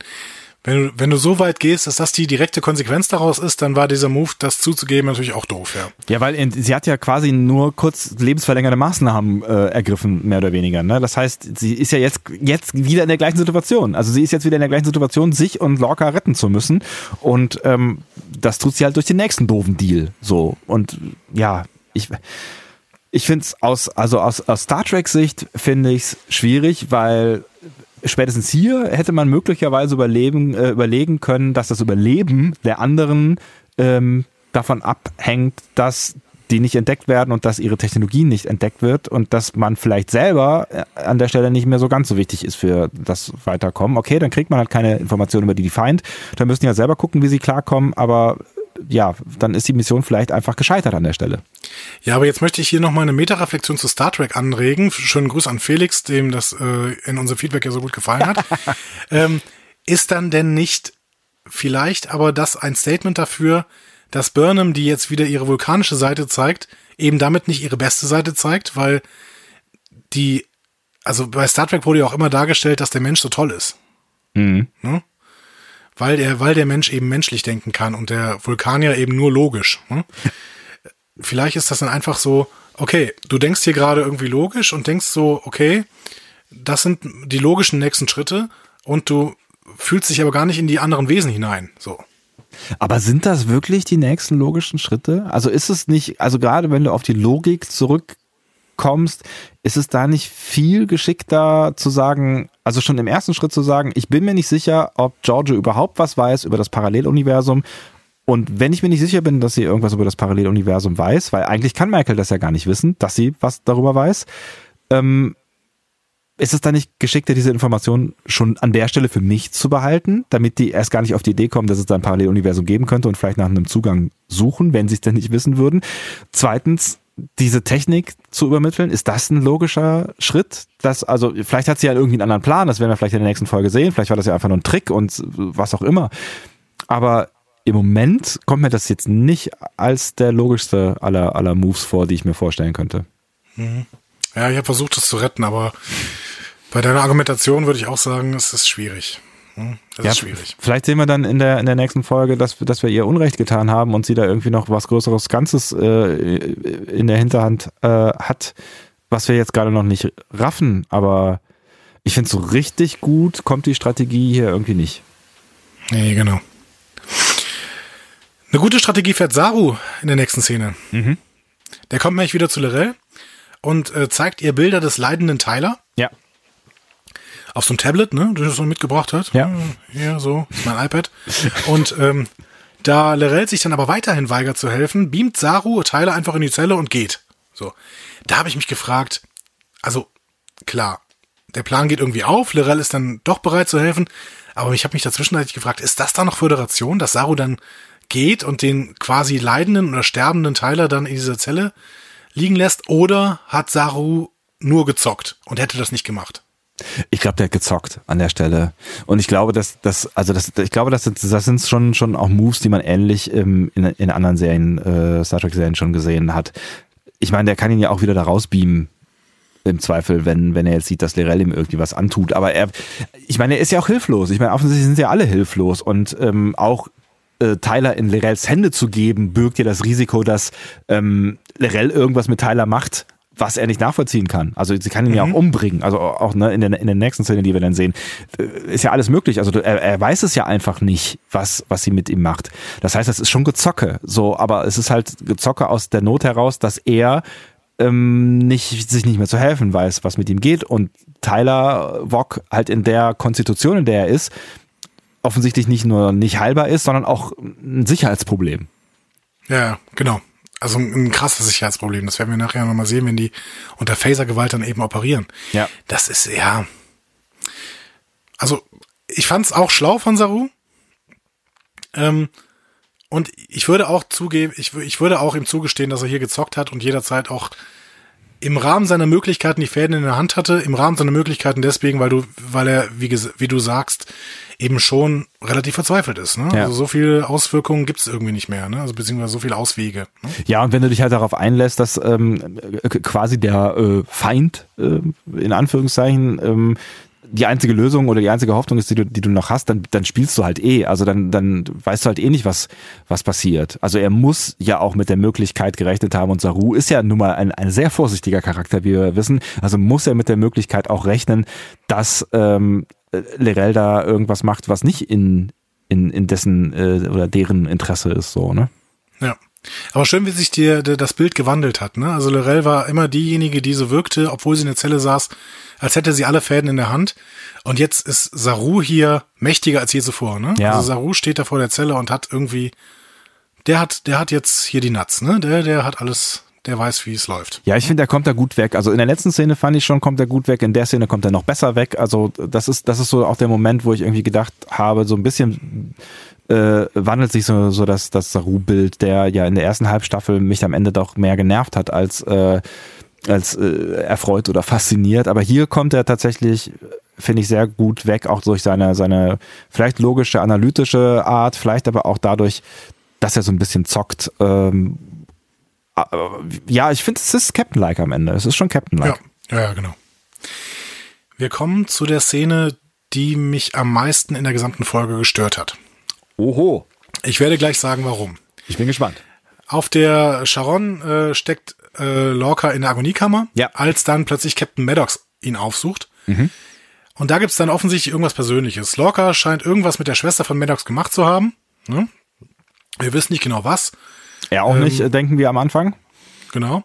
wenn du, wenn du so weit gehst, dass das die direkte Konsequenz daraus ist, dann war dieser Move, das zuzugeben, natürlich auch doof, ja. Ja, weil sie hat ja quasi nur kurz lebensverlängernde Maßnahmen äh, ergriffen, mehr oder weniger. Ne? Das heißt, sie ist ja jetzt, jetzt wieder in der gleichen Situation. Also sie ist jetzt wieder in der gleichen Situation, sich und Lorca retten zu müssen. Und ähm, das tut sie halt durch den nächsten doofen Deal. So. Und ja, ich ich finde es aus, also aus, aus Star Trek Sicht finde ich es schwierig, weil spätestens hier hätte man möglicherweise überleben, äh, überlegen können, dass das Überleben der anderen ähm, davon abhängt, dass die nicht entdeckt werden und dass ihre Technologie nicht entdeckt wird und dass man vielleicht selber äh, an der Stelle nicht mehr so ganz so wichtig ist für das Weiterkommen. Okay, dann kriegt man halt keine Informationen über die Defiant. Da müssen die ja selber gucken, wie sie klarkommen, aber ja, dann ist die Mission vielleicht einfach gescheitert an der Stelle. Ja, aber jetzt möchte ich hier nochmal eine Metareflexion zu Star Trek anregen. Schönen Gruß an Felix, dem das äh, in unserem Feedback ja so gut gefallen hat. *laughs* ähm, ist dann denn nicht vielleicht aber das ein Statement dafür, dass Burnham, die jetzt wieder ihre vulkanische Seite zeigt, eben damit nicht ihre beste Seite zeigt, weil die, also bei Star Trek wurde ja auch immer dargestellt, dass der Mensch so toll ist. Mhm. Ne? Weil der, weil der Mensch eben menschlich denken kann und der Vulkanier eben nur logisch. Ne? *laughs* Vielleicht ist das dann einfach so, okay, du denkst hier gerade irgendwie logisch und denkst so, okay, das sind die logischen nächsten Schritte und du fühlst dich aber gar nicht in die anderen Wesen hinein. So. Aber sind das wirklich die nächsten logischen Schritte? Also ist es nicht, also gerade wenn du auf die Logik zurückkommst, ist es da nicht viel geschickter zu sagen, also schon im ersten Schritt zu sagen, ich bin mir nicht sicher, ob Giorgio überhaupt was weiß über das Paralleluniversum. Und wenn ich mir nicht sicher bin, dass sie irgendwas über das Paralleluniversum weiß, weil eigentlich kann Michael das ja gar nicht wissen, dass sie was darüber weiß, ähm, ist es dann nicht geschickter, diese Information schon an der Stelle für mich zu behalten, damit die erst gar nicht auf die Idee kommen, dass es da ein Paralleluniversum geben könnte und vielleicht nach einem Zugang suchen, wenn sie es denn nicht wissen würden? Zweitens, diese Technik zu übermitteln, ist das ein logischer Schritt? Das, also, vielleicht hat sie ja irgendwie einen anderen Plan, das werden wir vielleicht in der nächsten Folge sehen, vielleicht war das ja einfach nur ein Trick und was auch immer. Aber im Moment kommt mir das jetzt nicht als der logischste aller, aller Moves vor, die ich mir vorstellen könnte. Mhm. Ja, ich habe versucht, das zu retten, aber bei deiner Argumentation würde ich auch sagen, es ist schwierig. Hm, das ja, ist schwierig. Vielleicht sehen wir dann in der, in der nächsten Folge, dass, dass wir ihr Unrecht getan haben und sie da irgendwie noch was Größeres Ganzes äh, in der Hinterhand äh, hat, was wir jetzt gerade noch nicht raffen. Aber ich finde, so richtig gut kommt die Strategie hier irgendwie nicht. Nee, genau. Eine gute Strategie fährt Saru in der nächsten Szene. Mhm. Der kommt nämlich wieder zu Lorel und äh, zeigt ihr Bilder des leidenden Tyler. Ja. Auf so einem Tablet, ne, das er so mitgebracht hat. Ja. Hier, so, ist mein iPad. Und ähm, da Lerell sich dann aber weiterhin weigert zu helfen, beamt Saru Tyler einfach in die Zelle und geht. So. Da habe ich mich gefragt, also klar, der Plan geht irgendwie auf, Lerell ist dann doch bereit zu helfen, aber ich habe mich dazwischen gefragt, ist das da noch Föderation, dass Saru dann geht und den quasi leidenden oder sterbenden Tyler dann in dieser Zelle liegen lässt oder hat Saru nur gezockt und hätte das nicht gemacht? Ich glaube, der hat gezockt an der Stelle. Und ich glaube, dass das, also das, ich glaube, das, das sind schon, schon auch Moves, die man ähnlich ähm, in, in anderen Serien, äh, Star Trek-Serien schon gesehen hat. Ich meine, der kann ihn ja auch wieder da rausbeamen. Im Zweifel, wenn, wenn er jetzt sieht, dass Lirel ihm irgendwie was antut. Aber er, ich meine, er ist ja auch hilflos. Ich meine, offensichtlich sind ja alle hilflos. Und ähm, auch äh, Tyler in Lirels Hände zu geben, birgt ja das Risiko, dass ähm, Lirel irgendwas mit Tyler macht, was er nicht nachvollziehen kann. Also sie kann ihn mhm. ja auch umbringen. Also auch ne, in, der, in der nächsten Szene, die wir dann sehen, äh, ist ja alles möglich. Also er, er weiß es ja einfach nicht, was, was sie mit ihm macht. Das heißt, das ist schon Gezocke. So, aber es ist halt Gezocke aus der Not heraus, dass er ähm, nicht, sich nicht mehr zu helfen weiß, was mit ihm geht. Und Tyler Wok halt in der Konstitution, in der er ist, offensichtlich nicht nur nicht heilbar ist, sondern auch ein Sicherheitsproblem. Ja, genau. Also ein krasses Sicherheitsproblem. Das werden wir nachher nochmal sehen, wenn die unter Phasergewalt dann eben operieren. Ja. Das ist, ja. Also, ich fand's auch schlau von Saru. Ähm, und ich würde auch zugeben, ich, ich würde auch ihm zugestehen, dass er hier gezockt hat und jederzeit auch im Rahmen seiner Möglichkeiten die Fäden in der Hand hatte, im Rahmen seiner Möglichkeiten deswegen, weil du, weil er, wie, wie du sagst, eben schon relativ verzweifelt ist. Ne? Ja. Also so viele Auswirkungen gibt es irgendwie nicht mehr, ne? Also beziehungsweise so viele Auswege. Ne? Ja, und wenn du dich halt darauf einlässt, dass ähm, quasi der äh, Feind, äh, in Anführungszeichen, ähm, die einzige Lösung oder die einzige Hoffnung ist, die du, die du noch hast, dann, dann spielst du halt eh. Also dann, dann weißt du halt eh nicht, was, was passiert. Also er muss ja auch mit der Möglichkeit gerechnet haben und Saru ist ja nun mal ein, ein sehr vorsichtiger Charakter, wie wir wissen. Also muss er mit der Möglichkeit auch rechnen, dass ähm, Lerell da irgendwas macht, was nicht in, in, in dessen äh, oder deren Interesse ist, so, ne? Ja. Aber schön, wie sich dir das Bild gewandelt hat, ne? Also Lorel war immer diejenige, die so wirkte, obwohl sie in der Zelle saß, als hätte sie alle Fäden in der Hand. Und jetzt ist Saru hier mächtiger als je zuvor, ne? Ja. Also Saru steht da vor der Zelle und hat irgendwie, der hat, der hat jetzt hier die Nuts, ne? Der, der hat alles, der weiß, wie es läuft. Ja, ich finde, er kommt da gut weg. Also in der letzten Szene fand ich schon, kommt er gut weg. In der Szene kommt er noch besser weg. Also das ist, das ist so auch der Moment, wo ich irgendwie gedacht habe, so ein bisschen äh, wandelt sich so, so das, das Saru-Bild, der ja in der ersten Halbstaffel mich am Ende doch mehr genervt hat als, äh, als äh, erfreut oder fasziniert. Aber hier kommt er tatsächlich, finde ich, sehr gut weg, auch durch seine, seine vielleicht logische, analytische Art, vielleicht aber auch dadurch, dass er so ein bisschen zockt. Ähm, ja, ich finde, es ist Captain-like am Ende. Es ist schon Captain-like. Ja, ja, genau. Wir kommen zu der Szene, die mich am meisten in der gesamten Folge gestört hat. Oho. Ich werde gleich sagen, warum. Ich bin gespannt. Auf der Sharon äh, steckt äh, Lorca in der Agoniekammer, ja. als dann plötzlich Captain Maddox ihn aufsucht. Mhm. Und da gibt's dann offensichtlich irgendwas Persönliches. Lorca scheint irgendwas mit der Schwester von Maddox gemacht zu haben. Ne? Wir wissen nicht genau was. Er auch ähm, nicht, denken wir am Anfang. Genau.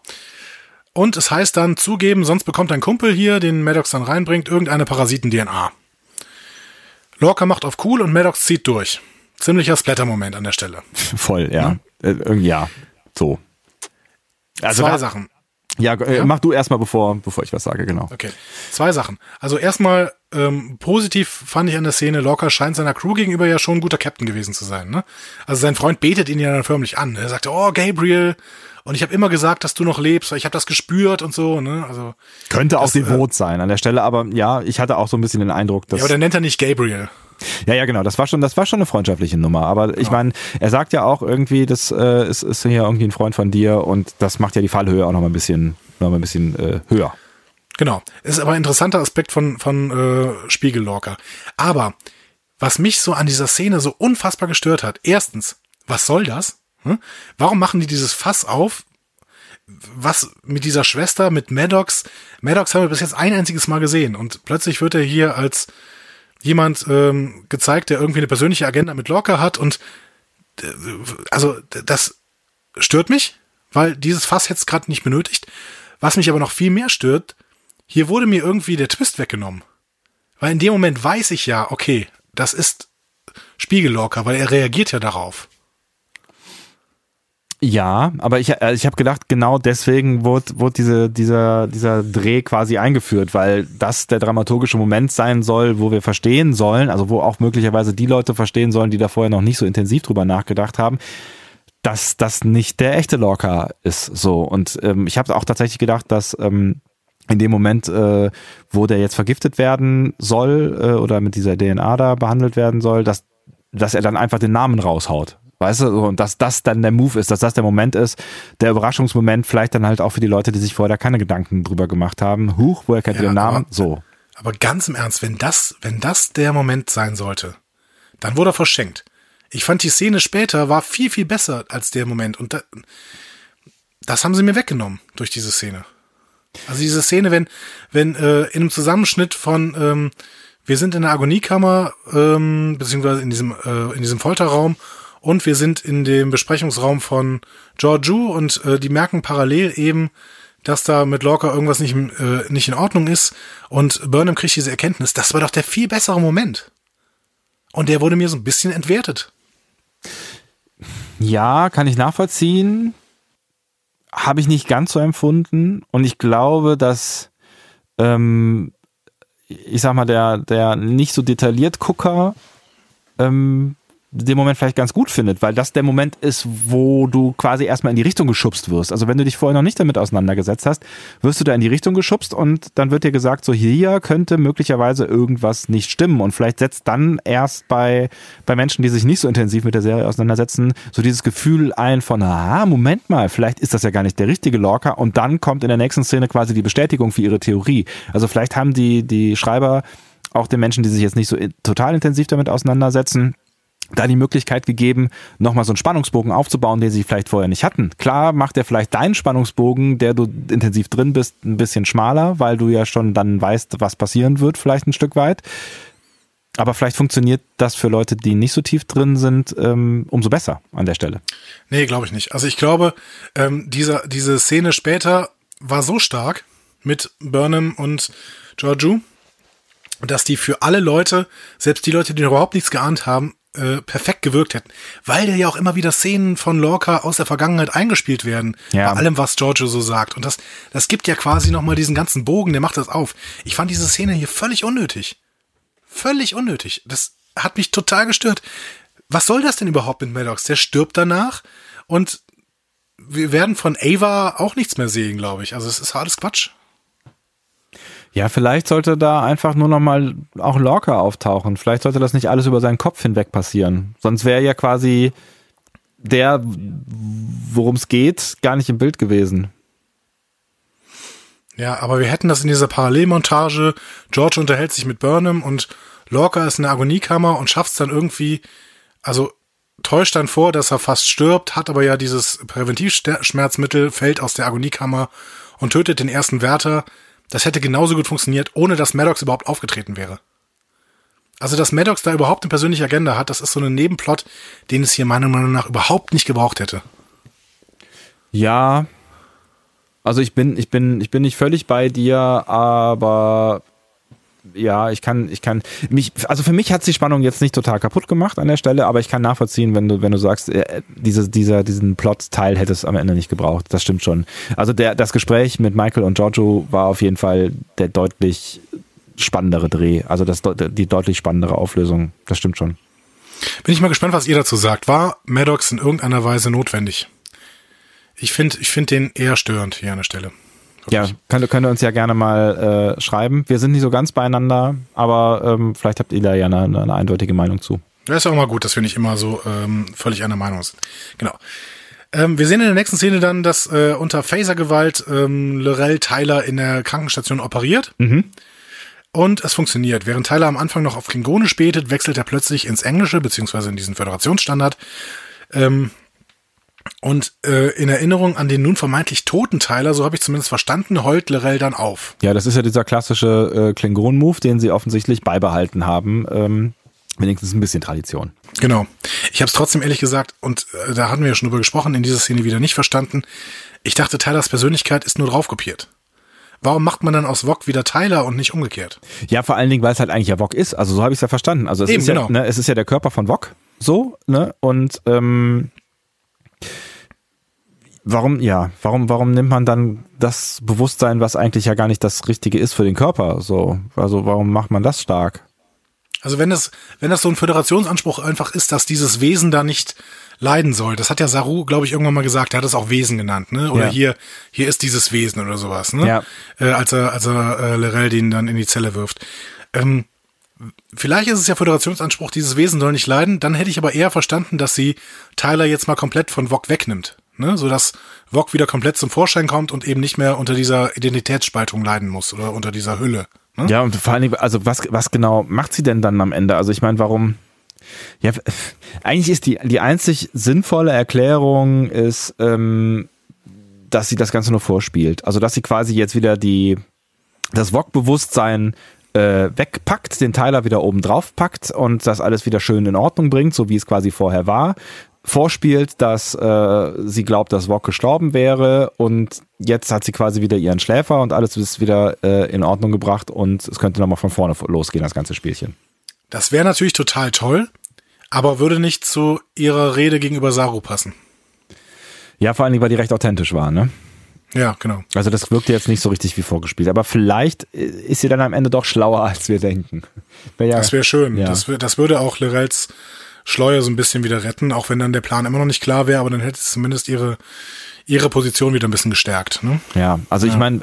Und es heißt dann zugeben, sonst bekommt ein Kumpel hier, den Maddox dann reinbringt, irgendeine Parasiten-DNA. Lorca macht auf cool und Maddox zieht durch. Ziemlicher Splatter-Moment an der Stelle. *laughs* Voll, ja. Ja, äh, ja so. Also Zwei Sachen. Ja, äh, ja, mach du erstmal, bevor, bevor ich was sage, genau. Okay. Zwei Sachen. Also erstmal, ähm, positiv fand ich an der Szene, Locker scheint seiner Crew gegenüber ja schon ein guter Captain gewesen zu sein. Ne? Also sein Freund betet ihn ja dann förmlich an. Er sagte, oh, Gabriel, und ich habe immer gesagt, dass du noch lebst, weil ich habe das gespürt und so. Ne? Also Könnte auch devot äh, sein an der Stelle, aber ja, ich hatte auch so ein bisschen den Eindruck, dass... Ja, aber der nennt er nicht Gabriel. Ja, ja, genau. Das war schon, das war schon eine freundschaftliche Nummer. Aber ich ja. meine, er sagt ja auch irgendwie, das äh, ist, ist hier irgendwie ein Freund von dir und das macht ja die Fallhöhe auch noch mal ein bisschen, noch mal ein bisschen äh, höher. Genau. Ist aber ein interessanter Aspekt von, von äh, Spiegellorker. Aber was mich so an dieser Szene so unfassbar gestört hat, erstens, was soll das? Hm? Warum machen die dieses Fass auf? Was mit dieser Schwester, mit Maddox? Maddox haben wir bis jetzt ein einziges Mal gesehen und plötzlich wird er hier als jemand ähm, gezeigt, der irgendwie eine persönliche Agenda mit Lorca hat und äh, also das stört mich, weil dieses Fass jetzt gerade nicht benötigt. Was mich aber noch viel mehr stört, hier wurde mir irgendwie der Twist weggenommen. Weil in dem Moment weiß ich ja, okay, das ist Spiegellorca, weil er reagiert ja darauf. Ja, aber ich, also ich habe gedacht, genau deswegen wurde, wurde diese, dieser, dieser Dreh quasi eingeführt, weil das der dramaturgische Moment sein soll, wo wir verstehen sollen, also wo auch möglicherweise die Leute verstehen sollen, die da vorher noch nicht so intensiv drüber nachgedacht haben, dass das nicht der echte Lorca ist. So. Und ähm, ich habe auch tatsächlich gedacht, dass ähm, in dem Moment, äh, wo der jetzt vergiftet werden soll äh, oder mit dieser DNA da behandelt werden soll, dass, dass er dann einfach den Namen raushaut. Weißt du, und dass das dann der Move ist, dass das der Moment ist, der Überraschungsmoment, vielleicht dann halt auch für die Leute, die sich vorher keine Gedanken drüber gemacht haben. Huch, woher kennt ja, ihr den Namen? Aber, so. Aber ganz im Ernst, wenn das, wenn das der Moment sein sollte, dann wurde er verschenkt. Ich fand die Szene später war viel, viel besser als der Moment. Und da, das haben sie mir weggenommen durch diese Szene. Also diese Szene, wenn, wenn äh, in einem Zusammenschnitt von ähm, wir sind in der Agoniekammer, ähm, beziehungsweise in diesem, äh, in diesem Folterraum und wir sind in dem Besprechungsraum von Georgiou und äh, die merken parallel eben, dass da mit Lorca irgendwas nicht, äh, nicht in Ordnung ist. Und Burnham kriegt diese Erkenntnis. Das war doch der viel bessere Moment. Und der wurde mir so ein bisschen entwertet. Ja, kann ich nachvollziehen. Habe ich nicht ganz so empfunden. Und ich glaube, dass, ähm, ich sag mal, der, der nicht so detailliert Gucker ähm, den Moment vielleicht ganz gut findet, weil das der Moment ist, wo du quasi erstmal in die Richtung geschubst wirst. Also wenn du dich vorher noch nicht damit auseinandergesetzt hast, wirst du da in die Richtung geschubst und dann wird dir gesagt, so hier könnte möglicherweise irgendwas nicht stimmen und vielleicht setzt dann erst bei, bei Menschen, die sich nicht so intensiv mit der Serie auseinandersetzen, so dieses Gefühl ein von, ah, Moment mal, vielleicht ist das ja gar nicht der richtige Lorca und dann kommt in der nächsten Szene quasi die Bestätigung für ihre Theorie. Also vielleicht haben die, die Schreiber auch den Menschen, die sich jetzt nicht so total intensiv damit auseinandersetzen, da die Möglichkeit gegeben, nochmal so einen Spannungsbogen aufzubauen, den sie vielleicht vorher nicht hatten. Klar macht er vielleicht deinen Spannungsbogen, der du intensiv drin bist, ein bisschen schmaler, weil du ja schon dann weißt, was passieren wird, vielleicht ein Stück weit. Aber vielleicht funktioniert das für Leute, die nicht so tief drin sind, ähm, umso besser an der Stelle. Nee, glaube ich nicht. Also ich glaube, ähm, dieser, diese Szene später war so stark mit Burnham und Georgiou, dass die für alle Leute, selbst die Leute, die überhaupt nichts geahnt haben, äh, perfekt gewirkt hätten. Weil ja auch immer wieder Szenen von Lorca aus der Vergangenheit eingespielt werden. Ja. Bei allem, was Giorgio so sagt. Und das, das gibt ja quasi nochmal diesen ganzen Bogen, der macht das auf. Ich fand diese Szene hier völlig unnötig. Völlig unnötig. Das hat mich total gestört. Was soll das denn überhaupt mit Maddox? Der stirbt danach und wir werden von Ava auch nichts mehr sehen, glaube ich. Also es ist alles Quatsch. Ja, vielleicht sollte da einfach nur noch mal auch Lorca auftauchen. Vielleicht sollte das nicht alles über seinen Kopf hinweg passieren. Sonst wäre ja quasi der, worum es geht, gar nicht im Bild gewesen. Ja, aber wir hätten das in dieser Parallelmontage. George unterhält sich mit Burnham und Lorca ist in der Agoniekammer und schafft es dann irgendwie, also täuscht dann vor, dass er fast stirbt, hat aber ja dieses Präventivschmerzmittel, fällt aus der Agoniekammer und tötet den ersten Wärter. Das hätte genauso gut funktioniert, ohne dass Maddox überhaupt aufgetreten wäre. Also, dass Maddox da überhaupt eine persönliche Agenda hat, das ist so ein Nebenplot, den es hier meiner Meinung nach überhaupt nicht gebraucht hätte. Ja. Also ich bin, ich bin, ich bin nicht völlig bei dir, aber ja, ich kann, ich kann mich, also für mich hat die Spannung jetzt nicht total kaputt gemacht an der Stelle, aber ich kann nachvollziehen, wenn du, wenn du sagst, äh, diese, dieser, diesen Plot-Teil hätte es am Ende nicht gebraucht. Das stimmt schon. Also der, das Gespräch mit Michael und Giorgio war auf jeden Fall der deutlich spannendere Dreh, also das, die deutlich spannendere Auflösung. Das stimmt schon. Bin ich mal gespannt, was ihr dazu sagt. War Maddox in irgendeiner Weise notwendig? Ich finde, ich finde den eher störend hier an der Stelle. Ja, könnt, könnt ihr uns ja gerne mal äh, schreiben. Wir sind nicht so ganz beieinander, aber ähm, vielleicht habt ihr da ja eine, eine eindeutige Meinung zu. Das ist auch mal gut, dass wir nicht immer so ähm, völlig einer Meinung sind. Genau. Ähm, wir sehen in der nächsten Szene dann, dass äh, unter Phasergewalt ähm, Lorel Tyler in der Krankenstation operiert. Mhm. Und es funktioniert. Während Tyler am Anfang noch auf Klingonisch betet, wechselt er plötzlich ins Englische, beziehungsweise in diesen Föderationsstandard. Ähm, und äh, in Erinnerung an den nun vermeintlich toten Tyler, so habe ich zumindest verstanden, heult Lorel dann auf. Ja, das ist ja dieser klassische äh, Klingon-Move, den sie offensichtlich beibehalten haben. Ähm, wenigstens ein bisschen Tradition. Genau. Ich habe es trotzdem ehrlich gesagt, und äh, da hatten wir ja schon drüber gesprochen, in dieser Szene wieder nicht verstanden. Ich dachte, Tylers Persönlichkeit ist nur draufkopiert. Warum macht man dann aus Wok wieder Tyler und nicht umgekehrt? Ja, vor allen Dingen, weil es halt eigentlich ja Wok ist. Also so habe ich es ja verstanden. Also es Eben, ist ja, genau. ne, es ist ja der Körper von Wok, so, ne? Und ähm, warum, ja, warum, warum nimmt man dann das Bewusstsein, was eigentlich ja gar nicht das Richtige ist für den Körper? So, also warum macht man das stark? Also wenn das, wenn das so ein Föderationsanspruch einfach ist, dass dieses Wesen da nicht leiden soll. Das hat ja Saru, glaube ich, irgendwann mal gesagt. Er hat es auch Wesen genannt, ne? Oder Ja. hier, hier ist dieses Wesen oder sowas, ne? Ja. Äh, als er, als er äh, Lorel den dann in die Zelle wirft. Ähm, vielleicht ist es ja Föderationsanspruch, dieses Wesen soll nicht leiden. Dann hätte ich aber eher verstanden, dass sie Tyler jetzt mal komplett von Vok wegnimmt. Ne? Sodass Vok wieder komplett zum Vorschein kommt und eben nicht mehr unter dieser Identitätsspaltung leiden muss oder unter dieser Hülle. Ne? Ja, und vor allen Dingen, also was, was genau macht sie denn dann am Ende? Also ich meine, warum? Ja, eigentlich ist die, die einzig sinnvolle Erklärung ist, ähm, dass sie das Ganze nur vorspielt. Also dass sie quasi jetzt wieder die, das Wok-Bewusstsein äh, wegpackt, den Tyler wieder oben drauf packt und das alles wieder schön in Ordnung bringt, so wie es quasi vorher war. Vorspielt, dass äh, sie glaubt, dass Wok gestorben wäre und jetzt hat sie quasi wieder ihren Schläfer und alles ist wieder äh, in Ordnung gebracht und es könnte nochmal von vorne losgehen, das ganze Spielchen. Das wäre natürlich total toll, aber würde nicht zu ihrer Rede gegenüber Saru passen. Ja, vor allen Dingen, weil die recht authentisch war, ne? Ja, genau. Also das wirkte jetzt nicht so richtig wie vorgespielt, aber vielleicht äh, ist sie dann am Ende doch schlauer, als wir denken. Wär ja, Das wäre schön. Ja. Das, das würde auch Lorels Schleue so ein bisschen wieder retten, auch wenn dann der Plan immer noch nicht klar wäre, aber dann hätte es zumindest ihre, ihre Position wieder ein bisschen gestärkt. Ne? Ja, also ich meine,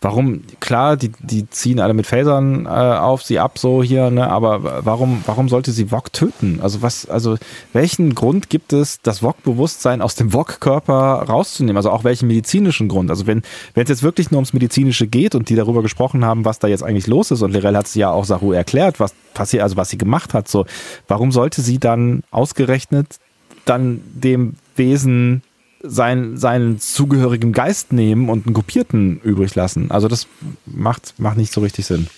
warum, klar, die, die ziehen alle mit Phasern äh, auf sie ab, so hier, ne, aber warum, warum sollte sie Wok töten? Also was, also welchen Grund gibt es, das Wok-Bewusstsein aus dem Wok-Körper rauszunehmen? Also auch welchen medizinischen Grund? Also wenn, wenn es jetzt wirklich nur ums Medizinische geht und die darüber gesprochen haben, was da jetzt eigentlich los ist und Lirel hat es ja auch Saru erklärt, was passiert, also was sie gemacht hat, so, warum sollte sie dann ausgerechnet dann dem Wesen sein, seinen zugehörigen Geist nehmen und einen kopierten übrig lassen. Also das macht, macht nicht so richtig Sinn.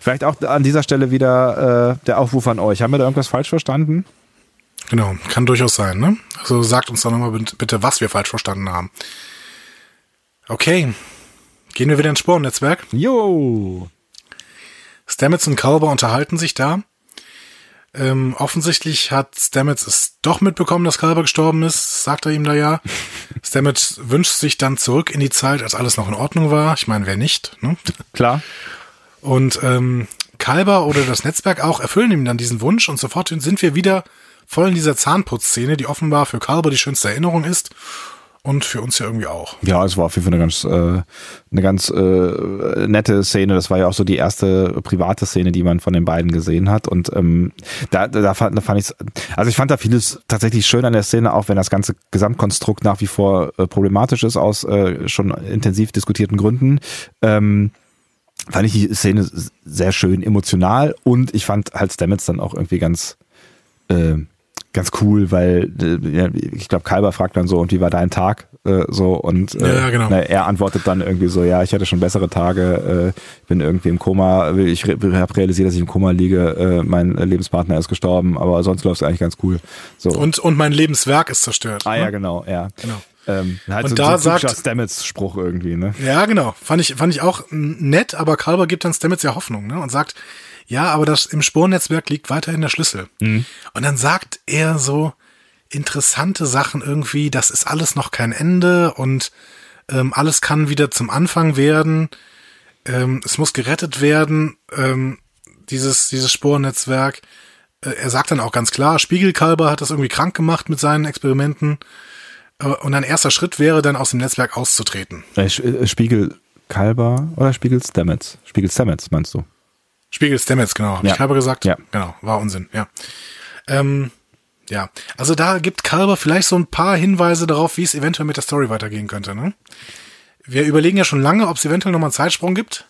Vielleicht auch an dieser Stelle wieder äh, der Aufruf an euch. Haben wir da irgendwas falsch verstanden? Genau, kann durchaus sein. Ne? Also sagt uns doch nochmal bitte, was wir falsch verstanden haben. Okay, gehen wir wieder ins Sporennetzwerk. Jo! Stamets und Kalber unterhalten sich da. Ähm, offensichtlich hat Stamets es doch mitbekommen, dass Kalber gestorben ist, sagt er ihm da ja. *laughs* Stamets wünscht sich dann zurück in die Zeit, als alles noch in Ordnung war. Ich meine, wer nicht? Ne? Klar. Und ähm, Kalber oder das Netzwerk auch erfüllen ihm dann diesen Wunsch und sofort sind wir wieder voll in dieser Zahnputzszene, die offenbar für Kalber die schönste Erinnerung ist und für uns ja irgendwie auch. Ja, es war auf jeden Fall eine ganz, äh, eine ganz äh, nette Szene. Das war ja auch so die erste private Szene, die man von den beiden gesehen hat. Und ähm, da, da fand, da fand ich also ich fand da vieles tatsächlich schön an der Szene, auch wenn das ganze Gesamtkonstrukt nach wie vor äh, problematisch ist aus äh, schon intensiv diskutierten Gründen. Ähm, fand ich die Szene sehr schön emotional und ich fand halt Stamets dann auch irgendwie ganz äh, ganz cool, weil äh, ich glaube, Kalber fragt dann so, und wie war dein Tag? Äh, so und äh, ja, genau. na, er antwortet dann irgendwie so, ja, ich hatte schon bessere Tage, äh, bin irgendwie im Koma, ich habe realisiert, dass ich im Koma liege, äh, mein Lebenspartner ist gestorben, aber sonst läuft es eigentlich ganz cool. So. Und, und mein Lebenswerk ist zerstört. Ah ne? ja, genau, ja. Genau. Ähm, halt und so, da so sagt Stamets-Spruch irgendwie, ne? Ja, genau. Fand ich, fand ich auch nett, aber Kalber gibt dann Stamets ja Hoffnung, ne? Und sagt, ja, aber das im Spornetzwerk liegt weiterhin der Schlüssel. Mhm. Und dann sagt er so interessante Sachen irgendwie, das ist alles noch kein Ende und ähm, alles kann wieder zum Anfang werden. Ähm, es muss gerettet werden, ähm, dieses, dieses Sporennetzwerk. Äh, er sagt dann auch ganz klar, Spiegelkalber hat das irgendwie krank gemacht mit seinen Experimenten. Äh, und ein erster Schritt wäre dann aus dem Netzwerk auszutreten. Äh, äh Spiegelkalber oder Spiegel Stamets? Spiegel Stamets meinst du? Spiegel Stamets, genau. Hab ja. ich Kalber gesagt? Ja. Genau, war Unsinn, ja. Ähm, ja, also da gibt Kalber vielleicht so ein paar Hinweise darauf, wie es eventuell mit der Story weitergehen könnte. Ne? Wir überlegen ja schon lange, ob es eventuell nochmal einen Zeitsprung gibt.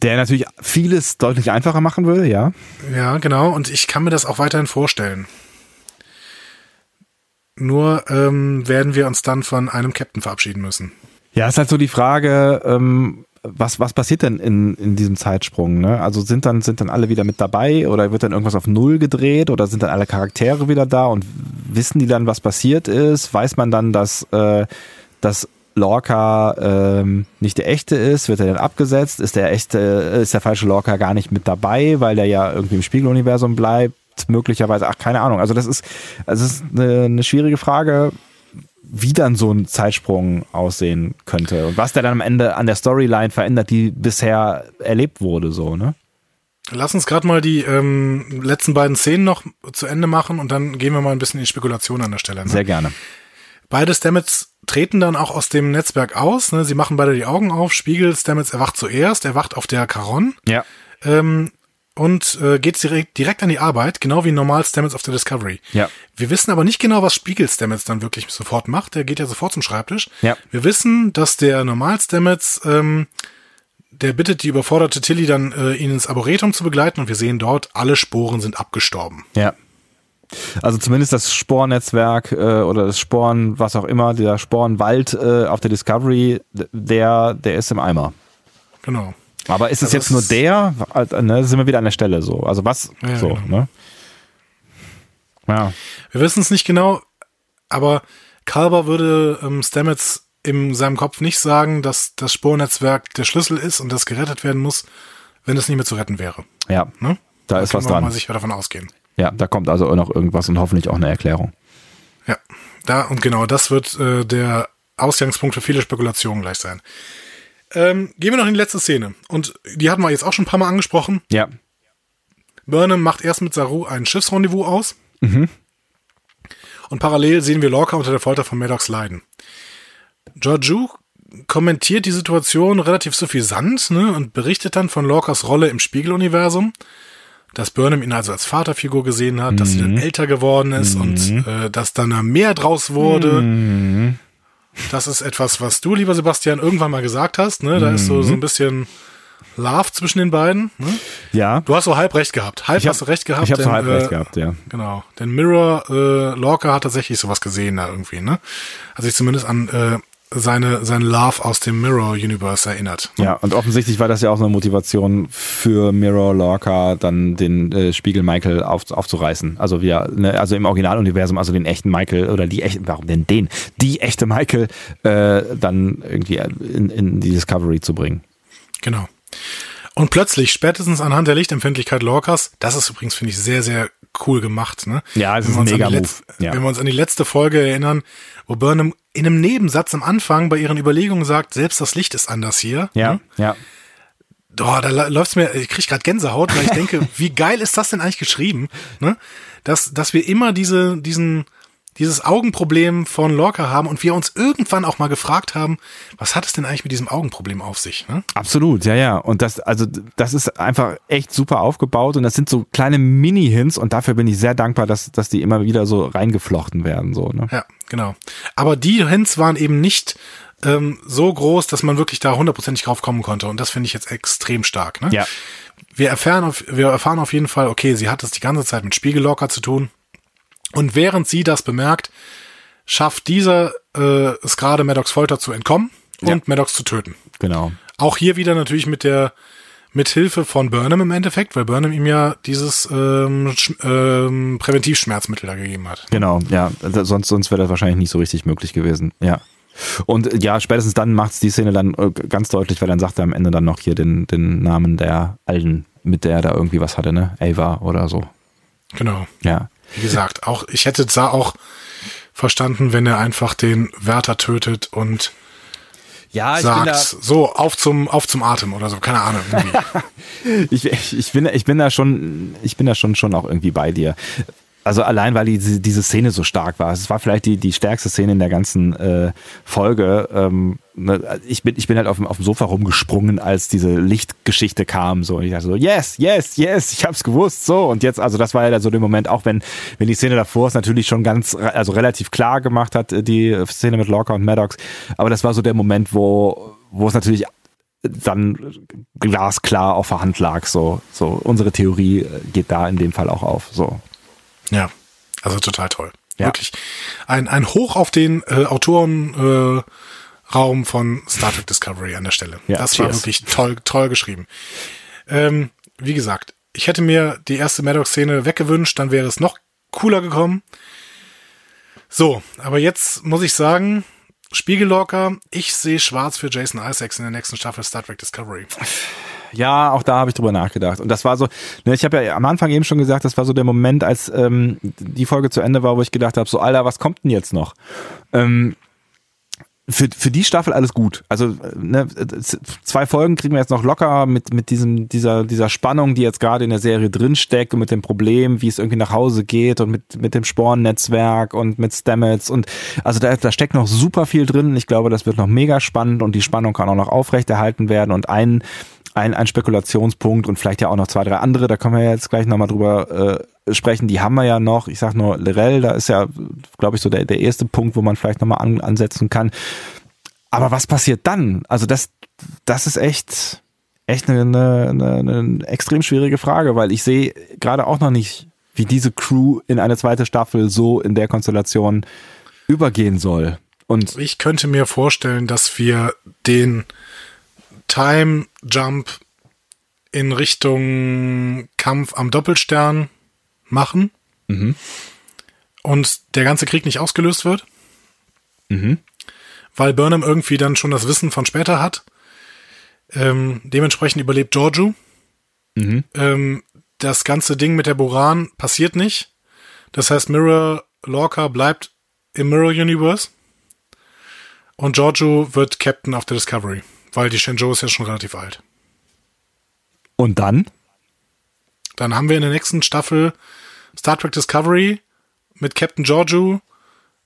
Der natürlich vieles deutlich einfacher machen würde, ja. Ja, genau. Und ich kann mir das auch weiterhin vorstellen. Nur ähm, werden wir uns dann von einem Captain verabschieden müssen. Ja, ist halt so die Frage, ähm, was, was passiert denn in, in diesem Zeitsprung? Ne? Also sind dann, sind dann alle wieder mit dabei oder wird dann irgendwas auf Null gedreht oder sind dann alle Charaktere wieder da und wissen die dann, was passiert ist? Weiß man dann, dass, äh, dass Lorca ähm, nicht der echte ist? Wird er dann abgesetzt? Ist der echte, ist der falsche Lorca gar nicht mit dabei, weil der ja irgendwie im Spiegeluniversum bleibt? Möglicherweise, ach, keine Ahnung. Also das ist, also das ist eine, eine schwierige Frage wie dann so ein Zeitsprung aussehen könnte und was der dann am Ende an der Storyline verändert, die bisher erlebt wurde, so, ne? Lass uns gerade mal die ähm, letzten beiden Szenen noch zu Ende machen und dann gehen wir mal ein bisschen in die Spekulation an der Stelle. Ne? Sehr gerne. Beide Stamets treten dann auch aus dem Netzwerk aus. Ne? Sie machen beide die Augen auf. Spiegel, Stamets erwacht zuerst, er wacht auf der Caron. Ja. Ähm, und äh, geht direkt, direkt an die Arbeit, genau wie normal Stamets auf der Discovery. Ja. Wir wissen aber nicht genau, was Spiegel Stamets dann wirklich sofort macht. Der geht ja sofort zum Schreibtisch. Ja. Wir wissen, dass der normal Stamets, ähm, der bittet die überforderte Tilly dann, äh, ihn ins Arboretum zu begleiten und wir sehen dort, alle Sporen sind abgestorben. Ja. Also zumindest das Spornetzwerk äh, oder das Sporen, was auch immer, der Sporenwald äh, auf der Discovery, der, der ist im Eimer. Genau. Aber ist es also jetzt nur der? Ne, sind wir wieder an der Stelle so. Also was? Ja, so, genau. ne? Ja. Wir wissen es nicht genau, aber Kalber würde ähm, Stamets in seinem Kopf nicht sagen, dass das Spornetzwerk der Schlüssel ist und das gerettet werden muss, wenn es nicht mehr zu retten wäre. Ja. Ne? Da, da ist was dran. Mal sicher davon ausgehen. Ja, da kommt also noch irgendwas und hoffentlich auch eine Erklärung. Ja, da und genau das wird äh, der Ausgangspunkt für viele Spekulationen gleich sein. Ähm, gehen wir noch in die letzte Szene. Und die hatten wir jetzt auch schon ein paar Mal angesprochen. Ja. Burnham macht erst mit Saru ein Schiffsrendezvous aus. Mhm. Und parallel sehen wir Lorca unter der Folter von Maddox leiden. Georgiou kommentiert die Situation relativ suffisant ne, und berichtet dann von Lorcas Rolle im Spiegeluniversum, dass Burnham ihn also als Vaterfigur gesehen hat, mhm. dass sie dann mhm. älter geworden ist mhm. und äh, dass dann da mehr draus wurde. Mhm. Das ist etwas, was du, lieber Sebastian, irgendwann mal gesagt hast. Ne? Da mhm. ist so, so ein bisschen Love zwischen den beiden. Ne? Ja. Du hast so halb recht gehabt. Halb ich hast du recht gehabt. Ich habe so halb äh, recht gehabt, ja. Genau. Denn Mirror äh, Lorca hat tatsächlich sowas gesehen da irgendwie. Ne? Also ich zumindest an äh, seine, sein Love aus dem Mirror Universe erinnert. Ja, und offensichtlich war das ja auch eine Motivation für Mirror Lorca, dann den äh, Spiegel Michael auf, aufzureißen. Also wieder, ne, also im Originaluniversum, also den echten Michael oder die echten, warum denn den? Die echte Michael äh, dann irgendwie in, in die Discovery zu bringen. Genau. Und plötzlich, spätestens anhand der Lichtempfindlichkeit Lorcas, das ist übrigens, finde ich, sehr, sehr cool gemacht, ne? Ja, es ist ein mega Move. Ja. Wenn wir uns an die letzte Folge erinnern, wo Burnham in einem Nebensatz am Anfang bei ihren Überlegungen sagt, selbst das Licht ist anders hier. Ja, Ne? ja. Oh, da läuft's mir, ich krieg gerade Gänsehaut, weil ich denke, *laughs* wie geil ist das denn eigentlich geschrieben, ne? Dass, dass wir immer diese, diesen, dieses Augenproblem von Lorca haben und wir uns irgendwann auch mal gefragt haben, was hat es denn eigentlich mit diesem Augenproblem auf sich, ne? Absolut, ja, ja. Und das, also, das ist einfach echt super aufgebaut und das sind so kleine Mini-Hints und dafür bin ich sehr dankbar, dass, dass die immer wieder so reingeflochten werden, so, ne? Ja, genau. Aber die Hints waren eben nicht ähm, so groß, dass man wirklich da hundertprozentig drauf kommen konnte. Und das finde ich jetzt extrem stark. Ne? Ja. Wir erfahren, auf, wir erfahren auf jeden Fall, okay, sie hat es die ganze Zeit mit Spiegellocker zu tun. Und während sie das bemerkt, schafft dieser äh, es gerade Maddox Folter zu entkommen und Ja. Maddox zu töten. Genau. Auch hier wieder natürlich mit der mit Hilfe von Burnham im Endeffekt, weil Burnham ihm ja dieses ähm, ähm, Präventivschmerzmittel da gegeben hat. Genau, ja. Also Sonst, sonst wäre das wahrscheinlich nicht so richtig möglich gewesen, ja. Und äh, ja, spätestens dann macht's die Szene dann äh, ganz deutlich, weil dann sagt er am Ende dann noch hier den, den Namen der Alten, mit der er da irgendwie was hatte, ne? Ava oder so. Genau. Ja. Wie gesagt, auch ich hätte da auch verstanden, wenn er einfach den Wärter tötet und Ja, sagt, so, auf zum, auf zum Atem oder so, keine Ahnung. *laughs* Ich, ich, bin, ich bin da schon, ich bin da schon, schon auch irgendwie bei dir. Also allein, weil diese, diese Szene so stark war. Es war vielleicht die, die stärkste Szene in der ganzen äh, Folge. Ähm, ne, ich, bin, ich bin halt auf dem, auf dem Sofa rumgesprungen, als diese Lichtgeschichte kam. So. Und ich dachte so, yes, yes, yes, ich hab's gewusst. So. Und jetzt, also das war ja so der Moment, auch wenn, wenn die Szene davor es natürlich schon ganz, also relativ klar gemacht hat, äh, die Szene mit Lorca und Maddox. Aber das war so der Moment, wo, wo es natürlich dann glasklar auf der Hand lag. So, so unsere Theorie äh, geht da in dem Fall auch auf. So. Ja, also total toll. Ja. Wirklich. Ein, ein Hoch auf den äh, Autorenraum äh, von Star Trek Discovery an der Stelle. Ja, das war cheers. wirklich toll, toll geschrieben. Ähm, wie gesagt, ich hätte mir die erste Maddox-Szene weggewünscht, dann wäre es noch cooler gekommen. So, aber jetzt muss ich sagen, Spiegellocker, ich sehe schwarz für Jason Isaacs in der nächsten Staffel Star Trek Discovery. *laughs* Ja, auch da habe ich drüber nachgedacht. Und das war so, ne, ich habe ja am Anfang eben schon gesagt, das war so der Moment, als ähm, die Folge zu Ende war, wo ich gedacht habe, so, Alter, was kommt denn jetzt noch? Ähm, für, für die Staffel alles gut. Also ne, zwei Folgen kriegen wir jetzt noch locker mit, mit diesem, dieser, dieser Spannung, die jetzt gerade in der Serie drinsteckt und mit dem Problem, wie es irgendwie nach Hause geht und mit, mit dem Spornnetzwerk und mit Stamets und also da, da steckt noch super viel drin. Ich glaube, das wird noch mega spannend und die Spannung kann auch noch aufrechterhalten werden und ein ein, ein Spekulationspunkt und vielleicht ja auch noch zwei, drei andere, da können wir jetzt gleich nochmal drüber äh, sprechen, die haben wir ja noch. Ich sag nur Lirel, da ist ja, glaube ich, so der, der erste Punkt, wo man vielleicht nochmal an, ansetzen kann. Aber was passiert dann? Also das, das ist echt, echt eine, eine, eine, eine extrem schwierige Frage, weil ich sehe gerade auch noch nicht, wie diese Crew in eine zweite Staffel so in der Konstellation übergehen soll. Und Ich könnte mir vorstellen, dass wir den Time Jump in Richtung Kampf am Doppelstern machen Mhm. und der ganze Krieg nicht ausgelöst wird, Mhm. weil Burnham irgendwie dann schon das Wissen von später hat. Ähm, dementsprechend überlebt Giorgio. Mhm. Ähm, das ganze Ding mit der Boran passiert nicht. Das heißt, Mirror Lorca bleibt im Mirror Universe. Und Giorgio wird Captain auf der Discovery, weil die Shenzhou ist ja schon relativ alt. Und dann? Dann haben wir in der nächsten Staffel Star Trek Discovery mit Captain Giorgio,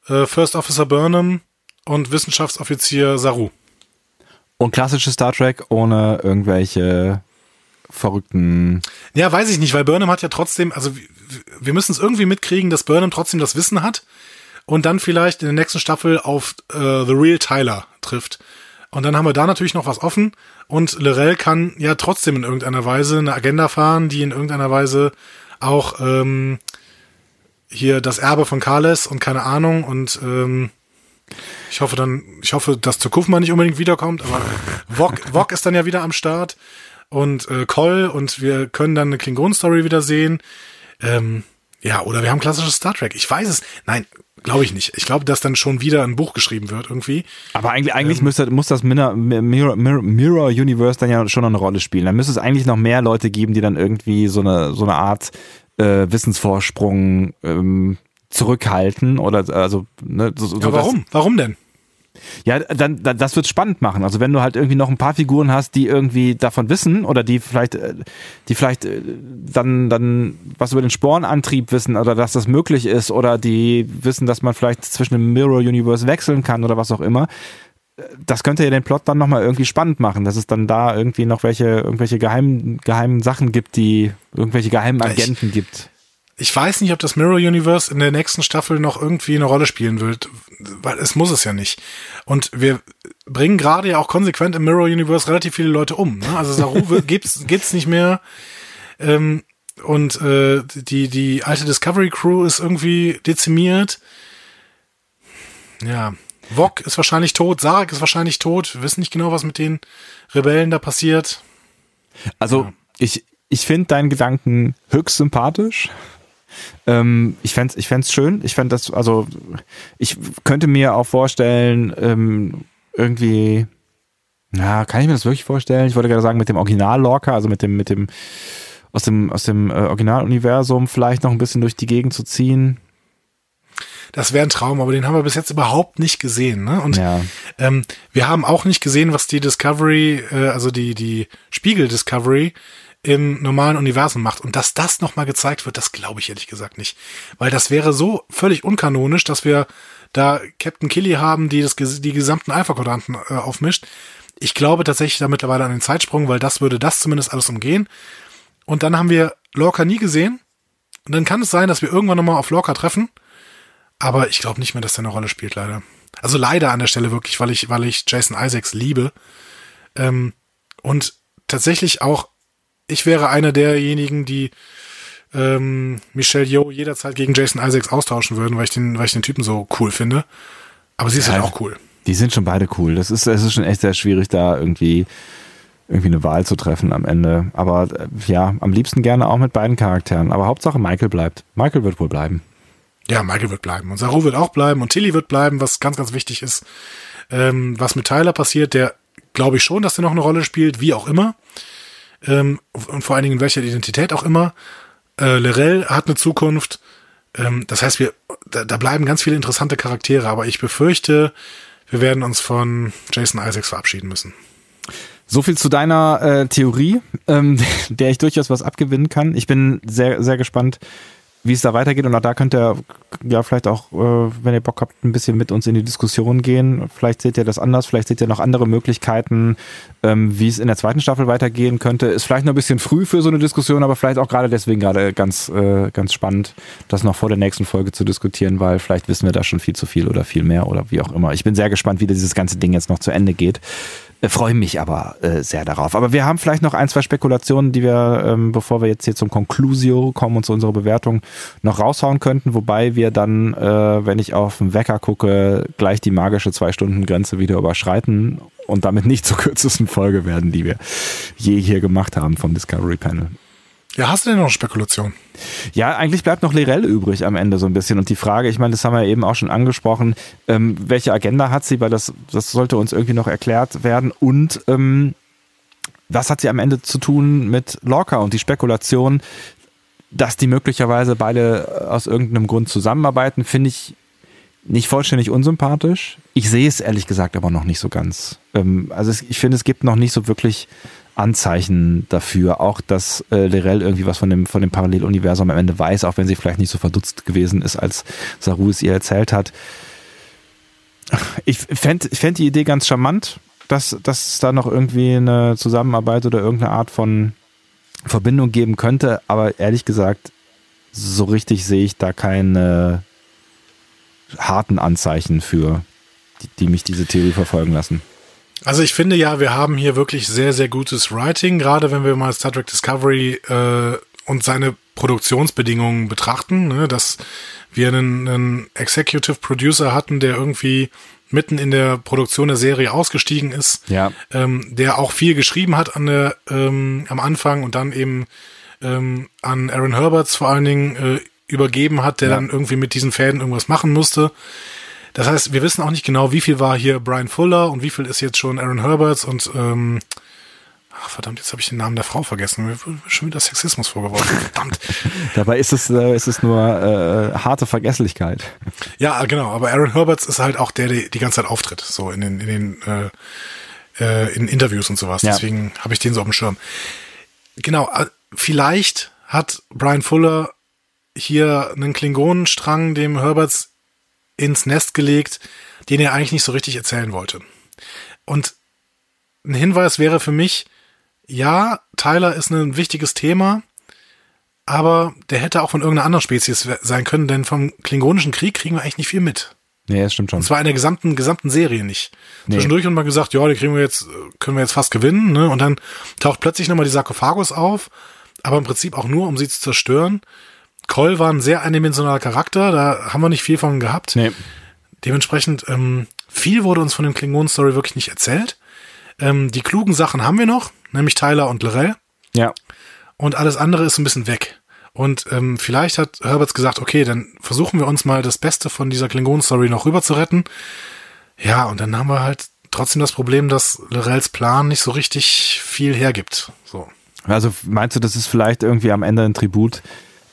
äh, First Officer Burnham und Wissenschaftsoffizier Saru. Und klassisches Star Trek ohne irgendwelche verrückten. Ja, weiß ich nicht, weil Burnham hat ja trotzdem, also wir- wir müssen es irgendwie mitkriegen, dass Burnham trotzdem das Wissen hat und dann vielleicht in der nächsten Staffel auf äh, The Real Tyler trifft. Und dann haben wir da natürlich noch was offen und Lorel kann ja trotzdem in irgendeiner Weise eine Agenda fahren, die in irgendeiner Weise auch ähm, hier das Erbe von Carles und keine Ahnung und ähm, ich hoffe dann, ich hoffe, dass Zukufma nicht unbedingt wiederkommt, aber Wok, Wok ist dann ja wieder am Start und äh, Col und wir können dann eine Klingon-Story wieder sehen. Ähm, ja, oder wir haben klassisches Star Trek. Ich weiß es. Nein, glaube ich nicht. Ich glaube, dass dann schon wieder ein Buch geschrieben wird irgendwie. Aber eigentlich, eigentlich müsste, muss das Mirror, Mirror, Mirror, Universe dann ja schon noch eine Rolle spielen. Dann müsste es eigentlich noch mehr Leute geben, die dann irgendwie so eine, so eine Art äh, Wissensvorsprung ähm, zurückhalten oder also ne, so, so ja, warum? Warum denn? Ja, dann, dann das wird spannend machen. Also wenn du halt irgendwie noch ein paar Figuren hast, die irgendwie davon wissen oder die vielleicht, äh, die vielleicht äh, dann, dann was über den Spornantrieb wissen oder dass das möglich ist oder die wissen, dass man vielleicht zwischen dem Mirror Universe wechseln kann oder was auch immer. Das könnte ja den Plot dann nochmal irgendwie spannend machen, dass es dann da irgendwie noch welche, irgendwelche geheimen, geheimen Sachen gibt, die irgendwelche geheimen Agenten ich, gibt ich weiß nicht, ob das Mirror Universe in der nächsten Staffel noch irgendwie eine Rolle spielen wird, weil es muss es ja nicht. Und wir bringen gerade ja auch konsequent im Mirror Universe relativ viele Leute um. Ne? Also Saru *laughs* gibt's gibt's nicht mehr. Ähm, und äh, die die alte Discovery Crew ist irgendwie dezimiert. Ja, Vok ist wahrscheinlich tot, Sarek ist wahrscheinlich tot. Wir wissen nicht genau, was mit den Rebellen da passiert. Also ja. ich ich finde deinen Gedanken höchst sympathisch. Ähm, ich fände ich fänd's schön. Ich fände das, also ich könnte mir auch vorstellen, ähm, irgendwie, na, kann ich mir das wirklich vorstellen? Ich wollte gerade sagen, mit dem Original Lorca, also mit dem, mit dem, aus dem, aus dem äh, Originaluniversum vielleicht noch ein bisschen durch die Gegend zu ziehen. Das wäre ein Traum, aber den haben wir bis jetzt überhaupt nicht gesehen. Ne? Und ja. ähm, wir haben auch nicht gesehen, was die Discovery, äh, also die, die Spiegel Discovery im normalen Universum macht. Und dass das nochmal gezeigt wird, das glaube ich ehrlich gesagt nicht. Weil das wäre so völlig unkanonisch, dass wir da Captain Killy haben, die das, die gesamten Alpha-Quadranten äh, aufmischt. Ich glaube tatsächlich da mittlerweile an den Zeitsprung, weil das würde das zumindest alles umgehen. Und dann haben wir Lorca nie gesehen. Und dann kann es sein, dass wir irgendwann nochmal auf Lorca treffen. Aber ich glaube nicht mehr, dass der eine Rolle spielt, leider. Also leider an der Stelle wirklich, weil ich, weil ich Jason Isaacs liebe. Ähm, und tatsächlich auch ich wäre einer derjenigen, die ähm, Michelle Yeoh jederzeit gegen Jason Isaacs austauschen würden, weil ich den, weil ich den Typen so cool finde. Aber sie ist ja, halt auch cool. Die sind schon beide cool. Das ist, es ist schon echt sehr schwierig, da irgendwie, irgendwie eine Wahl zu treffen am Ende. Aber äh, ja, am liebsten gerne auch mit beiden Charakteren. Aber Hauptsache Michael bleibt. Michael wird wohl bleiben. Ja, Michael wird bleiben. Und Saru wird auch bleiben und Tilly wird bleiben, was ganz, ganz wichtig ist. Ähm, was mit Tyler passiert, der glaube ich schon, dass der noch eine Rolle spielt, wie auch immer ähm, und vor allen Dingen in welcher Identität auch immer. Äh, Lerell hat eine Zukunft. Ähm, das heißt, wir, da, da bleiben ganz viele interessante Charaktere, aber ich befürchte, wir werden uns von Jason Isaacs verabschieden müssen. So viel zu deiner äh, Theorie, ähm, *laughs* der ich durchaus was abgewinnen kann. Ich bin sehr, sehr gespannt, wie es da weitergeht. Und auch da könnt ihr ja vielleicht auch, äh, wenn ihr Bock habt, ein bisschen mit uns in die Diskussion gehen. Vielleicht seht ihr das anders, vielleicht seht ihr noch andere Möglichkeiten, ähm, wie es in der zweiten Staffel weitergehen könnte. Ist vielleicht noch ein bisschen früh für so eine Diskussion, aber vielleicht auch gerade deswegen gerade ganz, äh, ganz spannend, das noch vor der nächsten Folge zu diskutieren, weil vielleicht wissen wir da schon viel zu viel oder viel mehr oder wie auch immer. Ich bin sehr gespannt, wie dieses ganze Ding jetzt noch zu Ende geht. Äh, freue mich aber äh, sehr darauf. Aber wir haben vielleicht noch ein, zwei Spekulationen, die wir, ähm, bevor wir jetzt hier zum Conclusio kommen und zu unserer Bewertung, noch raushauen könnten. Wobei wir dann, äh, wenn ich auf den Wecker gucke, gleich die magische Zwei-Stunden-Grenze wieder überschreiten und damit nicht zur kürzesten Folge werden, die wir je hier gemacht haben vom Discovery Panel. Ja, hast du denn noch Spekulation? Ja, eigentlich bleibt noch Lirel übrig am Ende so ein bisschen. Und die Frage, ich meine, das haben wir eben auch schon angesprochen, ähm, welche Agenda hat sie, weil das, das sollte uns irgendwie noch erklärt werden. Und ähm, was hat sie am Ende zu tun mit Lorca und die Spekulation, dass die möglicherweise beide aus irgendeinem Grund zusammenarbeiten, finde ich nicht vollständig unsympathisch. Ich sehe es ehrlich gesagt aber noch nicht so ganz. Ähm, also es, ich finde, es gibt noch nicht so wirklich Anzeichen dafür, auch dass äh, Lerell irgendwie was von dem, von dem Paralleluniversum am Ende weiß, auch wenn sie vielleicht nicht so verdutzt gewesen ist, als Saru es ihr erzählt hat. Ich fände fänd die Idee ganz charmant, dass, dass es da noch irgendwie eine Zusammenarbeit oder irgendeine Art von Verbindung geben könnte, aber ehrlich gesagt, so richtig sehe ich da keine harten Anzeichen für, die, die mich diese Theorie verfolgen lassen. Also ich finde ja, wir haben hier wirklich sehr, sehr gutes Writing, gerade wenn wir mal Star Trek Discovery äh, und seine Produktionsbedingungen betrachten, ne, dass wir einen, einen Executive Producer hatten, der irgendwie mitten in der Produktion der Serie ausgestiegen ist, ja. ähm, der auch viel geschrieben hat an der, ähm, am Anfang und dann eben ähm, an Aaron Herberts vor allen Dingen äh, übergeben hat, der ja. dann irgendwie mit diesen Fäden irgendwas machen musste. Das heißt, wir wissen auch nicht genau, wie viel war hier Brian Fuller und wie viel ist jetzt schon Aaron Herberts und ähm, ach verdammt, jetzt habe ich den Namen der Frau vergessen. Mir schon wieder Sexismus vorgeworfen. *laughs* Verdammt. Dabei ist es, äh, ist es nur äh, harte Vergesslichkeit. Ja, genau. Aber Aaron Herberts ist halt auch der, der die ganze Zeit auftritt, so in den, in den äh, äh, in Interviews und sowas. Ja. Deswegen habe ich den so auf dem Schirm. Genau. äh, Vielleicht hat Brian Fuller hier einen Klingonenstrang dem Herberts ins Nest gelegt, den er eigentlich nicht so richtig erzählen wollte. Und ein Hinweis wäre für mich, ja, Tyler ist ein wichtiges Thema, aber der hätte auch von irgendeiner anderen Spezies sein können, denn vom Klingonischen Krieg kriegen wir eigentlich nicht viel mit. Nee, das stimmt schon. Und zwar in der gesamten, gesamten Serie nicht. Nee. Zwischendurch haben wir gesagt, ja, die kriegen wir jetzt, können wir jetzt fast gewinnen, ne? Und dann taucht plötzlich nochmal die Sarkophagus auf, aber im Prinzip auch nur, um sie zu zerstören. Cole war ein sehr eindimensionaler Charakter, da haben wir nicht viel von gehabt. Nee. Dementsprechend, ähm, viel wurde uns von dem Klingon-Story wirklich nicht erzählt. Ähm, die klugen Sachen haben wir noch, nämlich Tyler und Lorel. Ja. Und alles andere ist ein bisschen weg. Und ähm, vielleicht hat Herberts gesagt, okay, dann versuchen wir uns mal das Beste von dieser Klingon-Story noch rüber zu retten. Ja, und dann haben wir halt trotzdem das Problem, dass Lorels Plan nicht so richtig viel hergibt. So. Also meinst du, das ist vielleicht irgendwie am Ende ein Tribut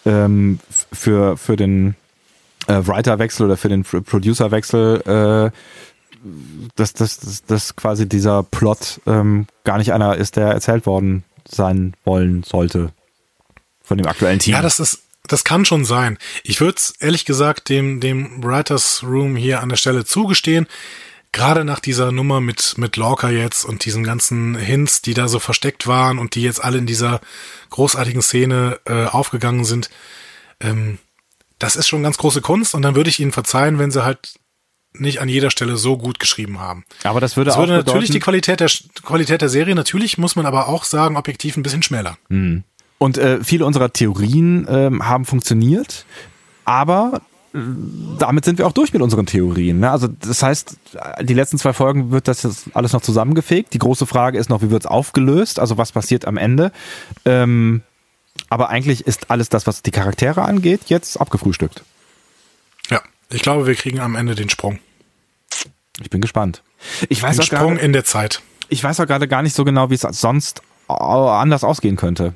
ähm, für, für den äh, Writer-Wechsel oder für den Pro- Producer-Wechsel, äh, dass, dass, dass, dass quasi dieser Plot ähm, gar nicht einer ist, der erzählt worden sein wollen sollte von dem aktuellen Team. Ja, das ist, das kann schon sein. Ich würde es ehrlich gesagt dem, dem Writers Room hier an der Stelle zugestehen. Gerade nach dieser Nummer mit, mit Lorca jetzt und diesen ganzen Hints, die da so versteckt waren und die jetzt alle in dieser großartigen Szene äh, aufgegangen sind, ähm, das ist schon ganz große Kunst und dann würde ich ihnen verzeihen, wenn sie halt nicht an jeder Stelle so gut geschrieben haben. aber das würde Das auch würde natürlich bedeuten, die Qualität der, Qualität der Serie, natürlich muss man aber auch sagen, objektiv ein bisschen schmälern. Und äh, viele unserer Theorien ähm, haben funktioniert, aber äh, damit sind wir auch durch mit unseren Theorien. Ne? Also das heißt, die letzten zwei Folgen wird das jetzt alles noch zusammengefegt. Die große Frage ist noch, wie wird es aufgelöst? Also was passiert am Ende? Ähm, aber eigentlich ist alles das, was die Charaktere angeht, jetzt abgefrühstückt. Ja, ich glaube, wir kriegen am Ende den Sprung. Ich bin gespannt. Ich weiß Den auch Sprung gerade, in der Zeit. ich weiß auch gerade gar nicht so genau, wie es sonst anders ausgehen könnte.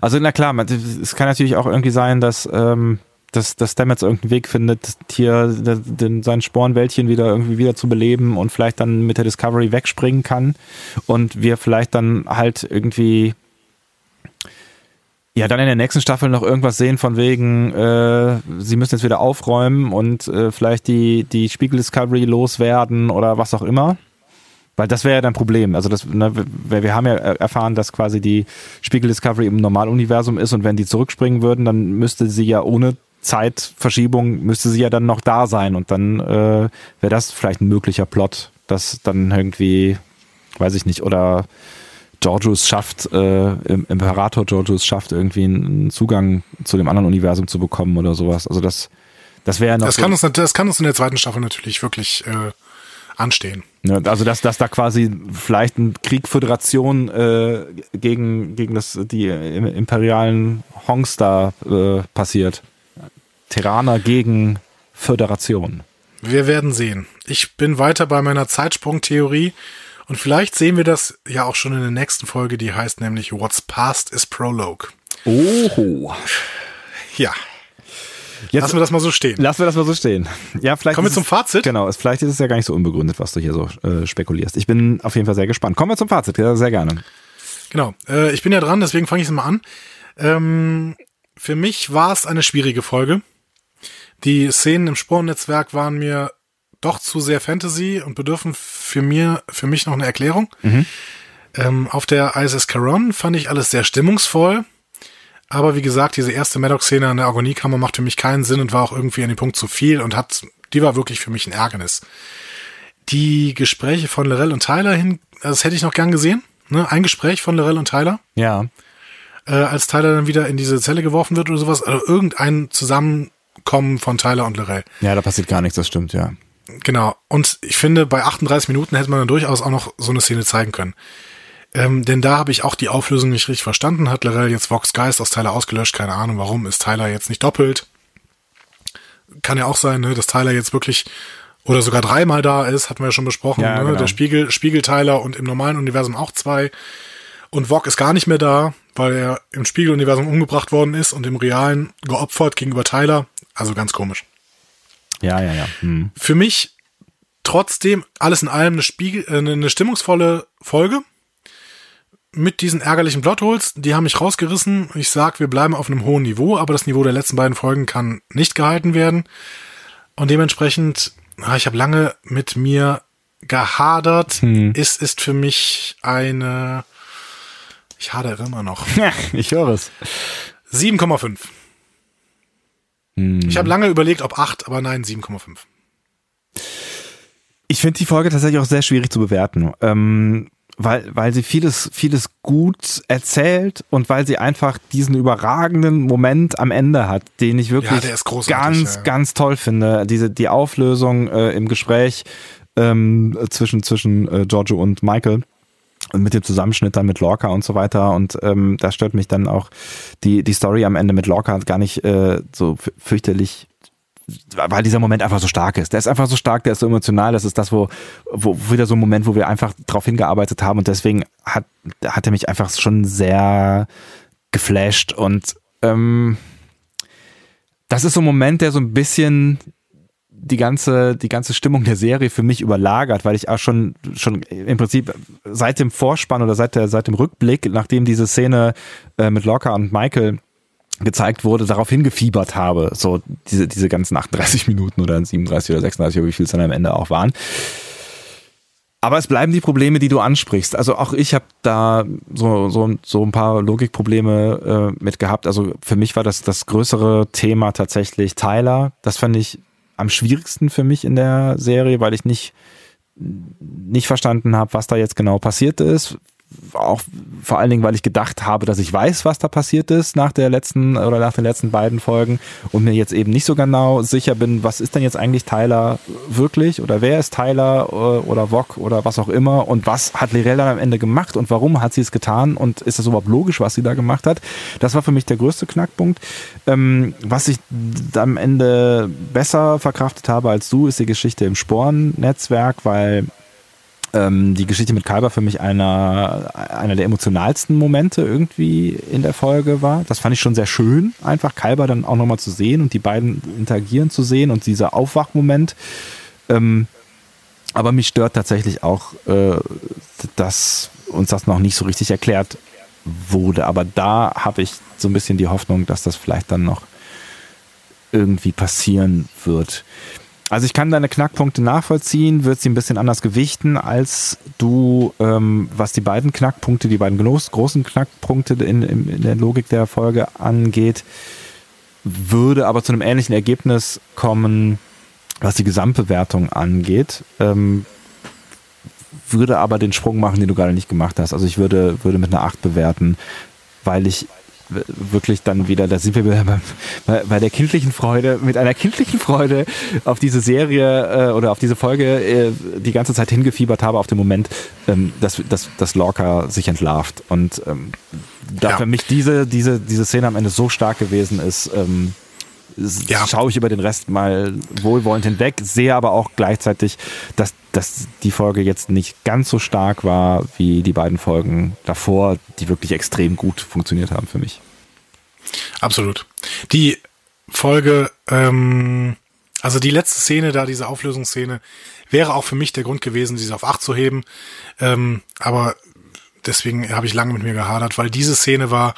Also na klar, es kann natürlich auch irgendwie sein, dass, ähm, dass, dass Stamets irgendeinen Weg findet, hier den, sein Spornwäldchen wieder irgendwie wieder zu beleben und vielleicht dann mit der Discovery wegspringen kann und wir vielleicht dann halt irgendwie ja dann in der nächsten Staffel noch irgendwas sehen von wegen, äh, sie müssen jetzt wieder aufräumen und äh, vielleicht die, die Spiegel Discovery loswerden oder was auch immer. Weil das wäre ja dein Problem. Also das, ne, wir haben ja erfahren, dass quasi die Spiegel Discovery im Normaluniversum ist und wenn die zurückspringen würden, dann müsste sie ja ohne Zeitverschiebung müsste sie ja dann noch da sein und dann äh, wäre das vielleicht ein möglicher Plot, dass dann irgendwie, weiß ich nicht, oder Georgius schafft, äh, im Imperator Georgius schafft, irgendwie einen Zugang zu dem anderen Universum zu bekommen oder sowas. Also das, das wäre ja noch. Das so- kann, uns, das kann uns in der zweiten Staffel natürlich wirklich äh, anstehen. Ja, also dass, dass da quasi vielleicht ein Krieg Föderation äh, gegen, gegen das, die im- imperialen Hongs da äh, passiert. Terraner gegen Föderation. Wir werden sehen. Ich bin weiter bei meiner Zeitsprung-Theorie und vielleicht sehen wir das ja auch schon in der nächsten Folge, die heißt nämlich What's Past is Prologue. Oho. Ja, Jetzt lassen wir das mal so stehen. lassen wir das mal so stehen. Ja, vielleicht Kommen wir zum es- Fazit? Genau, es, vielleicht ist es ja gar nicht so unbegründet, was du hier so äh, spekulierst. Ich bin auf jeden Fall sehr gespannt. Kommen wir zum Fazit, ja, sehr gerne. Genau. Äh, ich bin ja dran, deswegen fange ich es mal an. Ähm, für mich war es eine schwierige Folge. Die Szenen im Sporennetzwerk waren mir doch zu sehr Fantasy und bedürfen für mir, für mich noch eine Erklärung. Ähm, auf der ISS Caron fand ich alles sehr stimmungsvoll. Aber wie gesagt, diese erste Maddox-Szene an der Agoniekammer macht für mich keinen Sinn und war auch irgendwie an dem Punkt zu viel und hat, die war wirklich für mich ein Ärgernis. Die Gespräche von Lorel und Tyler hin, das hätte ich noch gern gesehen. Ne? Ein Gespräch von Lorel und Tyler, Ja. äh, als Tyler dann wieder in diese Zelle geworfen wird oder sowas. Also irgendein Zusammenkommen von Tyler und Lorel. Ja, da passiert gar nichts, das stimmt, ja. Genau. Und ich finde, bei 38 Minuten hätte man dann durchaus auch noch so eine Szene zeigen können. Ähm, denn da habe ich auch die Auflösung nicht richtig verstanden. Hat Lorel jetzt Vox Geist aus Tyler ausgelöscht? Keine Ahnung, warum ist Tyler jetzt nicht doppelt? Kann ja auch sein, ne, dass Tyler jetzt wirklich oder sogar dreimal da ist, hatten wir ja schon besprochen. Ja, ne? genau. Der Spiegel, Spiegel Tyler und im normalen Universum auch zwei. Und Vog ist gar nicht mehr da, weil er im Spiegeluniversum umgebracht worden ist und im Realen geopfert gegenüber Tyler. Also ganz komisch. Ja, ja, ja. Hm. Für mich trotzdem alles in allem eine, Spiegel, äh, eine stimmungsvolle Folge mit diesen ärgerlichen Plotholes, die haben mich rausgerissen. Ich sag, wir bleiben auf einem hohen Niveau, aber das Niveau der letzten beiden Folgen kann nicht gehalten werden. Und dementsprechend, ah, ich habe lange mit mir gehadert. Hm. Es ist für mich eine, ich hadere immer noch. *laughs* ich höre es. 7,5. Hm. Ich habe lange überlegt, ob 8, aber nein, 7,5. Ich finde die Folge tatsächlich auch sehr schwierig zu bewerten. Ähm, weil, weil sie vieles, vieles gut erzählt und weil sie einfach diesen überragenden Moment am Ende hat, den ich wirklich ja, ganz, ja. ganz toll finde. Diese, die Auflösung äh, im Gespräch ähm, zwischen, zwischen äh, Giorgio und Michael und mit dem Zusammenschnitt dann mit Lorca und so weiter. Und ähm, da stört mich dann auch die, die Story am Ende mit Lorca gar nicht äh, so fürchterlich weil dieser Moment einfach so stark ist. Der ist einfach so stark, der ist so emotional. Das ist das, wo, wo wieder so ein Moment, wo wir einfach drauf hingearbeitet haben und deswegen hat, hat er mich einfach schon sehr geflasht und ähm, das ist so ein Moment, der so ein bisschen die ganze, die ganze Stimmung der Serie für mich überlagert, weil ich auch schon, schon im Prinzip seit dem Vorspann oder seit, der, seit dem Rückblick, nachdem diese Szene äh, mit Locke und Michael gezeigt wurde, darauf hingefiebert habe, so diese, diese ganzen 38 Minuten oder 37 oder 36 oder wie viel es dann am Ende auch waren. Aber es bleiben die Probleme, die du ansprichst. Also auch ich habe da so, so, so ein paar Logikprobleme äh, mit gehabt. Also für mich war das das größere Thema tatsächlich Tyler. Das fand ich am schwierigsten für mich in der Serie, weil ich nicht nicht verstanden habe, was da jetzt genau passiert ist auch vor allen Dingen, weil ich gedacht habe, dass ich weiß, was da passiert ist nach der letzten oder nach den letzten beiden Folgen und mir jetzt eben nicht so genau sicher bin, was ist denn jetzt eigentlich Tyler wirklich oder wer ist Tyler äh, oder Vog oder was auch immer und was hat Lirel dann am Ende gemacht und warum hat sie es getan und ist das überhaupt logisch, was sie da gemacht hat? Das war für mich der größte Knackpunkt. Ähm, was ich am Ende besser verkraftet habe als du, ist die Geschichte im Sporennetzwerk, weil ähm, die Geschichte mit Kalber für mich einer, einer der emotionalsten Momente irgendwie in der Folge war. Das fand ich schon sehr schön, einfach Kalber dann auch nochmal zu sehen und die beiden interagieren zu sehen und dieser Aufwachmoment. Ähm, aber mich stört tatsächlich auch, äh, dass uns das noch nicht so richtig erklärt wurde. Aber da habe ich so ein bisschen die Hoffnung, dass das vielleicht dann noch irgendwie passieren wird. Also ich kann deine Knackpunkte nachvollziehen, wird sie ein bisschen anders gewichten, als du, ähm, was die beiden Knackpunkte, die beiden großen Knackpunkte in, in, in der Logik der Folge angeht, würde aber zu einem ähnlichen Ergebnis kommen, was die Gesamtbewertung angeht. Ähm, würde aber den Sprung machen, den du gerade nicht gemacht hast. Also ich würde, würde mit einer 8 bewerten, weil ich wirklich dann wieder, da sind wir bei, bei, bei der kindlichen Freude, mit einer kindlichen Freude auf diese Serie äh, oder auf diese Folge äh, die ganze Zeit hingefiebert habe auf den Moment, ähm, dass, dass, dass Lorca sich entlarvt. Und ähm, da ja. für mich diese, diese, diese Szene am Ende so stark gewesen ist, ähm, ja. schaue ich über den Rest mal wohlwollend hinweg, sehe aber auch gleichzeitig, dass, dass die Folge jetzt nicht ganz so stark war wie die beiden Folgen davor, die wirklich extrem gut funktioniert haben für mich. Absolut. Die Folge, ähm, also die letzte Szene da, diese Auflösungsszene, wäre auch für mich der Grund gewesen, diese auf acht zu heben. Ähm, aber deswegen habe ich lange mit mir gehadert, weil diese Szene war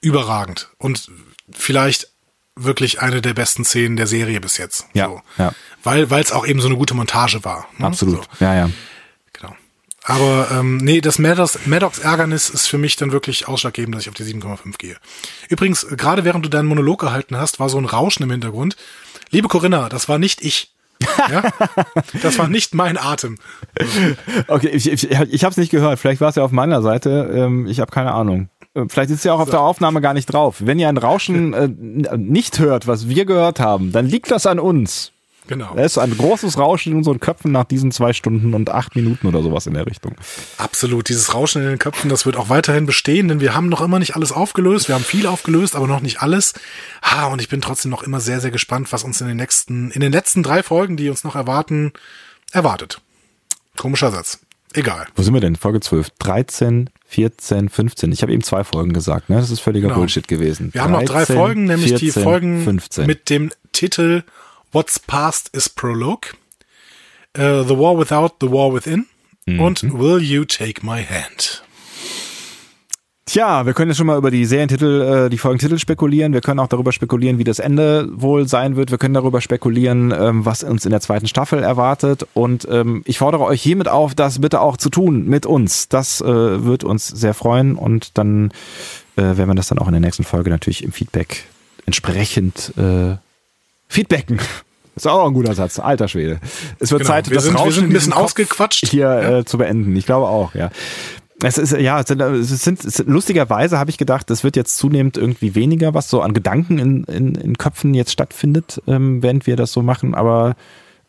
überragend und vielleicht wirklich eine der besten Szenen der Serie bis jetzt. Ja. So. ja. Weil es auch eben so eine gute Montage war. Ne? Absolut. So. Ja, ja. Genau. Aber ähm, nee, das Maddox, Maddox Ärgernis ist für mich dann wirklich ausschlaggebend, dass ich auf die 7,5 gehe. Übrigens, gerade während du deinen Monolog gehalten hast, war so ein Rauschen im Hintergrund. Liebe Corinna, das war nicht ich. *laughs* Ja? Das war nicht mein Atem. Okay, ich, ich, ich habe es nicht gehört. Vielleicht war es ja auf meiner Seite. Ähm, ich habe keine Ahnung. Äh, vielleicht ist ja auch auf der Aufnahme gar nicht drauf. Wenn ihr ein Rauschen *laughs* äh, nicht hört, was wir gehört haben, dann liegt das an uns. Genau. Es ist ein großes Rauschen in unseren Köpfen nach diesen zwei Stunden und acht Minuten oder sowas in der Richtung. Absolut. Dieses Rauschen in den Köpfen, das wird auch weiterhin bestehen, denn wir haben noch immer nicht alles aufgelöst. Wir haben viel aufgelöst, aber noch nicht alles. Ha, und ich bin trotzdem noch immer sehr, sehr gespannt, was uns in den nächsten, in den letzten drei Folgen, die uns noch erwarten, erwartet. Komischer Satz. Egal. Wo sind wir denn? Folge 12, 13, 14, 15. Ich habe eben zwei Folgen gesagt, ne? Das ist völliger Genau. Bullshit gewesen. Wir haben noch drei 13, Folgen, nämlich die 14, Folgen 15. mit dem Titel What's Past is Prologue, äh, The War Without, The War Within Mhm. und Will You Take My Hand? Tja, wir können jetzt schon mal über die Serientitel, äh, die Folgentitel spekulieren. Wir können auch darüber spekulieren, wie das Ende wohl sein wird. Wir können darüber spekulieren, ähm, was uns in der zweiten Staffel erwartet. Und ähm, ich fordere euch hiermit auf, das bitte auch zu tun mit uns. Das äh, wird uns sehr freuen und dann äh, werden wir das dann auch in der nächsten Folge natürlich im Feedback entsprechend äh, feedbacken. *laughs* Ist auch ein guter Satz, alter Schwede. Es wird Genau, Zeit, wir das sind- wir Rauschen sind ein bisschen ausgequatscht. hier Ja. äh, zu beenden. Ich glaube auch, ja. Es ist, ja, es sind, es sind, es sind lustigerweise habe ich gedacht, es wird jetzt zunehmend irgendwie weniger, was so an Gedanken in, in, in Köpfen jetzt stattfindet, ähm, während wir das so machen. Aber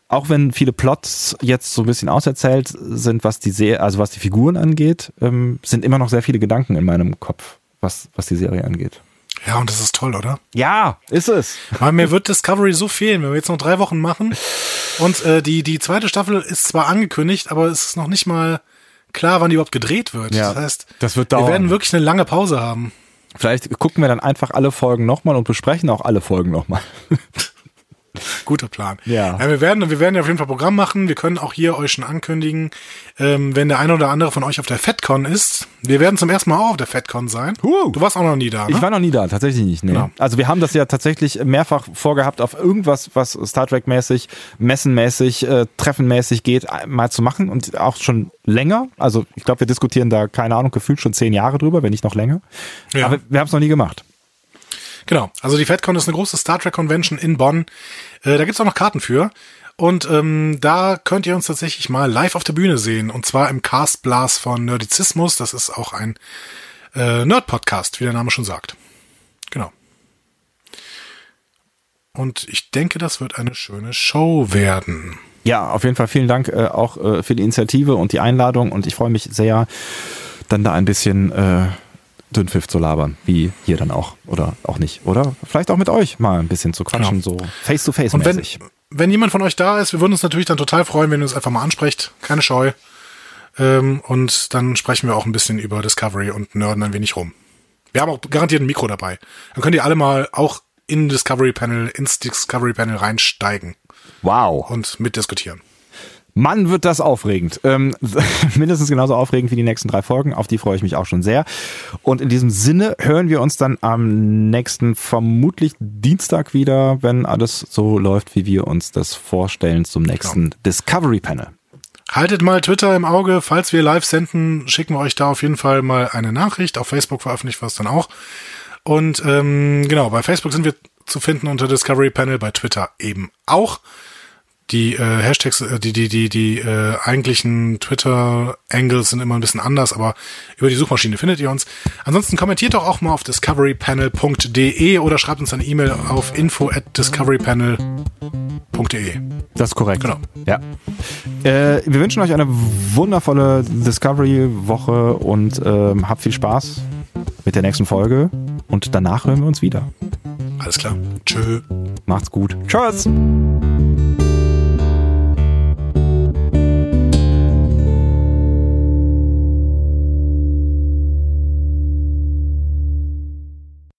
auch wenn viele Plots jetzt so ein bisschen auserzählt sind, was die Serie, also was die Figuren angeht, ähm, sind immer noch sehr viele Gedanken in meinem Kopf, was, was die Serie angeht. Ja, und das ist toll, oder? Ja, ist es. Weil mir wird Discovery so fehlen, wenn wir jetzt noch drei Wochen machen. Und äh, die, die zweite Staffel ist zwar angekündigt, aber es ist noch nicht mal klar, wann die überhaupt gedreht wird. Ja, das heißt, das wird wir dauern. werden wirklich eine lange Pause haben. Vielleicht gucken wir dann einfach alle Folgen nochmal und besprechen auch alle Folgen nochmal. *laughs* *laughs* Guter Plan. Ja. wir werden, wir werden ja auf jeden Fall Programm machen. Wir können auch hier euch schon ankündigen, ähm, wenn der eine oder andere von euch auf der FedCon ist. Wir werden zum ersten Mal auch auf der FedCon sein. Huh. Du warst auch noch nie da, ne? Ich war noch nie da, tatsächlich nicht. Nee. Genau. Also wir haben das ja tatsächlich mehrfach vorgehabt, auf irgendwas, was Star Trek mäßig, messenmäßig, äh, treffenmäßig geht, äh, mal zu machen und auch schon länger. Also ich glaube, wir diskutieren da, keine Ahnung, gefühlt schon zehn Jahre drüber, wenn nicht noch länger. Ja. Aber wir haben es noch nie gemacht. Genau. Also die FedCon ist eine große Star Trek Convention in Bonn. Äh, da gibt's auch noch Karten für. Und ähm, da könnt ihr uns tatsächlich mal live auf der Bühne sehen. Und zwar im Cast Blast von Nerdizismus. Das ist auch ein äh, Nerd-Podcast, wie der Name schon sagt. Genau. Und ich denke, das wird eine schöne Show werden. Ja, auf jeden Fall vielen Dank äh, auch äh, für die Initiative und die Einladung und ich freue mich sehr, dann da ein bisschen äh, Dünnpfiff zu labern, wie hier dann auch oder auch nicht. Oder vielleicht auch mit euch mal ein bisschen zu quatschen, so face-to-face Und wenn, wenn jemand von euch da ist, wir würden uns natürlich dann total freuen, wenn ihr uns einfach mal ansprecht. Keine Scheu. Ähm, und dann sprechen wir auch ein bisschen über Discovery und nerden ein wenig rum. Wir haben auch garantiert ein Mikro dabei. Dann könnt ihr alle mal auch in Discovery Panel, ins Discovery Panel reinsteigen Wow. und mitdiskutieren. Mann, wird das aufregend. Ähm, *laughs* mindestens genauso aufregend wie die nächsten drei Folgen. Auf die freue ich mich auch schon sehr. Und in diesem Sinne hören wir uns dann am nächsten, vermutlich Dienstag wieder, wenn alles so läuft, wie wir uns das vorstellen, zum nächsten Discovery Panel. Haltet mal Twitter im Auge. Falls wir live senden, schicken wir euch da auf jeden Fall mal eine Nachricht. Auf Facebook veröffentlichen wir es dann auch. Und ähm, genau, bei Facebook sind wir zu finden unter Discovery Panel, bei Twitter eben auch. Die äh, Hashtags, äh, die die die die äh, eigentlichen Twitter-Angles sind immer ein bisschen anders, aber über die Suchmaschine findet ihr uns. Ansonsten kommentiert doch auch mal auf discoverypanel.de oder schreibt uns eine E-Mail auf info at discoverypanel.de. Das ist korrekt. Genau. Ja. Äh, wir wünschen euch eine wundervolle Discovery-Woche und ähm, habt viel Spaß mit der nächsten Folge. Und danach hören wir uns wieder. Alles klar. Tschö. Macht's gut. Tschüss.